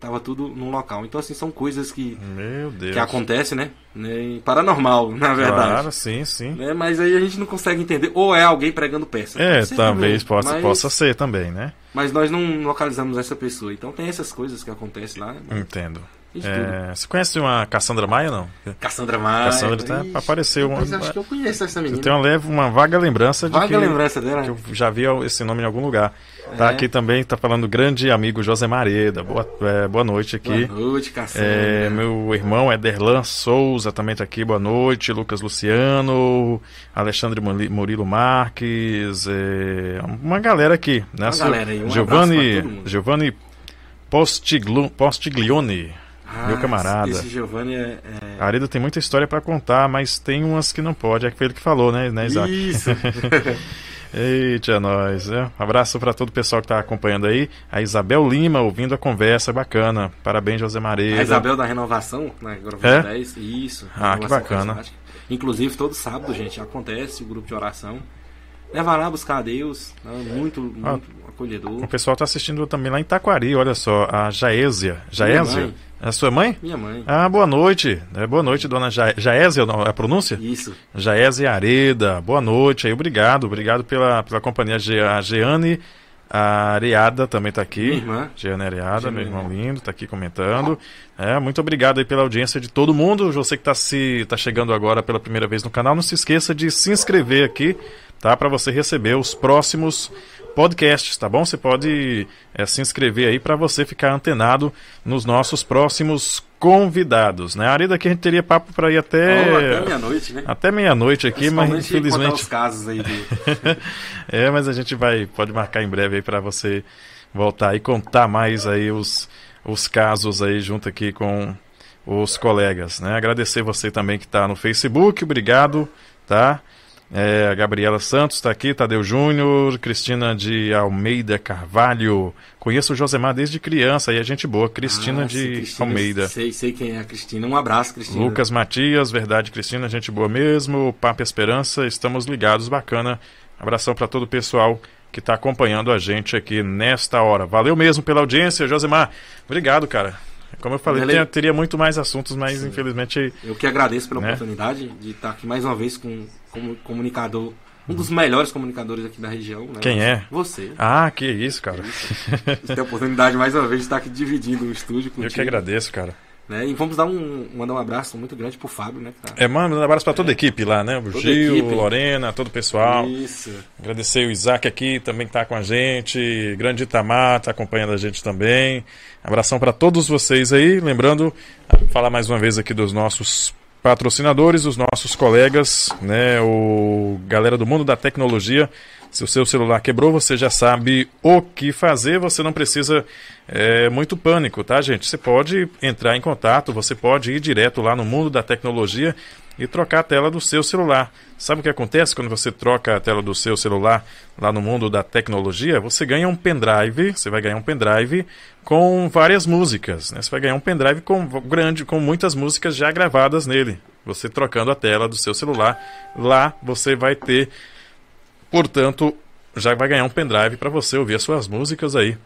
tava tudo no local. Então, assim, são coisas que. Meu Deus. Que acontecem, né? né? Paranormal, [LAUGHS] na verdade. Claro, sim, sim. Né? Mas aí a gente não consegue entender. Ou é alguém pregando peça. É, talvez possa, mas... possa ser também, né? Mas nós não localizamos essa pessoa. Então tem essas coisas que acontecem lá. Né? É, você conhece uma Cassandra Maia, não? Cassandra Maia. Cassandra tá, apareceu. Uma, acho que eu conheço essa menina. Eu tenho uma, leve, uma vaga lembrança de vaga que, lembrança dela. que eu já vi esse nome em algum lugar. Tá é. aqui também, tá falando o grande amigo José Mareda. Boa, é, boa noite aqui. Boa noite, Cassandra. É, meu irmão Ederlan Souza também tá aqui. Boa noite. Lucas Luciano, Alexandre Murilo Marques. É, uma galera aqui. Né? Uma galera aí. Um Giovanni, Giovanni Postiglione. Ah, Meu camarada. Esse Giovanni é. é... Arida tem muita história para contar, mas tem umas que não pode. É que foi ele que falou, né, né Isaac? Isso! [LAUGHS] Eita, nós. Né? Um abraço para todo o pessoal que está acompanhando aí. A Isabel Lima ouvindo a conversa, bacana. Parabéns, José Maria. A Isabel da Renovação, né? É? 10. Isso. Ah, que bacana. Inclusive, todo sábado, gente, acontece o grupo de oração. Leva lá buscar a Deus. Né? Muito, muito ah, acolhedor. O pessoal está assistindo também lá em Taquari, olha só. A Jaésia. Jaésia? É a sua mãe? Minha mãe. Ah, boa noite. É, boa noite, dona ja Jaésia, a pronúncia? Isso. Jaésia Areda. Boa noite aí, obrigado. Obrigado pela, pela companhia. A Jeane Areada também está aqui. Minha irmã. Jeane Areada, meu irmão lindo, está aqui comentando. É, muito obrigado aí pela audiência de todo mundo. Você que está se, tá chegando agora pela primeira vez no canal, não se esqueça de se inscrever aqui, tá? Para você receber os próximos podcasts, tá bom? Você pode é, se inscrever aí para você ficar antenado nos nossos próximos convidados, né? A Arida aqui a gente teria papo para ir até... Oh, até meia-noite, né? Até meia-noite aqui, mas infelizmente... os casos aí. De... [LAUGHS] é, mas a gente vai, pode marcar em breve aí para você voltar e contar mais aí os, os casos aí junto aqui com os colegas, né? Agradecer você também que está no Facebook, obrigado, tá? É, a Gabriela Santos está aqui, Tadeu Júnior, Cristina de Almeida Carvalho. Conheço o Josemar desde criança e é gente boa. Cristina ah, de Cristina, Almeida. Sei, sei quem é a Cristina. Um abraço, Cristina. Lucas Matias, verdade, Cristina, gente boa mesmo. Papa Esperança, estamos ligados, bacana. Abração para todo o pessoal que está acompanhando a gente aqui nesta hora. Valeu mesmo pela audiência, Josemar. Obrigado, cara. Como eu falei, Ele... teria muito mais assuntos, mas Sim. infelizmente. Eu que agradeço pela né? oportunidade de estar aqui mais uma vez com, como comunicador um dos melhores comunicadores aqui da região. Né? Quem é? Você. Ah, que isso, cara. Tem a oportunidade mais uma vez de estar aqui dividindo o estúdio contigo. Eu que agradeço, cara. Né? E vamos dar um, mandar um abraço muito grande pro Fábio, né? Tá... É, manda um abraço para toda a equipe lá, né? O Gil, equipe. Lorena, todo o pessoal. Isso. Agradecer o Isaac aqui, também que tá com a gente. Grande Itamar, tá acompanhando a gente também. Abração para todos vocês aí. Lembrando, falar mais uma vez aqui dos nossos patrocinadores, os nossos colegas, né? O galera do mundo da tecnologia. Se o seu celular quebrou, você já sabe o que fazer, você não precisa é, muito pânico, tá, gente? Você pode entrar em contato, você pode ir direto lá no mundo da tecnologia e trocar a tela do seu celular. Sabe o que acontece quando você troca a tela do seu celular lá no mundo da tecnologia? Você ganha um pendrive, você vai ganhar um pendrive com várias músicas, né? Você vai ganhar um pendrive com grande, com muitas músicas já gravadas nele. Você trocando a tela do seu celular, lá você vai ter Portanto, já vai ganhar um pendrive para você ouvir as suas músicas aí.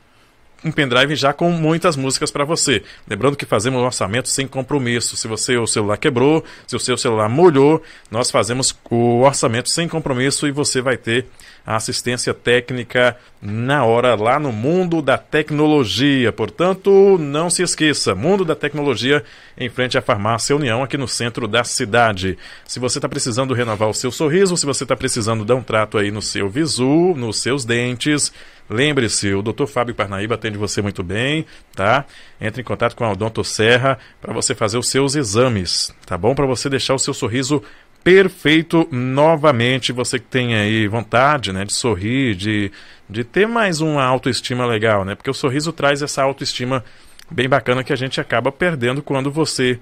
Um pendrive já com muitas músicas para você. Lembrando que fazemos um orçamento sem compromisso. Se você o celular quebrou, se o seu celular molhou, nós fazemos o orçamento sem compromisso e você vai ter a assistência técnica na hora lá no mundo da tecnologia. Portanto, não se esqueça, mundo da tecnologia em frente à farmácia União aqui no centro da cidade. Se você está precisando renovar o seu sorriso, se você está precisando dar um trato aí no seu visu, nos seus dentes, Lembre-se, o Dr. Fábio Parnaíba atende você muito bem, tá? Entre em contato com a Odonto Serra para você fazer os seus exames, tá bom? Para você deixar o seu sorriso perfeito novamente. Você que tem aí vontade, né, de sorrir, de, de ter mais uma autoestima legal, né? Porque o sorriso traz essa autoestima bem bacana que a gente acaba perdendo quando você,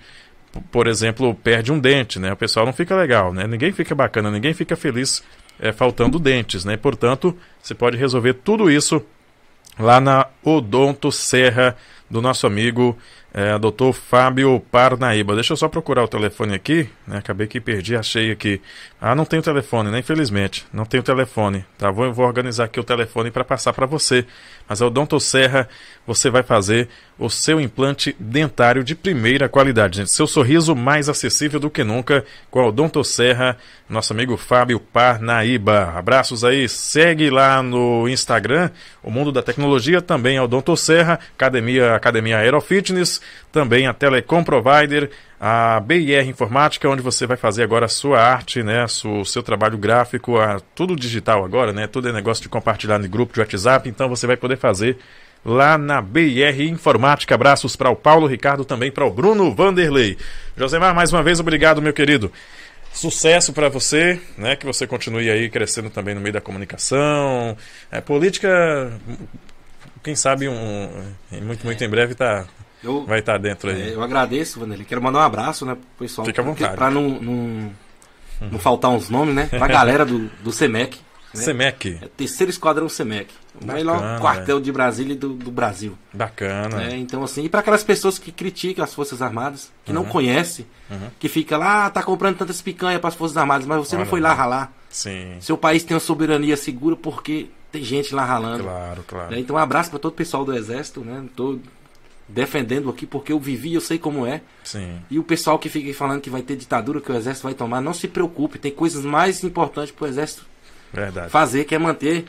por exemplo, perde um dente, né? O pessoal não fica legal, né? Ninguém fica bacana, ninguém fica feliz é, faltando dentes, né? Portanto, você pode resolver tudo isso lá na Odonto Serra do nosso amigo é, doutor Fábio Parnaíba. Deixa eu só procurar o telefone aqui, né? Acabei que perdi, achei aqui. Ah, não tem o telefone, né? Infelizmente, não tem o telefone. Tá, vou, organizar aqui o telefone para passar para você. Mas a Odonto Serra, você vai fazer o seu implante dentário de primeira qualidade, gente. Seu sorriso mais acessível do que nunca com a Odonto Serra, nosso amigo Fábio Parnaíba. Abraços aí, segue lá no Instagram, o Mundo da Tecnologia, também a Odonto Serra, Academia, Academia Aerofitness, também a Telecom Provider, a BIR Informática, onde você vai fazer agora a sua arte, né, o seu trabalho gráfico, a, tudo digital agora, né, tudo é negócio de compartilhar no grupo de WhatsApp, então você vai poder fazer lá na BIR Informática. Abraços para o Paulo Ricardo, também para o Bruno Vanderlei. Josemar, mais uma vez, obrigado, meu querido. Sucesso para você, né? Que você continue aí crescendo também no meio da comunicação. É, política, quem sabe um, muito, muito em breve tá, eu, vai estar dentro aí. É, eu agradeço, Vanderlei. Quero mandar um abraço, né, pro pessoal. Fica à vontade. Para não, não, não faltar uns nomes, né? Pra galera do, do SEMEC. Né? SEMEC. É, terceiro Esquadrão SEMEC. O melhor quartel de Brasília e do, do Brasil. Bacana. É, então, assim, e para aquelas pessoas que criticam as Forças Armadas, que uhum. não conhecem, uhum. que fica lá, ah, tá comprando tantas picanhas para as Forças Armadas, mas você Olha, não foi lá ralar. Sim. Seu país tem uma soberania segura porque tem gente lá ralando. Claro, claro. É, então, um abraço para todo o pessoal do Exército, né? Tô defendendo aqui porque eu vivi, eu sei como é. Sim. E o pessoal que fica falando que vai ter ditadura, que o Exército vai tomar, não se preocupe, tem coisas mais importantes para o Exército Verdade. fazer, que é manter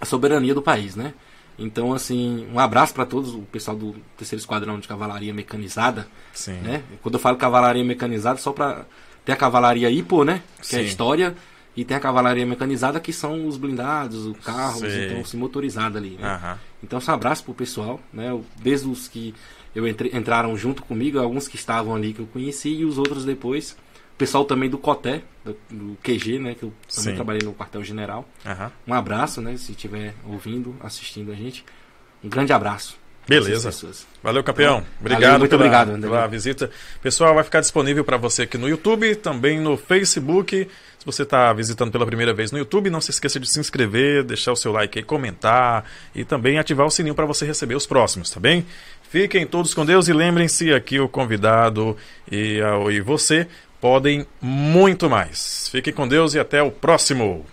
a soberania do país, né? Então, assim, um abraço para todos, o pessoal do terceiro esquadrão de cavalaria mecanizada. Sim. Né? Quando eu falo cavalaria mecanizada, só para ter a cavalaria hipo, né? Que Sim. é a história. E tem a cavalaria mecanizada, que são os blindados, os carros, Sim. então, assim, motorizado ali. Né? Então, um abraço pro pessoal, né? Desde os que eu entre, entraram junto comigo, alguns que estavam ali que eu conheci e os outros depois. O pessoal também do Coté, do, do QG, né? Que eu também Sim. trabalhei no quartel-general. Aham. Um abraço, né? Se estiver ouvindo, assistindo a gente. Um grande abraço. Beleza. Valeu, campeão. Valeu, Obrigado muito pela, obrigado, André. pela visita. Pessoal, vai ficar disponível para você aqui no YouTube, também no Facebook. Se você está visitando pela primeira vez no YouTube, não se esqueça de se inscrever, deixar o seu like aí, comentar e também ativar o sininho para você receber os próximos, tá bem? Fiquem todos com Deus e lembrem-se aqui o convidado e, a- e você podem muito mais. Fiquem com Deus e até o próximo.